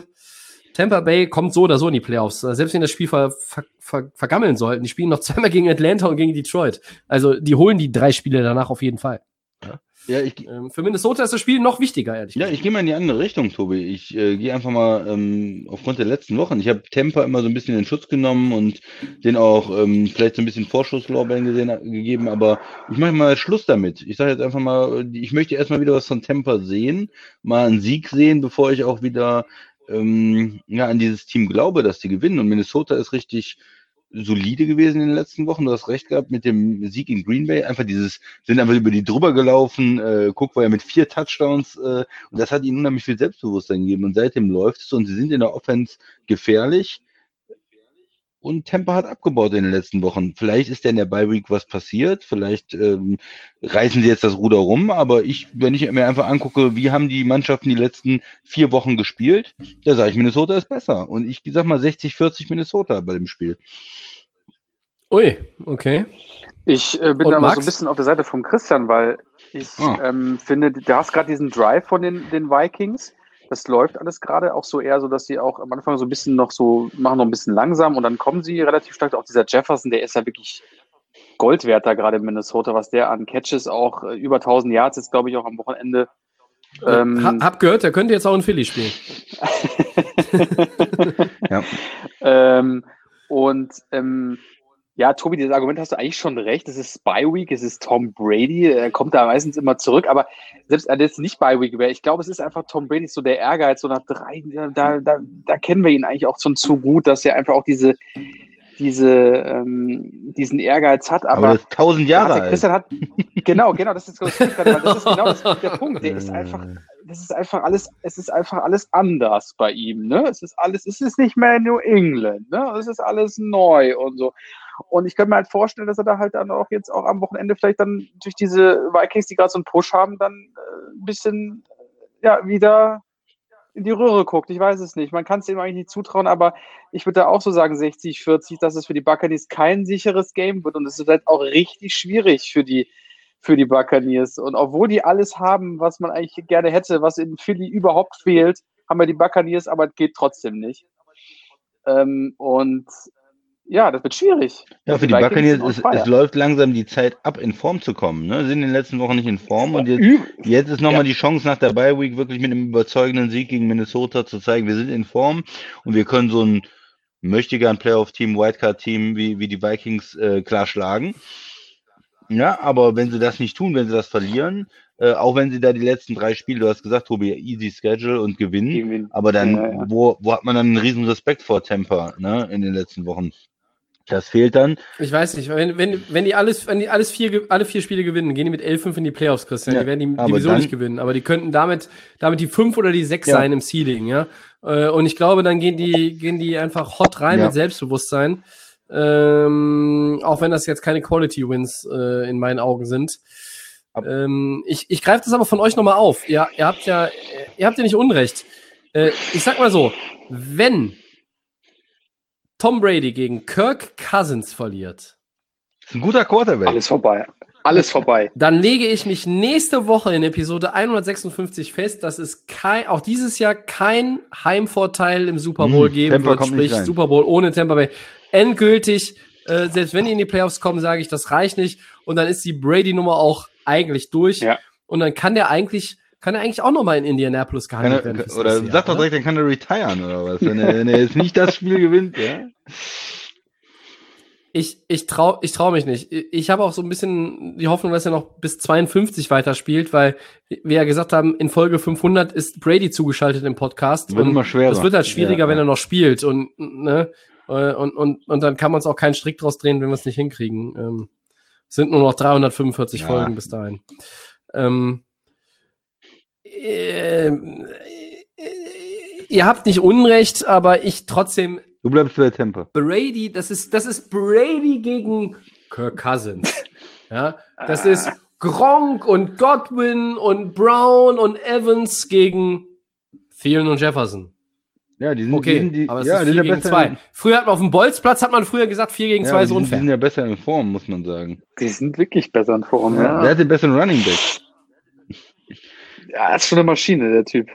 Tampa Bay kommt so oder so in die Playoffs. Äh, Selbst wenn das Spiel ver, ver, ver, vergammeln sollten. Die spielen noch zweimal gegen Atlanta und gegen Detroit. Also die holen die drei Spiele danach auf jeden Fall. Ja, ich, Ähm, für Minnesota ist das Spiel noch wichtiger, ehrlich Ja, gesagt. ich gehe mal in die andere Richtung, Tobi. Ich äh, gehe einfach mal ähm, aufgrund der letzten Wochen. Ich habe Temper immer so ein bisschen in Schutz genommen und den auch ähm, vielleicht so ein bisschen Vorschusslorbeeren gesehen, gegeben, aber ich mache mal Schluss damit. Ich sage jetzt einfach mal, ich möchte erstmal wieder was von Temper sehen, mal einen Sieg sehen, bevor ich auch wieder ähm, ja, an dieses Team glaube, dass die gewinnen. Und Minnesota ist richtig solide gewesen in den letzten Wochen. Du hast recht gehabt mit dem Sieg in Green Bay. Einfach dieses, sind einfach über die drüber gelaufen. Äh, Cook war ja mit vier Touchdowns äh, und das hat ihnen unheimlich viel Selbstbewusstsein gegeben. Und seitdem läuft es und sie sind in der Offense gefährlich. Und Tampa hat abgebaut in den letzten Wochen. Vielleicht ist ja in der Bye Week was passiert. Vielleicht ähm, reißen sie jetzt das Ruder rum. Aber ich, wenn ich mir einfach angucke, wie haben die Mannschaften die letzten vier Wochen gespielt, da sage ich, Minnesota ist besser. Und ich sag mal 60-40 Minnesota bei dem Spiel. Ui, okay. Ich äh, bin Und aber so ein bisschen auf der Seite von Christian, weil ich Ah. ähm, finde, du hast gerade diesen Drive von den, den Vikings. Das läuft alles gerade auch so eher so, dass sie auch am Anfang so ein bisschen noch so machen, noch ein bisschen langsam und dann kommen sie relativ stark. Auch dieser Jefferson, der ist ja wirklich Gold wert da gerade in Minnesota, was der an Catches auch äh, über 1000 Yards ist, glaube ich, auch am Wochenende. Ähm, Ha, hab gehört, der könnte jetzt auch in Philly spielen. Ja. ähm, und ähm, ja, Tobi, dieses Argument hast du eigentlich schon recht. Es ist Spy Week, es ist Tom Brady, er kommt da meistens immer zurück, aber selbst wenn es nicht Spy Week wäre, ich glaube, es ist einfach Tom Brady so der Ehrgeiz, so nach drei, da, da, da kennen wir ihn eigentlich auch schon zu gut, dass er einfach auch diese, diese, ähm, diesen Ehrgeiz hat. Aber, Aber tausend Jahre alt. Christian hat, genau, genau, das ist, das ist genau das, der Punkt. Der ist einfach, das ist einfach alles, es ist einfach alles anders bei ihm, ne? Es ist alles, es ist nicht mehr New England, ne? Es ist alles neu und so. Und ich könnte mir halt vorstellen, dass er da halt dann auch jetzt auch am Wochenende vielleicht dann durch diese Vikings, die gerade so einen Push haben, dann äh, ein bisschen äh, ja wieder in die Röhre guckt. Ich weiß es nicht. Man kann es ihm eigentlich nicht zutrauen, aber ich würde da auch so sagen 60, 40, dass es für die Buccaneers kein sicheres Game wird und es ist halt auch richtig schwierig für die für die Buccaneers. Und obwohl die alles haben, was man eigentlich gerne hätte, was in Philly überhaupt fehlt, haben wir die Buccaneers, aber es geht trotzdem nicht. Ähm, und ja, das wird schwierig. Ja, für die Vikings Buccaneers, es, es läuft langsam die Zeit ab, in Form zu kommen. Ne? Sind in den letzten Wochen nicht in Form und jetzt, jetzt ist nochmal Ja. die Chance nach der Bye Week wirklich mit einem überzeugenden Sieg gegen Minnesota zu zeigen, wir sind in Form und wir können so ein möchtegern Playoff-Team, Wildcard-Team wie, wie die Vikings äh, klar schlagen. Ja, aber wenn sie das nicht tun, wenn sie das verlieren, äh, auch wenn sie da die letzten drei Spiele, du hast gesagt, Tobi, easy Schedule und gewinnen, aber dann, Ja, ja. Wo, wo hat man dann einen riesen Respekt vor Tampa ne, in den letzten Wochen? Das fehlt dann. Ich weiß nicht, wenn, wenn, wenn die alles, wenn die alles vier, alle vier Spiele gewinnen, gehen die mit 11-5 in die Playoffs, Christian. Ja, die werden die dann- nicht gewinnen, aber die könnten damit, damit die 5 oder die 6 Ja. sein im Seeding, ja. Äh, Und ich glaube, dann gehen die, gehen die einfach hot rein Ja. mit Selbstbewusstsein. Ähm, auch wenn das jetzt keine Quality Wins äh, in meinen Augen sind. Ähm, ich ich greife das aber von euch nochmal auf. Ihr, ihr habt ja, ihr habt ja nicht Unrecht. Äh, ich sag mal so, wenn Tom Brady gegen Kirk Cousins verliert, Ist ein guter Quarterback. Alles vorbei. Alles vorbei. dann lege ich mich nächste Woche in Episode 156 fest, dass es kein, auch dieses Jahr kein Heimvorteil im Super Bowl Hm, geben Tampa wird, sprich. Super Bowl ohne Tampa Bay. Endgültig, äh, selbst wenn die in die Playoffs kommen, sage ich, das reicht nicht. Und dann ist die Brady-Nummer auch eigentlich durch. Ja. Und dann kann der eigentlich, kann er eigentlich auch nochmal in Indianapolis gehandelt er, werden. fürs oder sag doch direkt, dann kann er retiren oder was, wenn er, wenn er jetzt nicht das Spiel gewinnt, ja? Ich, ich trau, ich trau mich nicht. Ich ich habe auch so ein bisschen die Hoffnung, dass er noch bis 52 weiterspielt, weil wir ja gesagt haben, in Folge 500 ist Brady zugeschaltet im Podcast. Wird immer schwerer. Das wird halt schwieriger, Ja, wenn er noch spielt und, ne, äh, und, und, und dann kann man es auch keinen Strick draus drehen, wenn wir es nicht hinkriegen. Ähm, es sind nur noch 345 Ja. Folgen bis dahin. Ähm, äh, ihr habt nicht Unrecht, aber ich trotzdem Du bleibst bei Temper. Brady, das ist, das ist Brady gegen Kirk Cousins. Ja, das ist Gronk und Godwin und Brown und Evans gegen Thielen und Jefferson. Ja, die sind, Okay, die, sind die, aber es ja, ist die 4 sind ja gegen besser 2. in- Früher hat man auf dem Bolzplatz, hat man früher gesagt, 4 gegen Ja, 2 die, ist sind- die unfair. sind ja besser in Form, muss man sagen. Die sind wirklich besser in Form. Ja. Ja, Der hat den besseren Running Back. Ja ist schon eine Maschine, der Typ.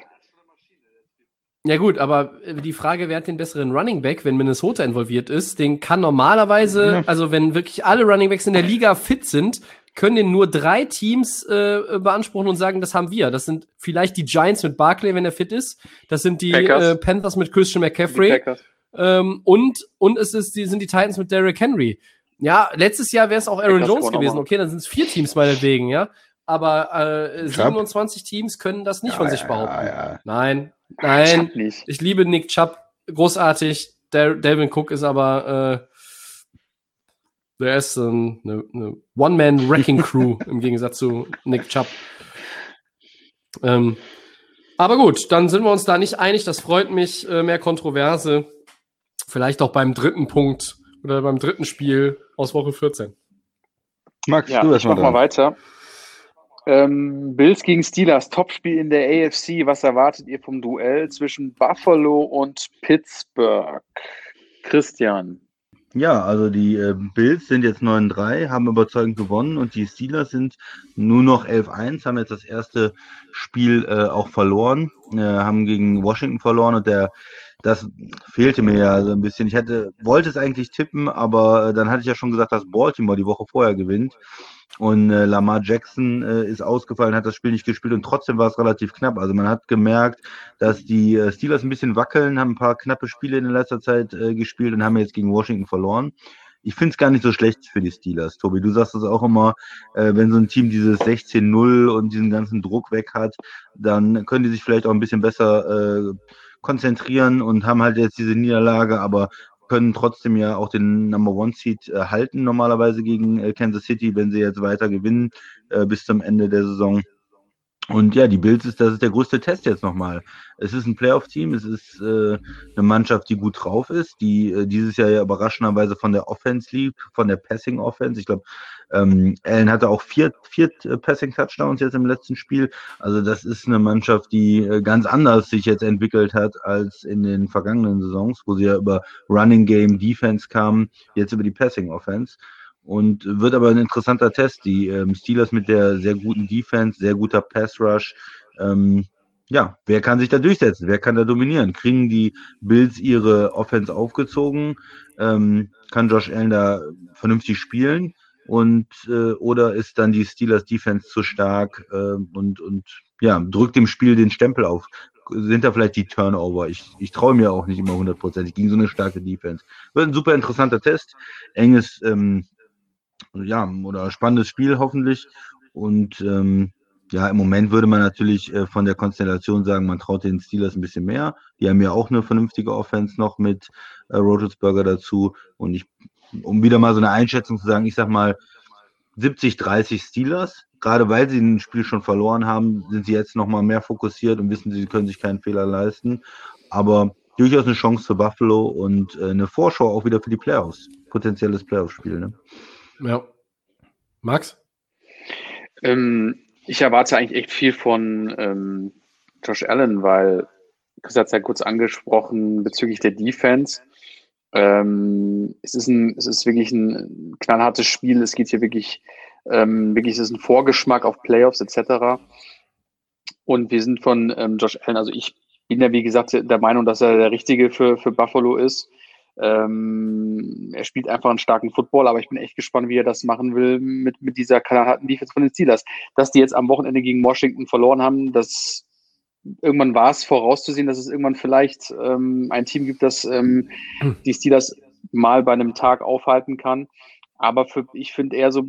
Ja gut, aber die Frage, wer hat den besseren Running Back, wenn Minnesota involviert ist, den kann normalerweise, Ja. also wenn wirklich alle Running Backs in der Liga fit sind, können den nur drei Teams äh, beanspruchen und sagen, das haben wir. Das sind vielleicht die Giants mit Barkley, wenn er fit ist. Das sind die Packers. äh, Panthers mit Christian McCaffrey. Ähm, und und es ist, die, sind die Titans mit Derrick Henry. Ja, letztes Jahr wäre es auch Aaron Packers Jones gewesen. Okay, dann sind es vier Teams meinetwegen, ja. Aber äh, Chubb? 27 Teams können das nicht von sich behaupten. Ja, ja. Nein, nein. Ich liebe Nick Chubb, großartig. Der, Delvin Cook ist aber, äh, der ist ähm, eine, eine One-Man-Wrecking-Crew im Gegensatz zu Nick Chubb. Ähm, aber gut, dann sind wir uns da nicht einig. Das freut mich. Äh, mehr Kontroverse. Vielleicht auch beim dritten Punkt oder beim dritten Spiel aus Woche 14. Max, Ja, du ich erstmal mach mal weiter. Ähm, Bills gegen Steelers, Topspiel in der AFC. Was erwartet ihr vom Duell zwischen Buffalo und Pittsburgh? Christian. Ja, also die äh, Bills sind jetzt 9-3, haben überzeugend gewonnen und die Steelers sind nur noch 11-1, haben jetzt das erste Spiel äh, auch verloren, äh, haben gegen Washington verloren und der das fehlte mir ja so ein bisschen. Ich hätte, wollte es eigentlich tippen, aber äh, dann hatte ich ja schon gesagt, dass Baltimore die Woche vorher gewinnt. Und äh, Lamar Jackson äh, ist ausgefallen, hat das Spiel nicht gespielt und trotzdem war es relativ knapp. Also man hat gemerkt, dass die äh, Steelers ein bisschen wackeln, haben ein paar knappe Spiele in letzter Zeit äh, gespielt und haben jetzt gegen Washington verloren. Ich finde es gar nicht so schlecht für die Steelers, Tobi. Du sagst es auch immer, äh, wenn so ein Team dieses 16-0 und diesen ganzen Druck weg hat, dann können die sich vielleicht auch ein bisschen besser konzentrieren und haben halt jetzt diese Niederlage, aber können trotzdem ja auch den Number One Seed äh, halten, normalerweise gegen äh, Kansas City, wenn sie jetzt weiter gewinnen äh, bis zum Ende der Saison. Und ja, die Bills ist, das ist der größte Test jetzt nochmal. Es ist ein Playoff-Team, es ist äh, eine Mannschaft, die gut drauf ist, die äh, dieses Jahr ja überraschenderweise von der Offense liegt, von der Passing-Offense. Ich glaube, ähm, Allen hatte auch vier, vier äh, Passing-Touchdowns jetzt im letzten Spiel. Also das ist eine Mannschaft, die äh, ganz anders sich jetzt entwickelt hat als in den vergangenen Saisons, wo sie ja über Running Game, Defense kamen, jetzt über die Passing-Offense und wird aber ein interessanter Test. Die ähm, Steelers mit der sehr guten Defense, sehr guter Pass Rush. Ähm, ja, wer kann sich da durchsetzen? Wer kann da dominieren? Kriegen die Bills ihre Offense aufgezogen? Ähm, kann Josh Allen da vernünftig spielen? Und äh, oder ist dann die Steelers Defense zu stark äh, und, und ja, drückt dem Spiel den Stempel auf? Sind da vielleicht die Turnover? Ich, ich traue mir auch nicht immer hundertprozentig gegen so eine starke Defense. Wird ein super interessanter Test. Enges ähm, ja, oder spannendes Spiel hoffentlich. Und ähm, ja, im Moment würde man natürlich äh, von der Konstellation sagen, man traut den Steelers ein bisschen mehr. Die haben ja auch eine vernünftige Offense noch mit äh, Rotelsberger dazu. Und ich, um wieder mal so eine Einschätzung zu sagen, ich sag mal 70, 30 Steelers. Gerade weil sie ein Spiel schon verloren haben, sind sie jetzt nochmal mehr fokussiert und wissen, sie können sich keinen Fehler leisten. Aber durchaus eine Chance für Buffalo und äh, eine Vorschau auch wieder für die Playoffs. Potenzielles Playoff-Spiel. Ne? Ja. Max? Ähm, ich erwarte eigentlich echt viel von ähm, Josh Allen, weil Chris hat es ja kurz angesprochen bezüglich der Defense. Ähm, es, ist ein, es ist wirklich ein knallhartes Spiel. Es geht hier wirklich, ähm, wirklich, es ist ein Vorgeschmack auf Playoffs etc. Und wir sind von ähm, Josh Allen, also ich bin ja wie gesagt der Meinung, dass er der Richtige für, für Buffalo ist. Ähm, er spielt einfach einen starken Football, aber ich bin echt gespannt, wie er das machen will mit, mit dieser kanadischen Defense von den Steelers. Dass die jetzt am Wochenende gegen Washington verloren haben, das irgendwann war es vorauszusehen, dass es irgendwann vielleicht ähm, ein Team gibt, das ähm, die Steelers mal bei einem Tag aufhalten kann. Aber für, ich finde eher so,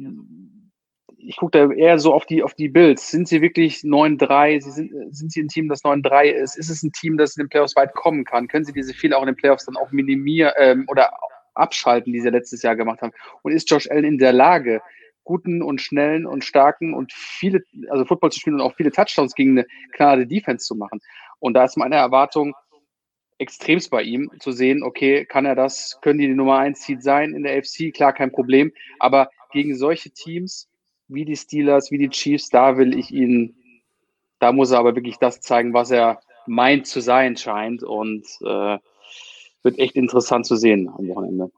ich gucke da eher so auf die, auf die Bills. Sind sie wirklich 9-3? Sind, sind sie ein Team, das 9-3 ist? Ist es ein Team, das in den Playoffs weit kommen kann? Können sie diese Fehler auch in den Playoffs dann auch minimieren ähm, oder abschalten, die sie letztes Jahr gemacht haben? Und ist Josh Allen in der Lage, guten und schnellen und starken und viele, also Football zu spielen und auch viele Touchdowns gegen eine klare Defense zu machen? Und da ist meine Erwartung, extremst bei ihm zu sehen, okay, kann er das, können die die Nummer 1 Seed sein in der AFC? Klar, kein Problem. Aber gegen solche Teams wie die Steelers, wie die Chiefs, da will ich ihn, da muss er aber wirklich das zeigen, was er meint zu sein scheint und äh, wird echt interessant zu sehen am Wochenende.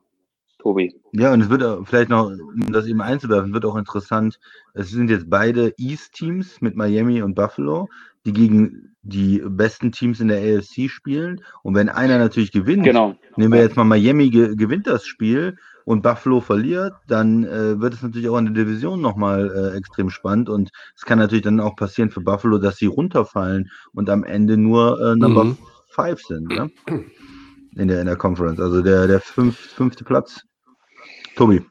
Tobi. Ja, und es wird auch, vielleicht noch, um das eben einzuwerfen, wird auch interessant. Es sind jetzt beide East-Teams mit Miami und Buffalo, die gegen die besten Teams in der AFC spielen. Und wenn einer natürlich gewinnt, genau. nehmen wir jetzt mal Miami ge gewinnt das Spiel und Buffalo verliert, dann äh, wird es natürlich auch in der Division nochmal äh, extrem spannend und es kann natürlich dann auch passieren für Buffalo, dass sie runterfallen und am Ende nur äh, Number 5 mhm. sind, ne? In der, in der Conference, also der, der fünf, fünfte Platz. Tobi.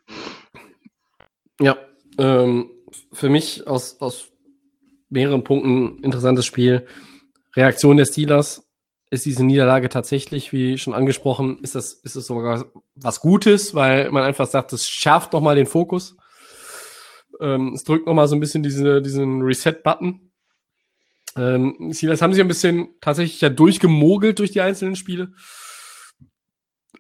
Ja, ähm, für mich aus, aus mehreren Punkten interessantes Spiel. Reaktion der Steelers, ist diese Niederlage tatsächlich, wie schon angesprochen, ist das, ist es sogar was Gutes, weil man einfach sagt, es schärft nochmal den Fokus. Ähm, es drückt nochmal so ein bisschen diese, diesen Reset-Button. Ähm, das haben sich ein bisschen tatsächlich ja durchgemogelt durch die einzelnen Spiele.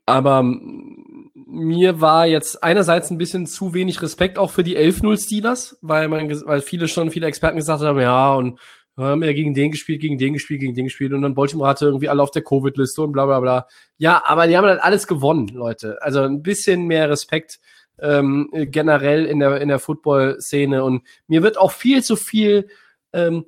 Aber mir war jetzt einerseits ein bisschen zu wenig Respekt auch für die 11-0 Steelers, weil man, weil viele schon, viele Experten gesagt haben, ja, und haben ja gegen den gespielt, gegen den gespielt, gegen den gespielt und dann Baltimore hatte irgendwie alle auf der Covid-Liste und bla bla bla. Ja, aber die haben halt alles gewonnen, Leute. Also ein bisschen mehr Respekt ähm, generell in der, in der Football-Szene und mir wird auch viel zu viel, ähm,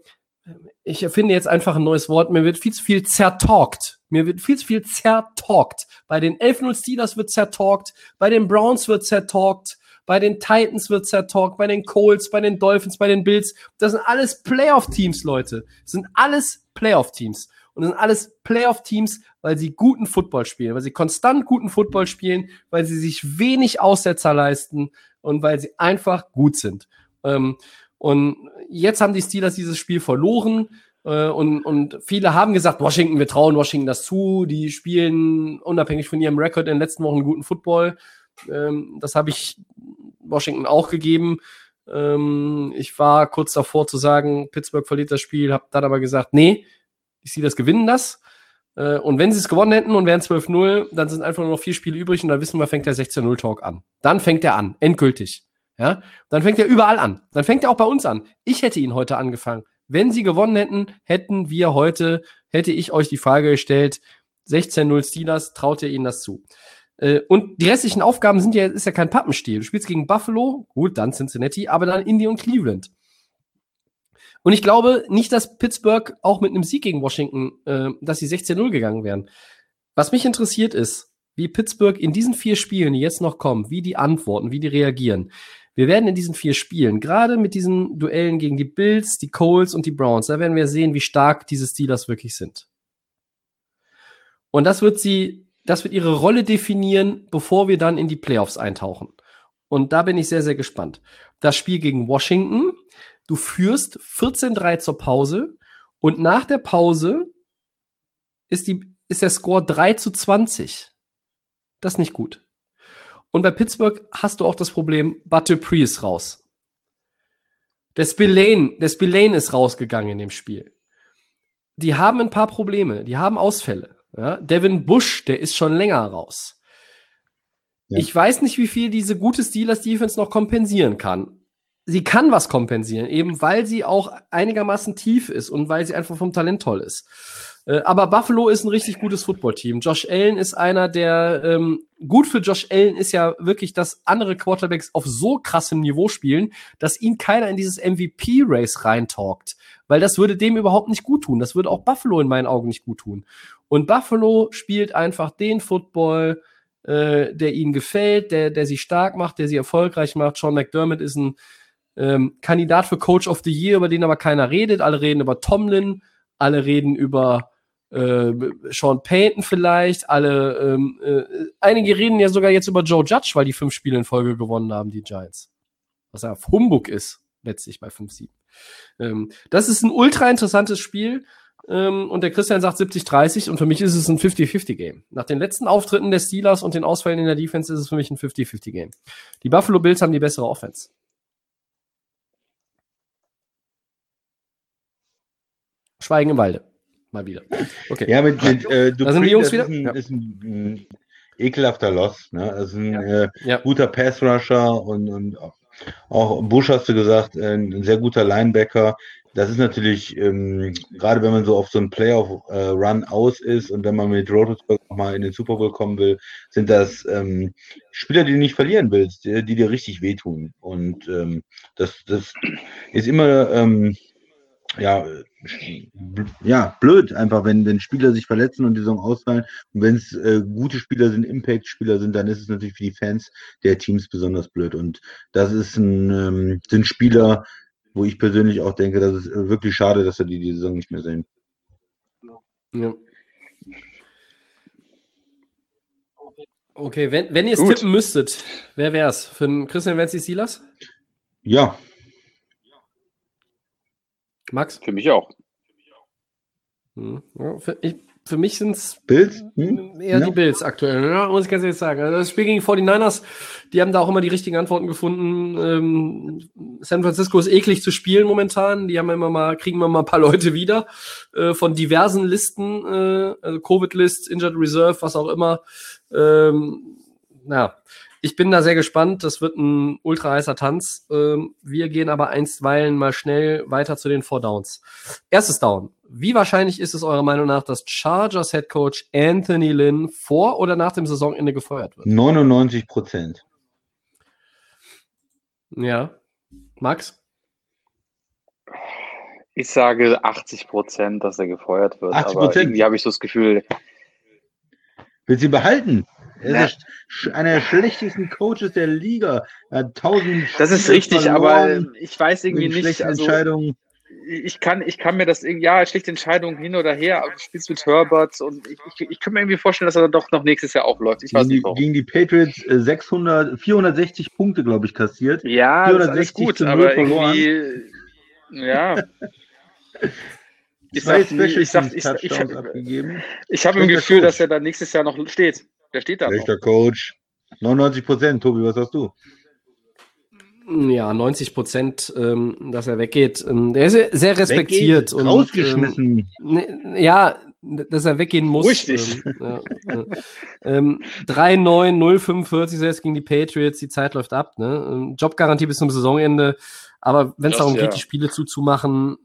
ich erfinde jetzt einfach ein neues Wort, mir wird viel zu viel zertalkt. Mir wird viel zu viel zertalkt. Bei den 11-0 Steelers wird zertalkt, bei den Browns wird zertalkt, bei den Titans wird zertalkt, bei den Colts, bei den Dolphins, bei den Bills. Das sind alles Playoff-Teams, Leute. Das sind alles Playoff-Teams. Und das sind alles Playoff-Teams, weil sie guten Football spielen, weil sie konstant guten Football spielen, weil sie sich wenig Aussetzer leisten und weil sie einfach gut sind. Ähm, und jetzt haben die Steelers dieses Spiel verloren. Äh, und, und viele haben gesagt, Washington, wir trauen Washington das zu. Die spielen unabhängig von ihrem Rekord in den letzten Wochen guten Football. Ähm, das habe ich Washington auch gegeben. Ähm, ich war kurz davor zu sagen, Pittsburgh verliert das Spiel, habe dann aber gesagt, nee, ich sehe das gewinnen das. Äh, und wenn sie es gewonnen hätten und wären 12-0, dann sind einfach nur noch vier Spiele übrig und dann wissen wir, fängt der 16-0-Talk an. Dann fängt er an, endgültig. Ja, dann fängt er überall an. Dann fängt er auch bei uns an. Ich hätte ihn heute angefangen. Wenn sie gewonnen hätten, hätten wir heute, hätte ich euch die Frage gestellt, 16-0 Steelers, traut ihr ihnen das zu? Äh, und die restlichen Aufgaben sind ja, ist ja kein Pappenstiel. Du spielst gegen Buffalo, gut, dann Cincinnati, aber dann Indy und Cleveland. Und ich glaube nicht, dass Pittsburgh auch mit einem Sieg gegen Washington, äh, dass sie 16-0 gegangen wären. Was mich interessiert ist, wie Pittsburgh in diesen vier Spielen, die jetzt noch kommen, wie die antworten, wie die reagieren. Wir werden in diesen vier Spielen, gerade mit diesen Duellen gegen die Bills, die Coles und die Browns, da werden wir sehen, wie stark diese Steelers wirklich sind. Und das wird sie, das wird ihre Rolle definieren, bevor wir dann in die Playoffs eintauchen. Und da bin ich sehr, sehr gespannt. Das Spiel gegen Washington, du führst 14-3 zur Pause und nach der Pause ist, die, ist der Score 3 zu 20. Das ist nicht gut. Und bei Pittsburgh hast du auch das Problem, Butter Pre ist raus. Der Spillane, der Spillane ist rausgegangen in dem Spiel. Die haben ein paar Probleme, die haben Ausfälle. Ja? Devin Bush, der ist schon länger raus. Ja. Ich weiß nicht, wie viel diese gute Steelers Defense noch kompensieren kann. Sie kann was kompensieren, eben weil sie auch einigermaßen tief ist und weil sie einfach vom Talent toll ist. Äh, aber Buffalo ist ein richtig gutes Footballteam. Josh Allen ist einer, der ähm, gut für Josh Allen ist ja wirklich, dass andere Quarterbacks auf so krassem Niveau spielen, dass ihn keiner in dieses MVP-Race reintalkt. Weil das würde dem überhaupt nicht gut tun. Das würde auch Buffalo in meinen Augen nicht gut tun. Und Buffalo spielt einfach den Football, äh, der ihnen gefällt, der, der sie stark macht, der sie erfolgreich macht. Sean McDermott ist ein ähm, Kandidat für Coach of the Year, über den aber keiner redet. Alle reden über Tomlin, alle reden über äh, Sean Payton vielleicht, alle, ähm, äh, einige reden ja sogar jetzt über Joe Judge, weil die fünf Spiele in Folge gewonnen haben, die Giants. Was ja Humbug ist, letztlich bei 5-7. Ähm, das ist ein ultra interessantes Spiel. Ähm, und der Christian sagt 70-30 und für mich ist es ein 50-50-Game. Nach den letzten Auftritten der Steelers und den Ausfällen in der Defense ist es für mich ein 50-50-Game. Die Buffalo Bills haben die bessere Offense. Schweigen im Walde. Mal wieder. Okay. Ja, mit, mit äh, da sind die Jungs wieder. Ist ein, ja. ist ein, ekelhafter Loss. Ne? Also ein ja. Äh, ja. guter Pass-Rusher und, und auch Bush hast du gesagt, äh, ein sehr guter Linebacker. Das ist natürlich, ähm, gerade wenn man so auf so einen Playoff-Run äh, aus ist und wenn man mit Rotosberg mal in den Super Bowl kommen will, sind das ähm, Spieler, die du nicht verlieren willst, die, die dir richtig wehtun. Und ähm, das, das ist immer, ähm, ja, ja, blöd, einfach, wenn, wenn Spieler sich verletzen und die Saison ausfallen. Und wenn es äh, gute Spieler sind, Impact-Spieler sind, dann ist es natürlich für die Fans der Teams besonders blöd. Und das ist ein, ähm, sind Spieler, wo ich persönlich auch denke, das ist äh, wirklich schade, dass wir die, die Saison nicht mehr sehen. Ja. Okay, wenn, wenn ihr es tippen müsstet, wer wäre es? Für den Christian Wenzi Silas? Ja, Max? Für mich auch. Hm, ja, für, ich, für, mich sind es Bills? Hm? eher ja. die Bills aktuell, ja, muss ich ganz ehrlich sagen. Also das Spiel gegen 49ers, die haben da auch immer die richtigen Antworten gefunden. Ähm, San Francisco ist eklig zu spielen momentan. Die haben immer mal, kriegen immer mal ein paar Leute wieder äh, von diversen Listen, äh, also Covid-List, Injured Reserve, was auch immer. Ähm, na, ich bin da sehr gespannt. Das wird ein ultra heißer Tanz. Ähm, wir gehen aber einstweilen mal schnell weiter zu den Four Downs. Erstes Down. Wie wahrscheinlich ist es eurer Meinung nach, dass Chargers Head Coach Anthony Lynn vor oder nach dem Saisonende gefeuert wird? 99 Prozent. Ja. Max? Ich sage 80 Prozent, dass er gefeuert wird. 80 aber irgendwie habe ich so das Gefühl. Will sie behalten? Er ist einer der schlechtesten Coaches der Liga. Er hat tausend das ist richtig, aber ich weiß irgendwie nicht. Also, Entscheidungen. Ich kann, ich kann mir das irgendwie, ja, schlechte Entscheidungen hin oder her, aber du spielst mit Herbert und ich, ich, ich kann mir irgendwie vorstellen, dass er doch noch nächstes Jahr auch läuft. Ich weiß gegen, nicht warum. Gegen die Patriots 600, äh, 460 Punkte, glaube ich, kassiert. Ja, 460 das ist gut, aber verloren. irgendwie, ja. Ich sag ich sag- ich- ich-. Ich habe im Schlechter Gefühl, dass er dann nächstes Jahr noch steht. Der steht da noch. Schlechter Coach. 99 Prozent. Tobi, was hast du? Ja, 90 Prozent, ähm, dass er weggeht. Ähm, der ist sehr, respektiert. Weggeht, und, rausgeschmissen. Ähm, ne, ja, dass er weggehen muss. Dich. Ähm, ja, ähm, 3-9, 0-45 selbst gegen die Patriots, die Zeit läuft ab. Ne? Ähm, Jobgarantie bis zum Saisonende. Aber wenn es darum ja. geht, die Spiele zuzumachen,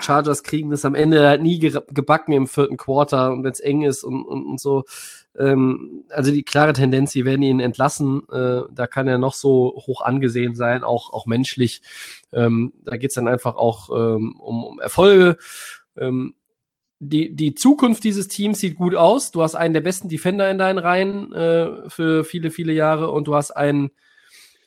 Chargers kriegen das am Ende halt nie ge- gebacken im vierten Quarter und wenn es eng ist und, und, und so. Ähm, also die klare Tendenz, sie werden ihn entlassen. Äh, da kann er noch so hoch angesehen sein, auch, auch menschlich. Ähm, da geht es dann einfach auch ähm, um, um Erfolge. Ähm, die, die Zukunft dieses Teams sieht gut aus. Du hast einen der besten Defender in deinen Reihen äh, für viele, viele Jahre und du hast einen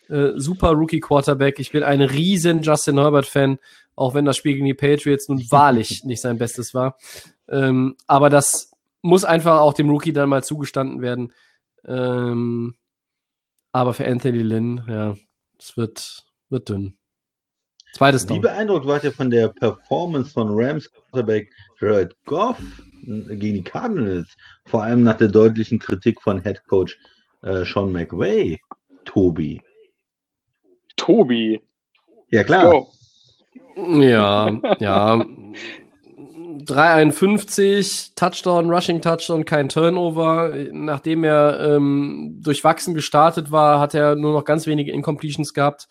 äh, super Rookie-Quarterback. Ich bin ein riesen Justin Herbert-Fan, auch wenn das Spiel gegen die Patriots nun wahrlich nicht sein Bestes war. Ähm, aber das muss einfach auch dem Rookie dann mal zugestanden werden. Ähm, aber für Anthony Lynn, ja, es wird, wird dünn. Zweites Wie Down. beeindruckt wart ihr von der Performance von Rams Quarterback Jared Goff gegen die Cardinals? Vor allem nach der deutlichen Kritik von Head Coach äh, Sean McVay. Tobi. Tobi. Ja klar. Go. Ja, ja. 351, Touchdown, Rushing Touchdown, kein Turnover. Nachdem er ähm, durchwachsen gestartet war, hat er nur noch ganz wenige Incompletions gehabt.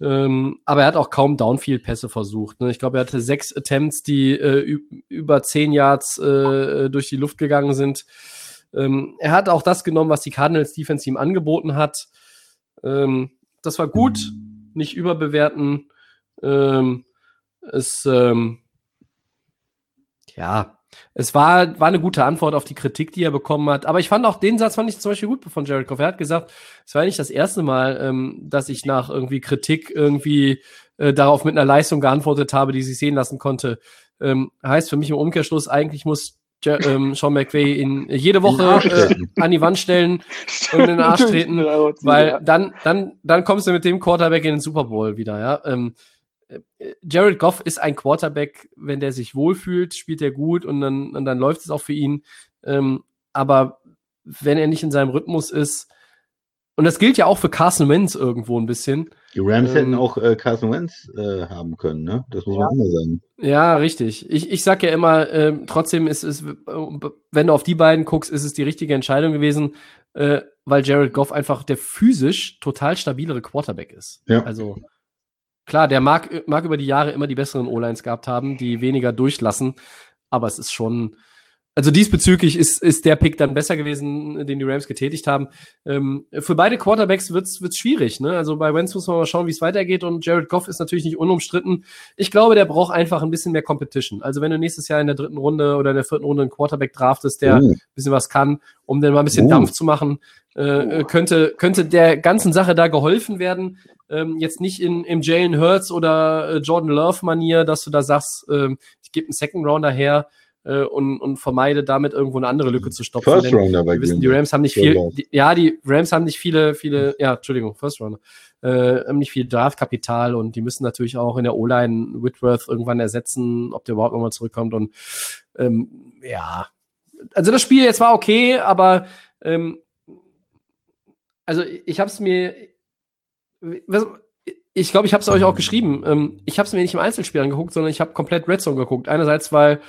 Ähm, aber er hat auch kaum Downfield-Pässe versucht. Ne? Ich glaube, er hatte sechs Attempts, die äh, über zehn Yards äh, durch die Luft gegangen sind. Ähm, er hat auch das genommen, was die Cardinals Defense ihm angeboten hat. Ähm, das war gut, nicht überbewerten. Ähm, es, ähm, ja, es war, war eine gute Antwort auf die Kritik, die er bekommen hat. Aber ich fand auch den Satz fand ich zum Beispiel gut von Jared Goff. Er hat gesagt, es war nicht das erste Mal, ähm, dass ich nach irgendwie Kritik irgendwie äh, darauf mit einer Leistung geantwortet habe, die sich sehen lassen konnte. Ähm, heißt für mich im Umkehrschluss, eigentlich muss Ja- ähm, Sean McVay ihn jede Woche äh, an die Wand stellen und in den Arsch treten, weil dann, dann, dann kommst du mit dem Quarterback in den Super Bowl wieder, ja. Ähm, äh, Jared Goff ist ein Quarterback, wenn der sich wohlfühlt, spielt er gut und dann, und dann läuft es auch für ihn. Ähm, aber wenn er nicht in seinem Rhythmus ist, und das gilt ja auch für Carson Wentz irgendwo ein bisschen. Die Rams Ähm, hätten auch äh, Carson Wentz äh, haben können, ne? Das muss man auch mal sagen. Ja, richtig. Ich, ich sag ja immer, ähm, trotzdem ist es, äh, wenn du auf die beiden guckst, ist es die richtige Entscheidung gewesen, äh, weil Jared Goff einfach der physisch total stabilere Quarterback ist. Ja. Also klar, der mag, mag über die Jahre immer die besseren O-Lines gehabt haben, die weniger durchlassen, aber es ist schon, also diesbezüglich ist, ist der Pick dann besser gewesen, den die Rams getätigt haben. Ähm, für beide Quarterbacks wird's wird's schwierig. Ne? Also bei Wentz muss man mal schauen, wie es weitergeht. Und Jared Goff ist natürlich nicht unumstritten. Ich glaube, der braucht einfach ein bisschen mehr Competition. Also wenn du nächstes Jahr in der dritten Runde oder in der vierten Runde einen Quarterback draftest, der Oh. ein bisschen was kann, um dann mal ein bisschen Oh. Dampf zu machen, äh, äh, könnte, könnte der ganzen Sache da geholfen werden. Ähm, jetzt nicht in, im Jalen Hurts oder äh, Jordan Love-Manier, dass du da sagst, ähm, ich gebe einen Second Rounder her äh, und, und vermeide damit irgendwo eine andere Lücke zu stopfen. First Rounder bei wir wissen, die. Rams haben nicht viel, die, ja, die Rams haben nicht viele, viele, ja, Entschuldigung, First Rounder, äh, haben nicht viel Draftkapital und die müssen natürlich auch in der O-Line Whitworth irgendwann ersetzen, ob der überhaupt nochmal zurückkommt und ähm, ja, also das Spiel jetzt war okay, aber ähm, also ich habe es mir, ich glaube, ich habe es euch auch geschrieben. Ähm, ich habe es mir nicht im Einzelspiel angeguckt, sondern ich habe komplett Red Zone geguckt. Einerseits, weil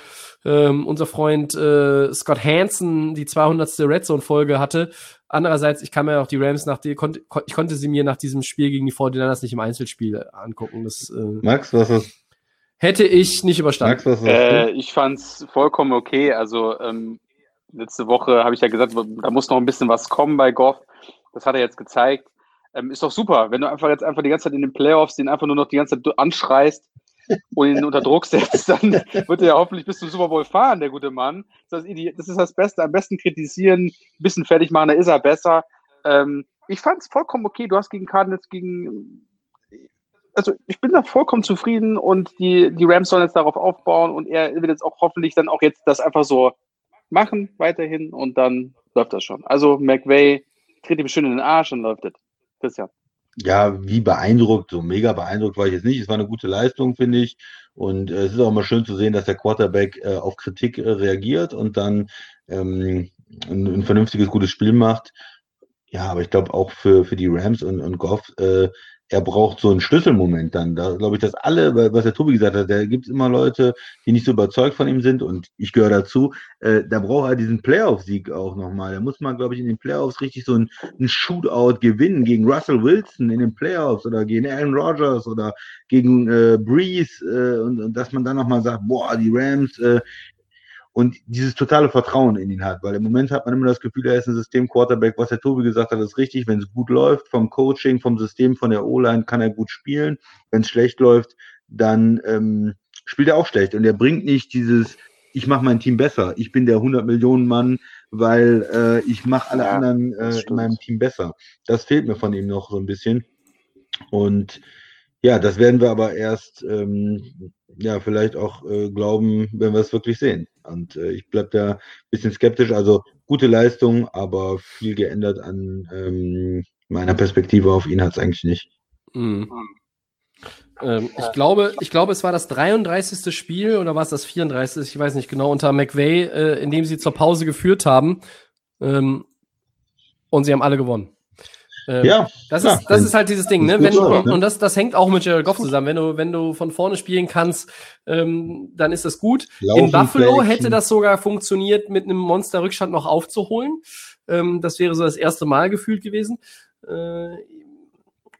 ähm, unser Freund äh, Scott Hansen die 200. Red Zone Folge hatte. Andererseits, ich kann mir auch die Rams nach die, konnte, kon- ich konnte sie mir nach diesem Spiel gegen die 49ers nicht im Einzelspiel angucken. Das äh, Max, was ist, hätte ich nicht überstanden. Max, was ist Äh, ich fand's vollkommen okay. Also ähm, letzte Woche habe ich ja gesagt, da muss noch ein bisschen was kommen bei Goff. Das hat er jetzt gezeigt. Ähm, ist doch super, wenn du einfach jetzt einfach die ganze Zeit in den Playoffs den einfach nur noch die ganze Zeit anschreist und ihn unter Druck setzt, dann wird er ja hoffentlich bis zum Super Bowl fahren, der gute Mann. Das ist das, ist das Beste. Am besten kritisieren, ein bisschen fertig machen, da ist er besser. Ähm, ich fand es vollkommen okay. Du hast gegen Cardinals gegen also ich bin da vollkommen zufrieden und die, die Rams sollen jetzt darauf aufbauen und er wird jetzt auch hoffentlich dann auch jetzt das einfach so machen weiterhin und dann läuft das schon. Also McVay tritt ihm schön in den Arsch und läuft das. Christian. Ja, wie beeindruckt, so mega beeindruckt war ich jetzt nicht. Es war eine gute Leistung, finde ich. Und äh, es ist auch mal schön zu sehen, dass der Quarterback äh, auf Kritik äh, reagiert und dann ähm, ein, ein vernünftiges, gutes Spiel macht. Ja, aber ich glaube auch für, für die Rams und, und Goff, äh, er braucht so einen Schlüsselmoment dann. Da glaube ich, dass alle, was der Tobi gesagt hat, da gibt es immer Leute, die nicht so überzeugt von ihm sind und ich gehöre dazu. Äh, da braucht er diesen Playoff-Sieg auch nochmal. Da muss man, glaube ich, in den Playoffs richtig so ein, ein Shootout gewinnen gegen Russell Wilson in den Playoffs oder gegen Aaron Rodgers oder gegen äh, Breeze äh, und, und dass man dann nochmal sagt, boah, die Rams, äh, und dieses totale Vertrauen in ihn hat, weil im Moment hat man immer das Gefühl, er ist ein System-Quarterback, was der Tobi gesagt hat, ist richtig. Wenn es gut läuft, vom Coaching, vom System, von der O-Line, kann er gut spielen. Wenn es schlecht läuft, dann ähm, spielt er auch schlecht. Und er bringt nicht dieses, ich mache mein Team besser, ich bin der 100 Millionen Mann, weil äh, ich mache alle Ja, anderen äh, in meinem Team besser. Das fehlt mir von ihm noch so ein bisschen. Und ja, das werden wir aber erst ähm, ja vielleicht auch äh, glauben, wenn wir es wirklich sehen. Und äh, ich bleibe da ein bisschen skeptisch. Also gute Leistung, aber viel geändert an ähm, meiner Perspektive auf ihn hat es eigentlich nicht. Mhm. Ähm, ich, glaube, ich glaube, es war das 33. Spiel oder war es das 34. Ich weiß nicht genau, unter McVay, äh, in dem sie zur Pause geführt haben. Ähm, und sie haben alle gewonnen. Ähm, Ja, Das, klar, ist, das ist halt dieses Ding, ne? Wenn, läuft, ne? Und das, das hängt auch mit Jared Goff zusammen. Wenn du, wenn du von vorne spielen kannst, ähm, dann ist das gut. Laufen, In Buffalo Play-Action. hätte das sogar funktioniert, mit einem Monster-Rückstand noch aufzuholen. Ähm, das wäre so das erste Mal gefühlt gewesen. Äh,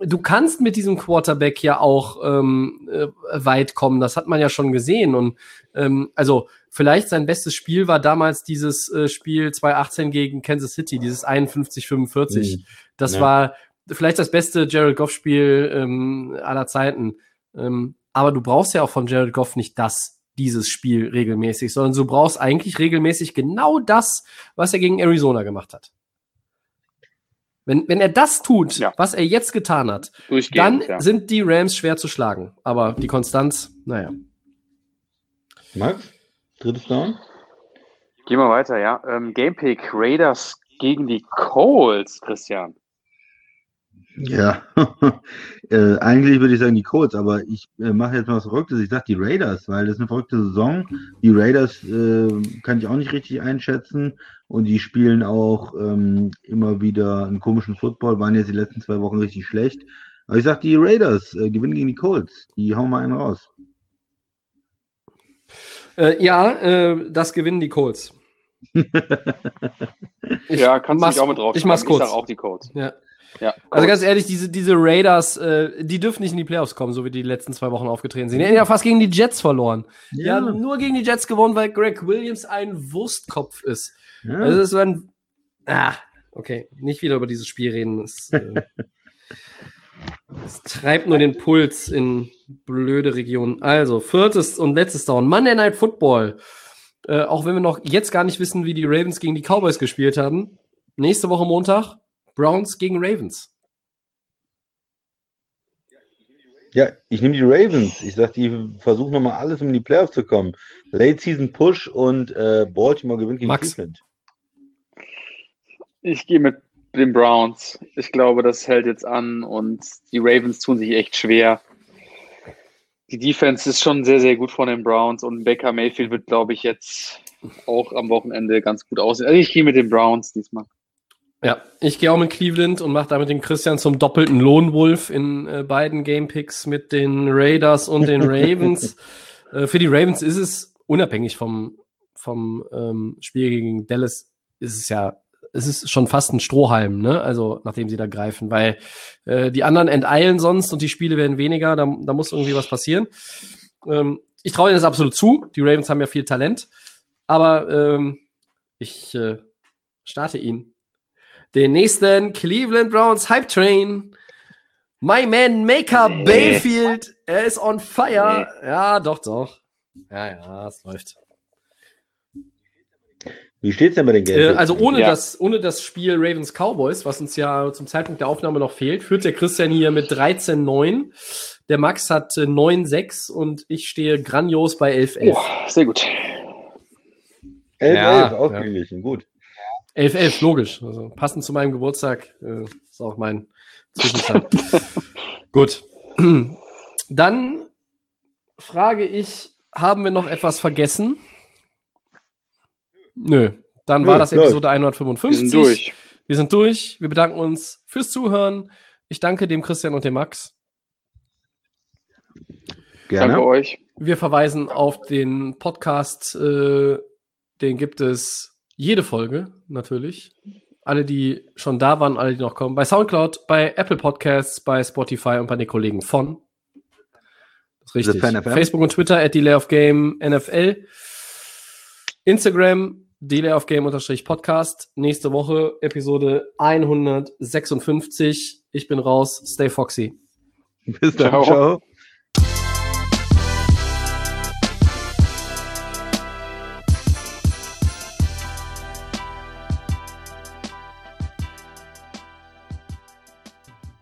du kannst mit diesem Quarterback ja auch ähm, äh, weit kommen. Das hat man ja schon gesehen. Und ähm, also vielleicht sein bestes Spiel war damals dieses äh, Spiel 2018 gegen Kansas City, dieses 51-45. Mhm. Das Ja. war vielleicht das beste Jared Goff-Spiel ähm, aller Zeiten. Ähm, aber du brauchst ja auch von Jared Goff nicht das, dieses Spiel regelmäßig, sondern du brauchst eigentlich regelmäßig genau das, was er gegen Arizona gemacht hat. Wenn, wenn er das tut, Ja. was er jetzt getan hat, Durchgehend, dann ja. sind die Rams schwer zu schlagen. Aber die Konstanz, naja. Max, drittes Down? Gehen wir weiter, ja. Ähm, Gamepick Raiders gegen die Colts, Christian. Ja, äh, eigentlich würde ich sagen die Colts, aber ich äh, mache jetzt mal was Verrücktes. Ich sage die Raiders, weil das ist eine verrückte Saison. Die Raiders äh, kann ich auch nicht richtig einschätzen und die spielen auch ähm, immer wieder einen komischen Football, waren jetzt die letzten zwei Wochen richtig schlecht. Aber ich sage die Raiders äh, gewinnen gegen die Colts. Die hauen mal einen raus. Äh, ja, äh, das gewinnen die Colts. Ich ja, kannst du mach's- mich auch mit drauf ich mach's kurz. sag auch die Colts. Ja. Ja, Also ganz ehrlich, diese, diese Raiders, äh, die dürfen nicht in die Playoffs kommen, so wie die letzten zwei Wochen aufgetreten sind. Die haben ja fast gegen die Jets verloren. Die haben nur gegen die Jets gewonnen, weil Greg Williams ein Wurstkopf ist. ja. Also es ist so ein. Ah, okay. Nicht wieder über dieses Spiel reden. Es, äh, es treibt nur den Puls in blöde Regionen. Also, viertes und letztes Down. Monday Night Football. Äh, auch wenn wir noch jetzt gar nicht wissen, wie die Ravens gegen die Cowboys gespielt haben. Nächste Woche Montag Browns gegen Ravens. Ja, ich nehme die Ravens. Ich sage, die versuchen nochmal alles, um in die Playoffs zu kommen. Late Season Push und äh, Baltimore gewinnt gegen Max. Cleveland. Ich gehe mit den Browns. Ich glaube, das hält jetzt an und die Ravens tun sich echt schwer. Die Defense ist schon sehr, sehr gut von den Browns und Baker Mayfield wird, glaube ich, jetzt auch am Wochenende ganz gut aussehen. Also ich gehe mit den Browns diesmal. Ja, ich gehe auch mit Cleveland und mache damit den Christian zum doppelten Lohnwolf in äh, beiden Gamepicks mit den Raiders und den Ravens. äh, für die Ravens ist es unabhängig vom, vom ähm, Spiel gegen Dallas, ist es ja, es ist schon fast ein Strohhalm, ne? Also nachdem sie da greifen, weil äh, die anderen enteilen sonst und die Spiele werden weniger, da, da muss irgendwie was passieren. Ähm, ich traue ihnen das absolut zu. Die Ravens haben ja viel Talent, aber ähm, ich äh, starte ihn den nächsten Cleveland Browns Hype Train. My man Maker Nee. Bayfield, er ist on fire. Ja, doch, doch. Ja, ja, es läuft. Wie steht's denn bei den Äh, Games? also ohne, Ja. das, ohne das Spiel Ravens Cowboys, was uns ja zum Zeitpunkt der Aufnahme noch fehlt, führt der Christian hier mit 13-9. Der Max hat äh, 9-6 und ich stehe grandios bei 11-11. Oh, sehr gut. 11, Ja, 11, ausgeglichen, gut. 11-11, logisch. Also passend zu meinem Geburtstag äh, ist auch mein Zwischenstand. Gut. Dann frage ich, haben wir noch etwas vergessen? Nö. Dann Nö, war das. Episode Wir 155. sind durch. Wir sind durch. Wir bedanken uns fürs Zuhören. Ich danke dem Christian und dem Max. Gerne. Danke euch. Wir verweisen auf den Podcast. Äh, den gibt es jede Folge, natürlich. Alle, die schon da waren, alle, die noch kommen. Bei Soundcloud, bei Apple Podcasts, bei Spotify und bei den Kollegen von. Das ist richtig. Facebook und Twitter at Delay of Game NFL. Instagram, Delay of Game unterstrich Podcast. Nächste Woche Episode 156. Ich bin raus. Stay foxy. Bis dann. Ciao. Ciao.